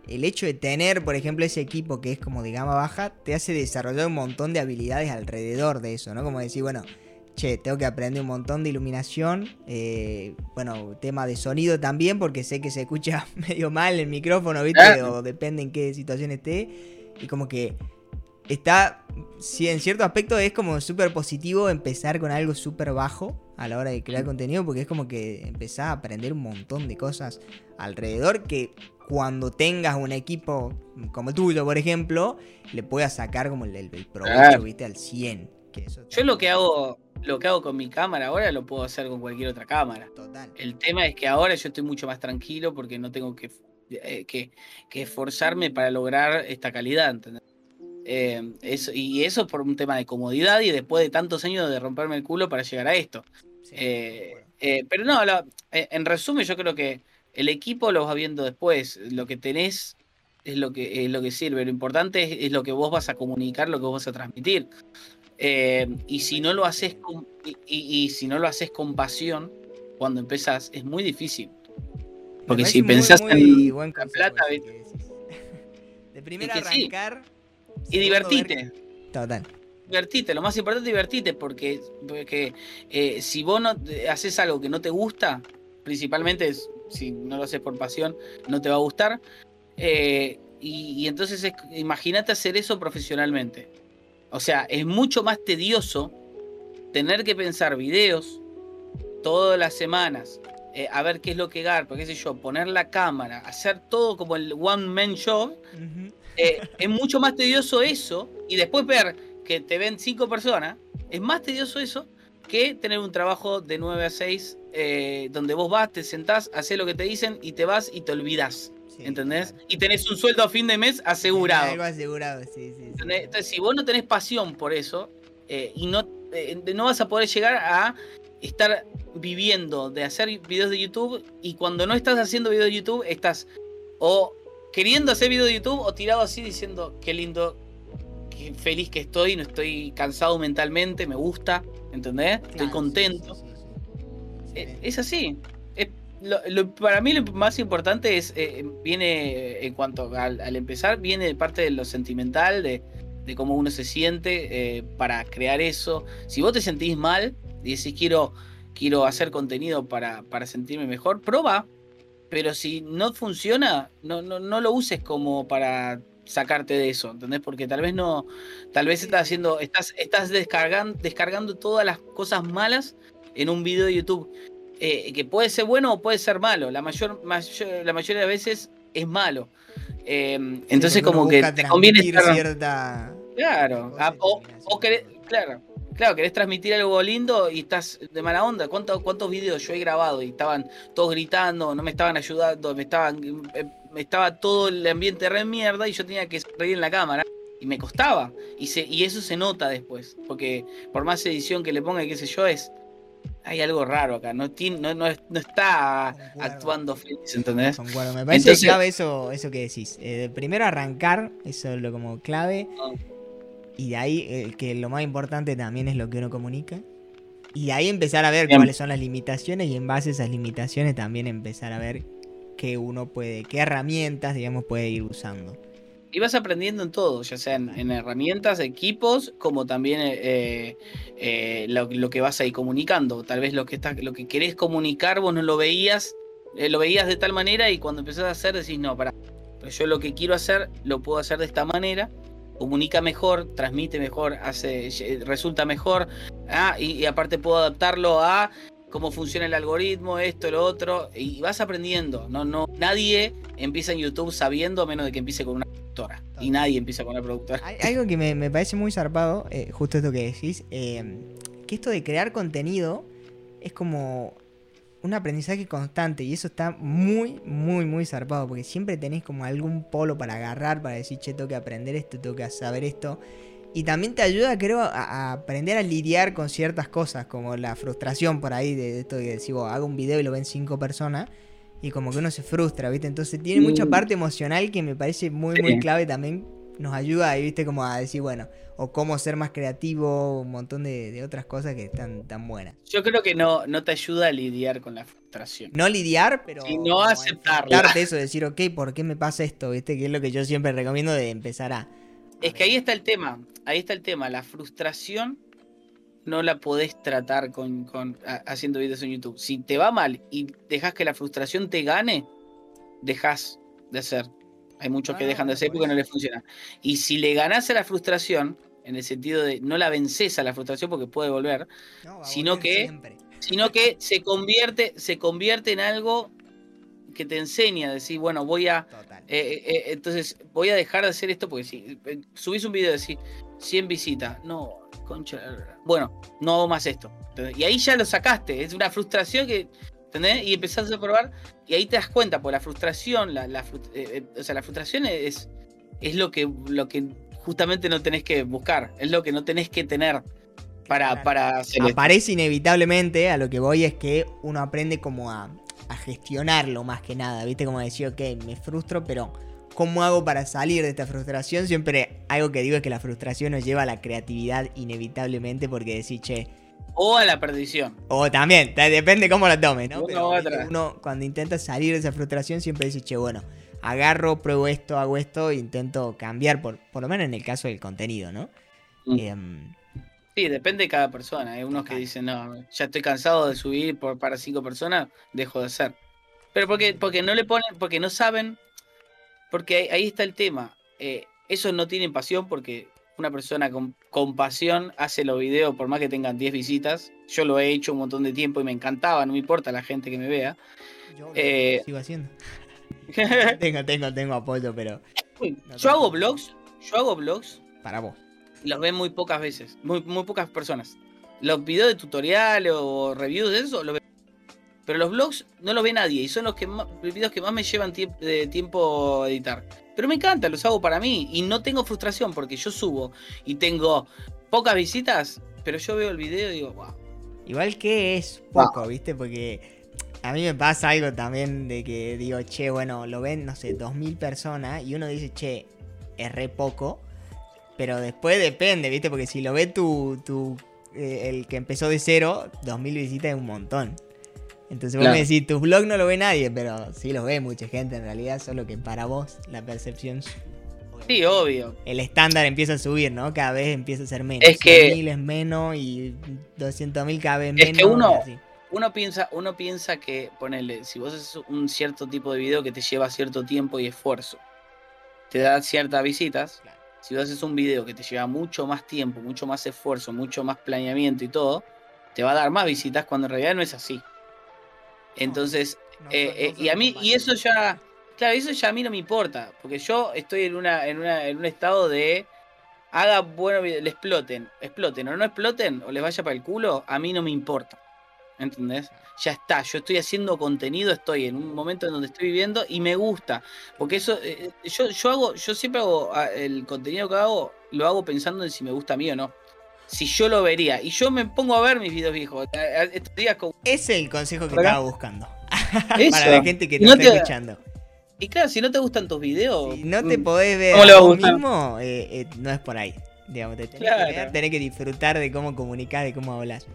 El hecho de tener, por ejemplo, ese equipo que es como de gama baja, te hace desarrollar un montón de habilidades alrededor de eso, ¿no? Como decir, bueno, che, tengo que aprender un montón de iluminación. eh, bueno, tema de sonido también, porque sé que se escucha medio mal el micrófono, ¿viste? O depende en qué situación esté. Y como que está, sí, en cierto aspecto es como súper positivo empezar con algo súper bajo a la hora de crear contenido, porque es como que empezás a aprender un montón de cosas alrededor que cuando tengas un equipo como el tuyo, por ejemplo, le puedas sacar como el, el- provecho. ¿viste? Al 100. que eso Yo lo que hago, lo que hago con mi cámara ahora lo puedo hacer con cualquier otra cámara. Total. El tema es que ahora yo estoy mucho más tranquilo porque no tengo que, eh, que, que esforzarme para lograr esta calidad. ¿entendés? Eh, eso, y eso es por un tema de comodidad y después de tantos años de romperme el culo para llegar a esto. Sí, Eh, bueno. eh, pero no, la- eh, en resumen yo creo que el equipo lo vas viendo después. Lo que tenés es lo que, es lo que sirve. Lo importante es, es lo que vos vas a comunicar, lo que vos vas a transmitir. Eh, y si no lo haces con, y, y- y si no lo haces con pasión, cuando empezás, es muy difícil. Porque si muy- pensás muy en buen la consejo plata. De sí. arrancar. y divertite. ver- Total. divertite, lo más importante es divertite, porque, porque eh, si vos no haces algo que no te gusta, principalmente es- si no lo haces por pasión, no te va a gustar. eh, y, y entonces es- imagínate hacer eso profesionalmente. O sea, es mucho más tedioso tener que pensar videos todas las semanas, eh, a ver qué es lo que garpa, qué sé yo, poner la cámara, hacer todo como el one man show. Eh, es mucho más tedioso eso y después ver que te ven cinco personas, es más tedioso eso que tener un trabajo de 9 a 6 eh, donde vos vas, te sentás, haces lo que te dicen y te vas y te olvidás, Sí, ¿entendés? Y tenés un sueldo a fin de mes asegurado. Algo asegurado, sí, sí. Entonces, si vos no tenés pasión por eso eh, y no, eh, no vas a poder llegar a estar viviendo de hacer videos de YouTube y cuando no estás haciendo videos de YouTube estás o queriendo hacer videos de YouTube o tirado así diciendo qué lindo, qué feliz que estoy, no estoy cansado mentalmente, me gusta, ¿entendés? Claro, estoy contento. sí, sí, sí. Eh. Es así. Lo- lo- para mí lo más importante es, eh, viene en cuanto al, al empezar, viene de parte de lo sentimental, de, de cómo uno se siente eh, para crear eso. Si vos te sentís mal y decís quiero, quiero hacer contenido para, para sentirme mejor, prueba. Pero si no funciona, no, no, no lo uses como para sacarte de eso, ¿entendés? Porque tal vez no, tal vez estás haciendo, estás, estás descargando, descargando todas las cosas malas en un video de YouTube. Eh, que puede ser bueno o puede ser malo. La mayor, mayor- la mayoría de veces es malo. Eh, entonces, como que te conviene estar. cierta. Claro, o, o querés, siendo- claro, claro, querés transmitir algo lindo y estás de mala onda. ¿Cuántos, cuántos videos yo he grabado y estaban todos gritando, no me estaban ayudando, me estaban, eh, me estaba todo el ambiente re mierda y yo tenía que reír en la cámara y me costaba. Y, se, y eso se nota después, porque por más edición que le ponga y qué sé yo, es hay algo raro acá, no, tiene, no, no, es- no está actuando feliz, ¿entendés? Concuerdo. Me parece Entonces- clave eso, eso que decís. Eh, primero arrancar, eso es lo como clave. Ah. Y de ahí, eh, que lo más importante también es lo que uno comunica. Y de ahí empezar a ver Bien. cuáles son las limitaciones y en base a esas limitaciones también empezar a ver qué uno puede, qué herramientas, digamos, puede ir usando. Y vas aprendiendo en todo, ya sea en, en herramientas, equipos, como también eh, eh, lo, lo que vas ahí comunicando. Tal vez lo que estás, lo que querés comunicar, vos no lo veías, eh, lo veías de tal manera y cuando empezás a hacer decís, no, para, pero yo lo que quiero hacer, lo puedo hacer de esta manera, comunica mejor, transmite mejor, hace, resulta mejor, ah, y, y aparte puedo adaptarlo a cómo funciona el algoritmo, esto, lo otro, y vas aprendiendo. No, no, nadie empieza en YouTube sabiendo a menos de que empiece con una productora. Y nadie empieza con una productora. Hay algo que me, me parece muy zarpado, eh, justo esto que decís, eh, que esto de crear contenido es como un aprendizaje constante y eso está muy, muy, muy zarpado porque siempre tenés como algún polo para agarrar, para decir, che, tengo que aprender esto, tengo que saber esto. Y también te ayuda, creo, a, aprender a lidiar con ciertas cosas, como la frustración por ahí de, esto de decir, vos, hago un video y lo ven cinco personas, y como que uno se frustra, ¿viste? Entonces tiene mucha Mm. parte emocional que me parece muy, muy clave también. Nos ayuda ahí, ¿viste? Como a decir, bueno, o cómo ser más creativo, un montón de, de otras cosas que están tan buenas. Yo creo que no, no te ayuda a lidiar con la frustración. No lidiar, pero. Sí, no aceptarla. eso, decir, ok, ¿por qué me pasa esto? ¿Viste? Que es lo que yo siempre recomiendo de empezar a. Es que ahí está el tema, ahí está el tema. La frustración no la podés tratar con, con- ha- haciendo videos en YouTube. Si te va mal y dejas que la frustración te gane, dejas de hacer. Hay muchos que Ah, dejan de hacer por porque no les funciona. Y si le ganás a la frustración, en el sentido de no la vences a la frustración porque puede volver, No, Sino que- siempre. sino que se convierte, se convierte en algo que te enseña, decir, bueno, voy a, Total. eh, eh, entonces voy a dejar de hacer esto porque si eh, subís un video de decir 100 visitas, no, concha, bueno, no hago más esto. ¿entendés? Y ahí ya lo sacaste, es una frustración que, ¿entendés? Y empezás a probar y ahí te das cuenta, por la frustración, la, la eh, eh, o sea, la frustración es, es lo que, lo que justamente no tenés que buscar, es lo que no tenés que tener para, para hacer esto. Aparece inevitablemente, a lo que voy es que uno aprende como a, a gestionarlo más que nada, ¿viste? Como decir, ok, me frustro, pero ¿cómo hago para salir de esta frustración? Siempre algo que digo es que la frustración nos lleva a la creatividad inevitablemente porque decís, che, O a la perdición. o también, ta- depende cómo lo tomes, ¿no? Una Pero u ¿viste? otra. uno cuando intenta salir de esa frustración siempre dice, che, bueno, agarro, pruebo esto, hago esto, e intento cambiar, por, por lo menos en el caso del contenido, ¿no? Mm. Em, Sí, depende de cada persona. Hay unos que dicen, no, ya estoy cansado de subir por, para cinco personas, dejo de hacer. Pero porque, porque no le ponen, porque no saben, porque ahí, ahí está el tema. Eh, esos no tienen pasión porque una persona con, con pasión hace los videos por más que tengan 10 visitas. Yo lo he hecho un montón de tiempo y me encantaba, no me importa la gente que me vea. yo Eh, sigo haciendo. tengo, tengo, tengo apoyo, pero yo hago blogs, yo hago blogs para vos. Y los ven muy pocas veces, muy, muy pocas personas. Los videos de tutorial o reviews de eso, los ven. Pero los blogs no los ve nadie y son los que más, los videos que más me llevan tiemp- de tiempo a editar. Pero me encanta, los hago para mí y no tengo frustración porque yo subo y tengo pocas visitas, pero yo veo el video y digo, wow. Igual que es poco, ¿viste? Porque a mí me pasa algo también de que digo, che, bueno, lo ven, no sé, 2000 personas y uno dice, che, es re poco. Pero después depende, ¿viste? Porque si lo ve tu, tu eh, el que empezó de cero, 2000 visitas es un montón. Entonces vos Claro. me decís, tu blog no lo ve nadie, pero sí lo ve mucha gente en realidad, solo que para vos la percepción... Sí, obvio. El estándar empieza a subir, ¿no? Cada vez empieza a ser menos. Es que- 100.000 es menos y 200.000 cada vez Es menos. que uno-. Uno piensa, uno piensa que, ponele, si vos haces un cierto tipo de video que te lleva cierto tiempo y esfuerzo, te da ciertas visitas. Claro. Si vos haces un video que te lleva mucho más tiempo, mucho más esfuerzo, mucho más planeamiento y todo, te va a dar más visitas cuando en realidad no es así. Entonces, No eh, no eh, y a mí, y eso ya, claro, eso ya a mí no me importa, porque yo estoy en una, en una, en un estado de haga bueno, le exploten, exploten o no exploten o les vaya para el culo, a mí no me importa. ¿Entendés? Ya está, yo estoy haciendo contenido, estoy en un momento en donde estoy viviendo y me gusta. Porque eso, eh, eh, yo, yo hago, yo siempre hago ah, el contenido que hago, lo hago pensando en si me gusta a mí o no. Si yo lo vería. Y yo me pongo a ver mis videos viejos. Estos días como. Es el consejo que estaba buscando. Para la gente que te no está te- escuchando. Y claro, si no te gustan tus videos. Si no te mm, podés ver ¿Cómo le va a vos mismo, eh, eh, no es por ahí. Digamos, te tenés Claro. que ver, tenés que disfrutar de cómo comunicás, de cómo hablas.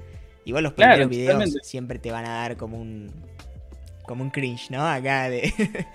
Igual los Claro, primeros videos totalmente. siempre te van a dar como un como un cringe, ¿no? Acá de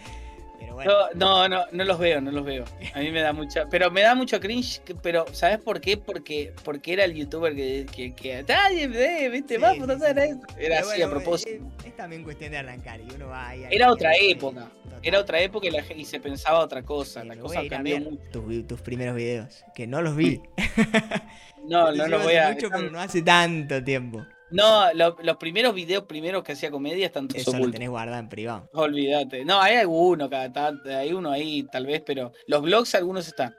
Pero bueno, No, no, no, no los veo, no los veo. A mí me da mucha, pero me da mucho cringe, pero ¿sabes por qué? Porque, porque era el youtuber que, que, que "Ay, eh, viste, Sí, vamos sí, sí. esto". Era pero así a propósito. Es, es también cuestión de arrancar y uno va ahí Era otra época, Total. Era otra época y, la y se pensaba otra cosa. Sí, La voy cosa cambió mucho. tus, tus primeros videos, que no los vi. No, no los voy hace a. mucho, pero no hace tanto tiempo. No, lo- los primeros videos primeros que hacía comedia están todos Eso lo ocultos. tenés guardado en privado. Olvídate. No, hay alguno cada tanto, hay uno ahí tal vez, pero los blogs algunos están.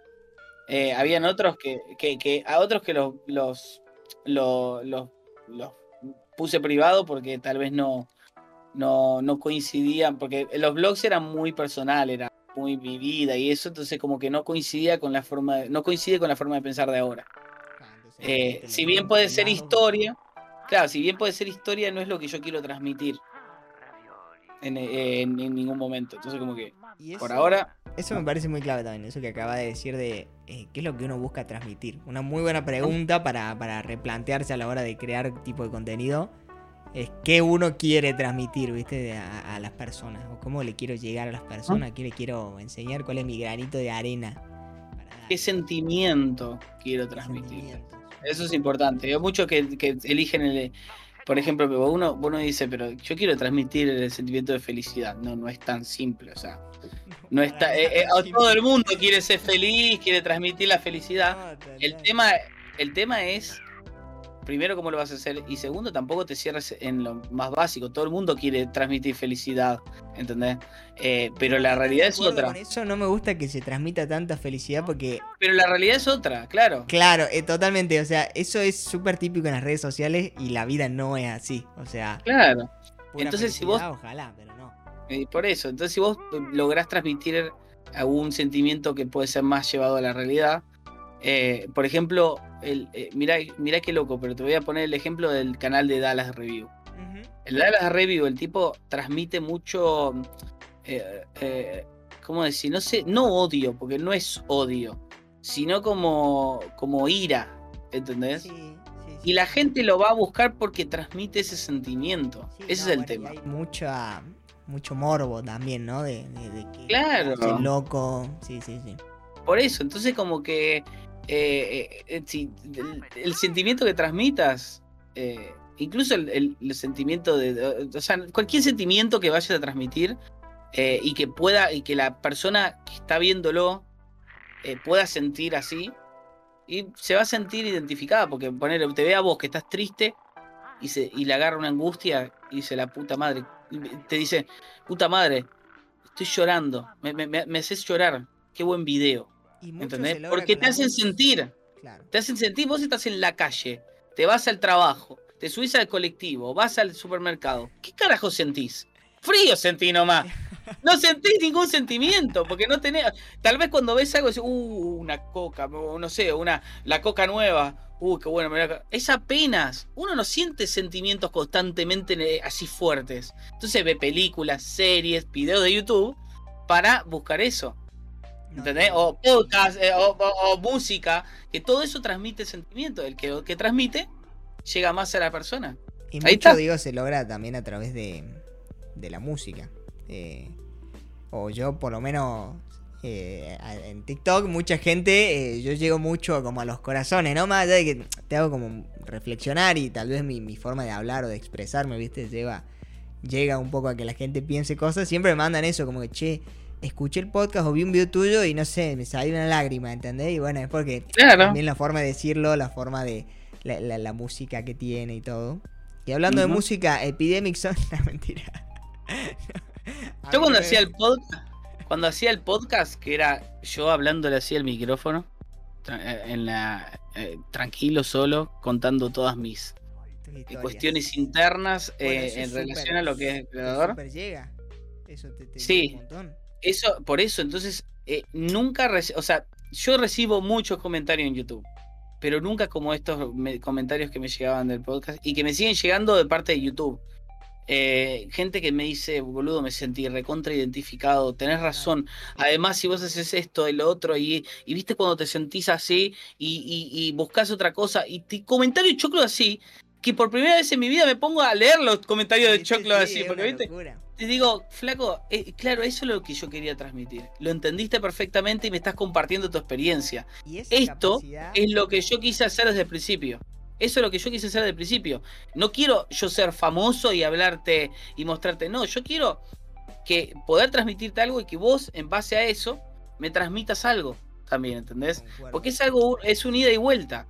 Eh, habían otros que, que, que- a otros que los, los, lo- los, los puse privado porque tal vez no, no, no coincidían, porque los blogs eran muy personal, era muy vivida y eso, entonces como que no coincidía con la forma, de- no coincide con la forma de pensar de ahora. Eh, si bien puede ser historia, claro, si bien puede ser historia, no es lo que yo quiero transmitir en, en- en ningún momento. Entonces, como que por ahora, Eso me parece muy clave también, eso que acaba de decir de eh, qué es lo que uno busca transmitir. Una muy buena pregunta para, para replantearse a la hora de crear tipo de contenido. Es qué uno quiere transmitir, ¿viste? A, a las personas. O cómo le quiero llegar a las personas, qué le quiero enseñar, cuál es mi granito de arena. para. ¿qué sentimiento quiero transmitir? Eso es importante. Hay muchos que, que eligen el. Por ejemplo, uno, uno dice, pero yo quiero transmitir el sentimiento de felicidad. No, no es tan simple. O sea, no está. Para eh, eh, todo el mundo quiere ser feliz, quiere transmitir la felicidad. Total. El tema, el tema es, primero, cómo lo vas a hacer. Y segundo, tampoco te cierres en lo más básico. Todo el mundo quiere transmitir felicidad. ¿Entendés? Eh, pero la realidad es otra. Con eso no me gusta que se transmita tanta felicidad porque Pero la realidad es otra, claro. Claro, eh, totalmente. O sea, eso es súper típico en las redes sociales y la vida no es así. O sea, Claro. Entonces, si vos- Ojalá, pero no. Eh, por eso, entonces si vos lográs transmitir algún sentimiento que puede ser más llevado a la realidad, por ejemplo, el, eh, mirá, mirá qué loco, pero te voy a poner el ejemplo del canal de Dallas Review. El Dallas Review, el tipo transmite mucho, eh, eh, ¿cómo decir? No sé, no odio, porque no es odio, sino como, como ira, ¿entendés? Sí, sí, sí. Y la gente lo va a buscar porque transmite ese sentimiento. Ese no, es el bueno, tema. Hay mucha, mucho morbo también, ¿no? De, de- de que Claro. loco. Sí, sí, sí. Por eso, entonces como que eh, eh, el, sentimiento que transmitas, eh, incluso el, sentimiento de, o sea, cualquier sentimiento que vayas a transmitir y que pueda, y que la persona que está viéndolo pueda sentir así, y se va a sentir identificada, porque poner, te ve a vos que estás triste y, se, y le agarra una angustia y dice la puta madre, te dice, puta madre, estoy llorando, me- me haces llorar, qué buen video. Porque te hacen música. sentir, Claro. te hacen sentir, vos estás en la calle, te vas al trabajo, te subís al colectivo, vas al supermercado. ¿Qué carajo sentís? Frío sentí nomás. No sentís ningún sentimiento, porque no tenés. Tal vez cuando ves algo decís, uh, una coca, no sé, una, la coca nueva, uh, qué bueno, mirá acá". es apenas. Uno no siente sentimientos constantemente eh, así fuertes. Entonces ve películas, series, videos de YouTube para buscar eso. O podcast, eh, o, o- o música, que todo eso transmite sentimiento. El que, que transmite llega más a la persona. Y Ahí mucho, está. digo, se logra también a través de, de la música. Eh, o yo, por lo menos, eh, en TikTok, mucha gente, yo llego mucho como a los corazones, ¿no? Más allá de que te hago como reflexionar y tal vez mi, mi forma de hablar o de expresarme, ¿viste? Lleva, llega un poco a que la gente piense cosas. Siempre me mandan eso, como que, che, escuché el podcast o vi un video tuyo y no sé, me salió una lágrima, ¿entendés? Y bueno, es porque Claro. también la forma de decirlo, la forma de la, la- la música que tiene y todo. Y hablando de música, Epidemic Son, no mentira. Yo cuando hacía el podcast, cuando hacía el podcast, que era yo hablándole así al micrófono, eh, en la, eh, tranquilo, solo, contando todas mis eh, historias. cuestiones internas Bueno, eh, en relación a lo que es el creador. Eso te, te Sí. un montón. Eso, por eso, entonces, eh, nunca, o sea, yo recibo muchos comentarios en YouTube, pero nunca como estos me- comentarios que me llegaban del podcast y que me siguen llegando de parte de YouTube. Eh, gente que me dice, boludo, me sentí recontra identificado, tenés razón. Además, si vos haces esto, el otro, y, y viste cuando te sentís así y, y, y buscas otra cosa, y te, comentarios choclo así, que por primera vez en mi vida me pongo a leer los comentarios de ¿Viste? choclo Sí, así, porque viste, locura. Te digo, flaco, eh, claro, eso es lo que yo quería transmitir. Lo entendiste perfectamente y me estás compartiendo tu experiencia. Y Esto capacidad- Es lo que yo quise hacer desde el principio. Eso es lo que yo quise hacer desde el principio. No quiero yo ser famoso y hablarte y mostrarte. No, yo quiero que poder transmitirte algo y que vos, en base a eso, me transmitas algo también, ¿entendés? Porque es algo, es un ida y vuelta.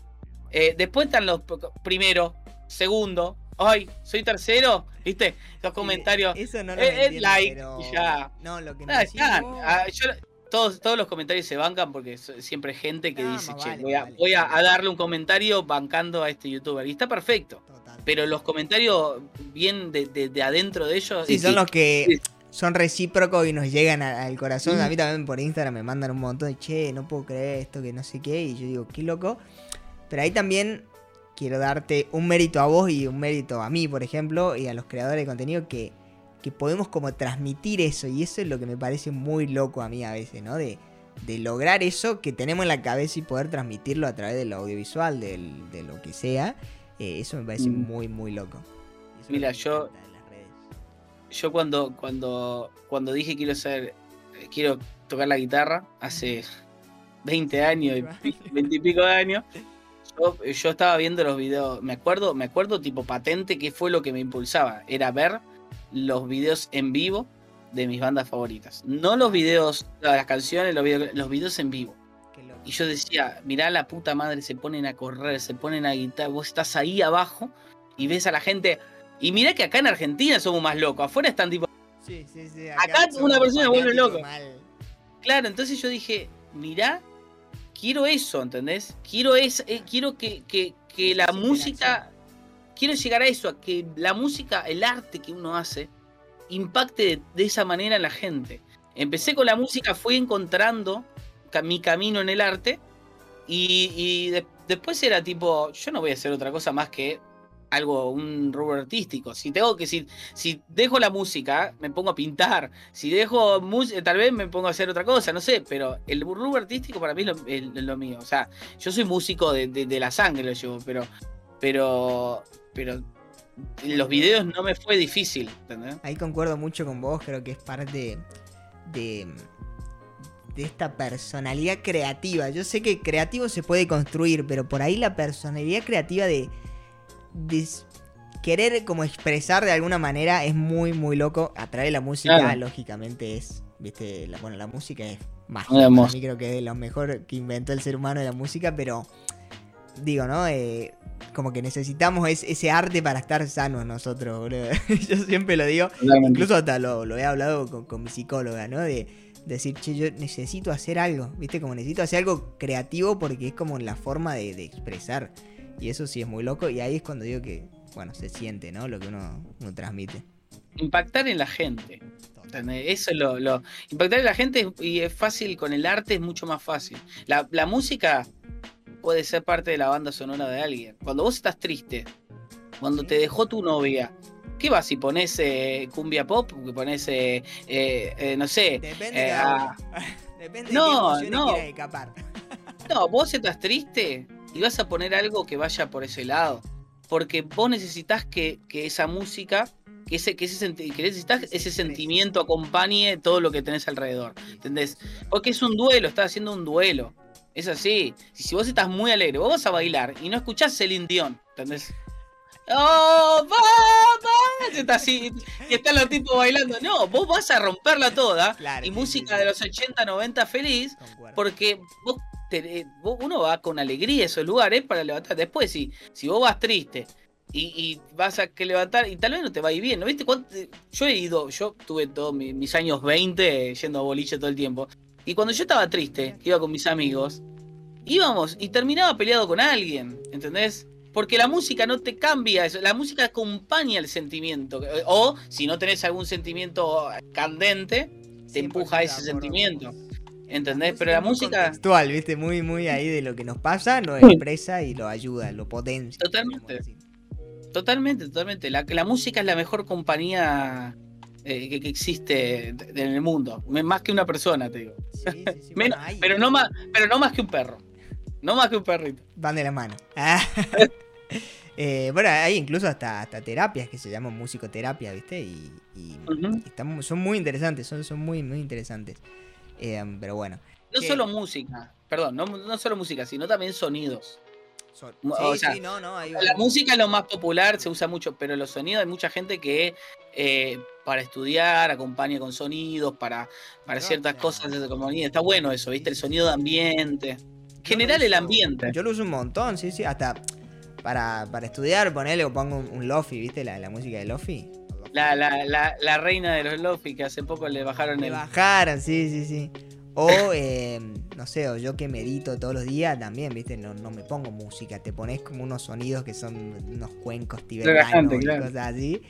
Eh, después están los primero, segundo, ay, soy tercero, ¿viste? Los comentarios. Eso no lo eh, eh, entiendo, like, pero- ya. No, lo que me Ah, vos- Ah, yo- todos, todos los comentarios se bancan porque siempre hay gente que Ah, dice, che, vale, voy, a, vale, voy a, darle un comentario bancando a este youtuber. Y está perfecto. Total. Pero los comentarios bien de, de- de adentro de ellos. Sí, son que- los que son recíprocos y nos llegan a- al corazón. A mí también por Instagram me mandan un montón de che, no puedo creer esto, que no sé qué. Y yo digo, qué loco. Pero ahí también quiero darte un mérito a vos y un mérito a mí, por ejemplo, y a los creadores de contenido que, que podemos como transmitir eso. Y eso es lo que me parece muy loco a mí a veces, ¿no? De, de lograr eso que tenemos en la cabeza y poder transmitirlo a través del audiovisual, del, de lo que sea. Eh, eso me parece Mm. muy, muy loco. Mira, yo-. Yo cuando, cuando, cuando dije quiero ser, quiero tocar la guitarra hace 20 años, y pi- 20 y pico de años, yo, yo estaba viendo los videos, me acuerdo, me acuerdo tipo patente qué fue lo que me impulsaba, era ver los videos en vivo de mis bandas favoritas. No los videos, las canciones, los videos, los videos en vivo. Y yo decía, mirá la puta madre, se ponen a correr, se ponen a guitarra, vos estás ahí abajo y ves a la gente. Y mirá que acá en Argentina somos más locos, afuera están tipo. Sí, sí, sí, Acá una persona se vuelve loco. mal. Claro, entonces yo dije, mirá, quiero eso, ¿entendés? Quiero, es, eh, quiero que, que- que la música, quiero llegar a eso, a que la música, el arte que uno hace, impacte de, de esa manera en la gente. Empecé con la música, fui encontrando mi camino en el arte y, y de- después era tipo, yo no voy a hacer otra cosa más que algo, un rubro artístico. Si tengo que, si, si dejo la música, me pongo a pintar. Si dejo música, tal vez me pongo a hacer otra cosa, no sé, pero el rubro artístico para mí es lo, mío. O sea, yo soy músico de, de- la sangre, lo llevo, pero, pero, pero los videos no me fue difícil. Ahí concuerdo mucho con vos, creo que es parte de, de esta personalidad creativa. Yo sé que creativo se puede construir, pero por ahí la personalidad creativa de, querer como expresar de alguna manera es muy, muy loco. A través de la música, Claro. lógicamente es, viste, la, bueno, la música es mágica. Para mí creo que es de lo mejor que inventó el ser humano de la música, pero digo, ¿no? Eh, como que necesitamos es- ese arte para estar sanos nosotros, boludo. Yo siempre lo digo. Incluso hasta lo, lo he hablado con, con mi psicóloga, ¿no? De decir, che, yo necesito hacer algo, ¿viste? Como necesito hacer algo creativo porque es como la forma de, de expresar. Y eso sí es muy loco. Y ahí es cuando digo que, bueno, se siente, ¿no? Lo que uno, uno transmite. Impactar en la gente. Eso es lo, lo- Impactar en la gente es- y es fácil, con el arte es mucho más fácil. La, la música puede ser parte de la banda sonora de alguien. Cuando vos estás triste, cuando te dejó tu novia, ¿qué vas si pones eh, cumbia pop? Que pones, eh, eh, no sé. Depende de uno. Depende no, de qué no. escapar. No, vos estás triste y vas a poner algo que vaya por ese lado. Porque vos necesitas que, que esa música, que ese, que ese, senti- que necesitas ese sentimiento acompañe todo lo que tenés alrededor. ¿Entendés? Porque es un duelo, estás haciendo un duelo. Es así. Si, vos estás muy alegre, vos vas a bailar y no escuchás Celine Dion, ¿entendés? ¡Oh, papá! Está así, y están los tipos bailando. No, vos vas a romperla toda. Claro, y sí, música sí, sí. de los 80, 90 feliz. Concuerdo. Porque vos te- vos- uno va con alegría a esos lugares para levantar. Después, si, si vos vas triste y, y vas a que levantar, y tal vez no te va a ir bien, ¿no viste? cuánto- Yo he ido, yo tuve todos mi- mis años 20 yendo a boliche todo el tiempo. Y cuando yo estaba triste, que iba con mis amigos, íbamos y terminaba peleado con alguien, ¿entendés? Porque la música no te cambia eso, la música acompaña el sentimiento. O si no tenés algún sentimiento candente, te 100% empuja a ese sentimiento. ¿Entendés? Pero la música... contextual, ¿viste? Muy, muy ahí de lo que nos pasa, lo expresa y lo ayuda, lo potencia. Totalmente. Totalmente, totalmente. La, la música es la mejor compañía eh, que, que existe en el mundo. Más que una persona, te digo. Sí, sí, sí, Menos- bueno, pero, no más, pero no más que un perro. No más que un perrito. van de la mano. Ah. Eh, bueno, hay incluso hasta, hasta terapias que se llaman musicoterapia, ¿viste? Y, están son muy interesantes, son, son muy, muy interesantes. Eh, pero bueno. No solo música, perdón, no, no solo música, sino también sonidos. son- Mu- sí, o sea, sí, no, no, ahí La música es lo más popular, se usa mucho, pero los sonidos hay mucha gente que eh, para estudiar acompaña con sonidos, para, para ciertas cosas de comunidad. Está bueno eso, ¿viste? El sonido de ambiente. Generar el ambiente. Yo lo uso un montón, sí, sí. Hasta para, para estudiar, ponerle o pongo un, un lofi, ¿viste? La, la música de lofi. La, la, la, la reina de los lofi que hace poco le bajaron Le el. bajaron, sí, sí, sí. O, eh, no sé, o yo que medito todos los días también, ¿viste? No, no me pongo música, te pones como unos sonidos que son unos cuencos tibetanos y claro. cosas así.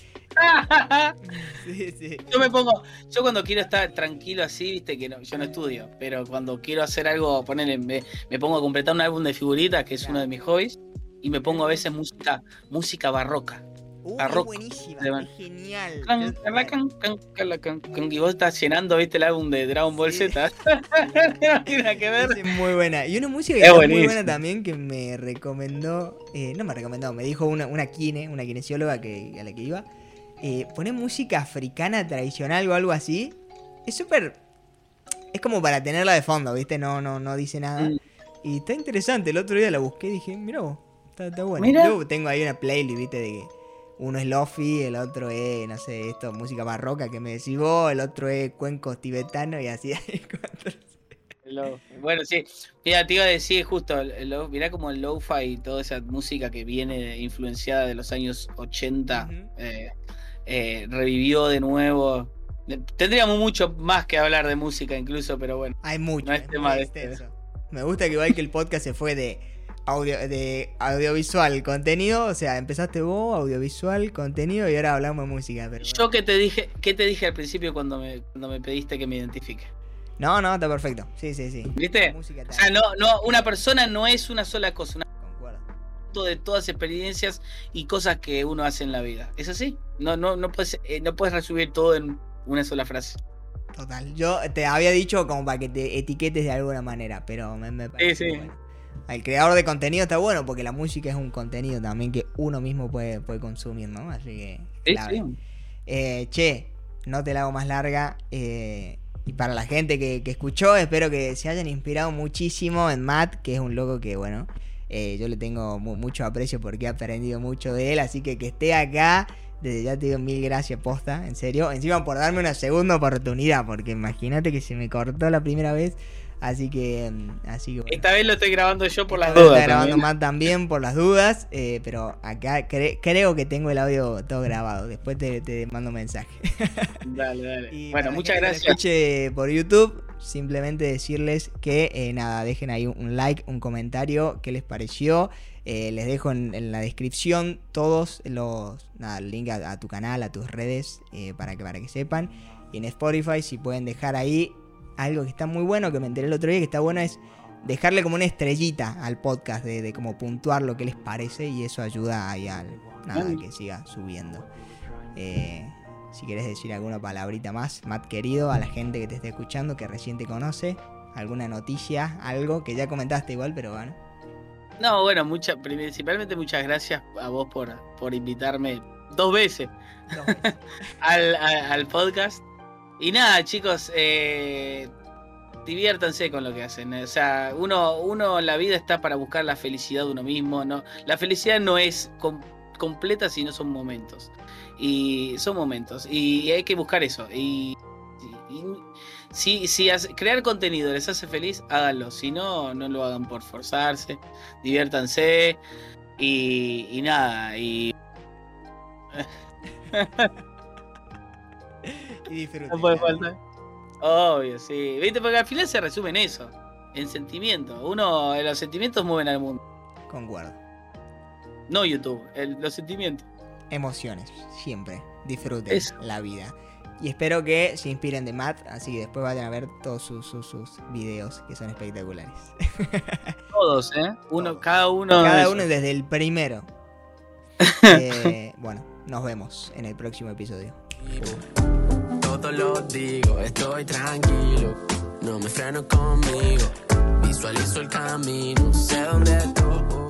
Sí, sí. Yo me pongo, yo cuando quiero estar tranquilo así, viste que no, yo no estudio, pero cuando quiero hacer algo, ponerle, me, me pongo a completar un álbum de figuritas, que es uno de mis hobbies, y me pongo a veces música, música barroca. Uh, es buenísima, es genial. Can, can, can, Y vos estás llenando, viste, el álbum de Dragon Ball Sí. Z. no tiene nada que ver. Es muy buena. Y una música que Es muy buena también que me recomendó, eh, no me recomendó, me dijo una, una kine, una kinesióloga que, a la que iba, eh, poner música africana tradicional o algo así. Es súper... Es como para tenerla de fondo, ¿viste? No, no, no dice nada. Mm. Y está interesante. El otro día la busqué y dije, mira vos, está, está bueno. Mira. Yo tengo ahí una playlist, ¿viste? De que uno es lofi, el otro es, no sé, esto, música barroca que me decís vos, el otro es cuencos tibetanos y así. hay cuatro. Lo- Bueno, sí. Mira, te iba a decir justo, lo- mirá como el lo-fi y toda esa música que viene influenciada de los años 80 Ujú. eh, eh, revivió de nuevo. Tendríamos mucho más que hablar de música incluso, pero bueno. Hay mucho, No es es tema de este. extenso. Me gusta que igual que el podcast se fue de audio de audiovisual contenido, o sea, empezaste vos, audiovisual, contenido y ahora hablamos de música, pero bueno. Yo que te dije, ¿qué te dije al principio cuando me, cuando me pediste que me identifique? No, no, está perfecto. Sí, sí, sí. ¿Viste? O sea, no, no, una persona no es una sola cosa, un concuerdo. conjunto de todas experiencias y cosas que uno hace en la vida. ¿Es así? No, no, no puedes, eh, no puedes resumir todo en una sola frase. Total. Yo te había dicho como para que te etiquetes de alguna manera, pero me, me parece sí. bueno. El creador de contenido está bueno porque la música es un contenido también que uno mismo puede, puede consumir, ¿no? Así que. Sí, sí. Eh, che, no te la hago más larga. eh, y para la gente que, que escuchó, espero que se hayan inspirado muchísimo en Matt, que es un loco que, bueno, eh, yo le tengo mu- mucho aprecio porque he aprendido mucho de él. Así que que esté acá, desde ya te digo mil gracias, posta, en serio. Encima por darme una segunda oportunidad, porque imagínate que se me cortó la primera vez. Así que, mm, así que bueno. Esta vez lo estoy grabando yo por las dudas. Está grabando también. Matt también por las dudas, eh, pero acá cre- creo que tengo el audio todo grabado. Después te, te mando un mensaje. Dale, dale. Y bueno, muchas lo gracias. escuche por YouTube, simplemente decirles que eh, nada, dejen ahí un like, un comentario, qué les pareció. Eh, les dejo en, en la descripción todos los nada, link a, a tu canal, a tus redes, para que para que sepan. Y en Spotify, si pueden dejar ahí algo que está muy bueno, que me enteré el otro día, que está bueno es dejarle como una estrellita al podcast, de, de como puntuar lo que les parece y eso ayuda ahí al nada, que siga subiendo. Eh, si quieres decir alguna palabrita más, Matt querido, a la gente que te esté escuchando, que recién te conoce, alguna noticia, algo que ya comentaste igual, pero bueno. No, bueno, mucha, principalmente muchas gracias a vos por, por invitarme dos veces Dos veces. al, a- al podcast. Y nada, chicos, eh, diviértanse con lo que hacen. O sea, uno, uno la vida está para buscar la felicidad de uno mismo. ¿no? La felicidad no es com- completa, sino son momentos. Y son momentos. Y hay que buscar eso. Y, si, si crear contenido les hace feliz, háganlo. Si no, no lo hagan por forzarse. Diviértanse. Y, y nada. Y y disfruten. no puede faltar. Obvio, sí. ¿Viste? Porque al final se resume en eso. En sentimientos. Uno, los sentimientos mueven al mundo. Concuerdo. No YouTube, el- los sentimientos. Emociones, siempre. Disfruten Eso. la vida. Y espero que se inspiren de Matt, así que después vayan a ver todos sus, sus, sus videos que son espectaculares. Todos, ¿eh? Uno, Todos. cada uno. Cada uno desde el primero. Eh, bueno, nos vemos en el próximo episodio. Todo lo digo, estoy tranquilo. No me freno conmigo. Visualizo el camino, sé dónde estoy.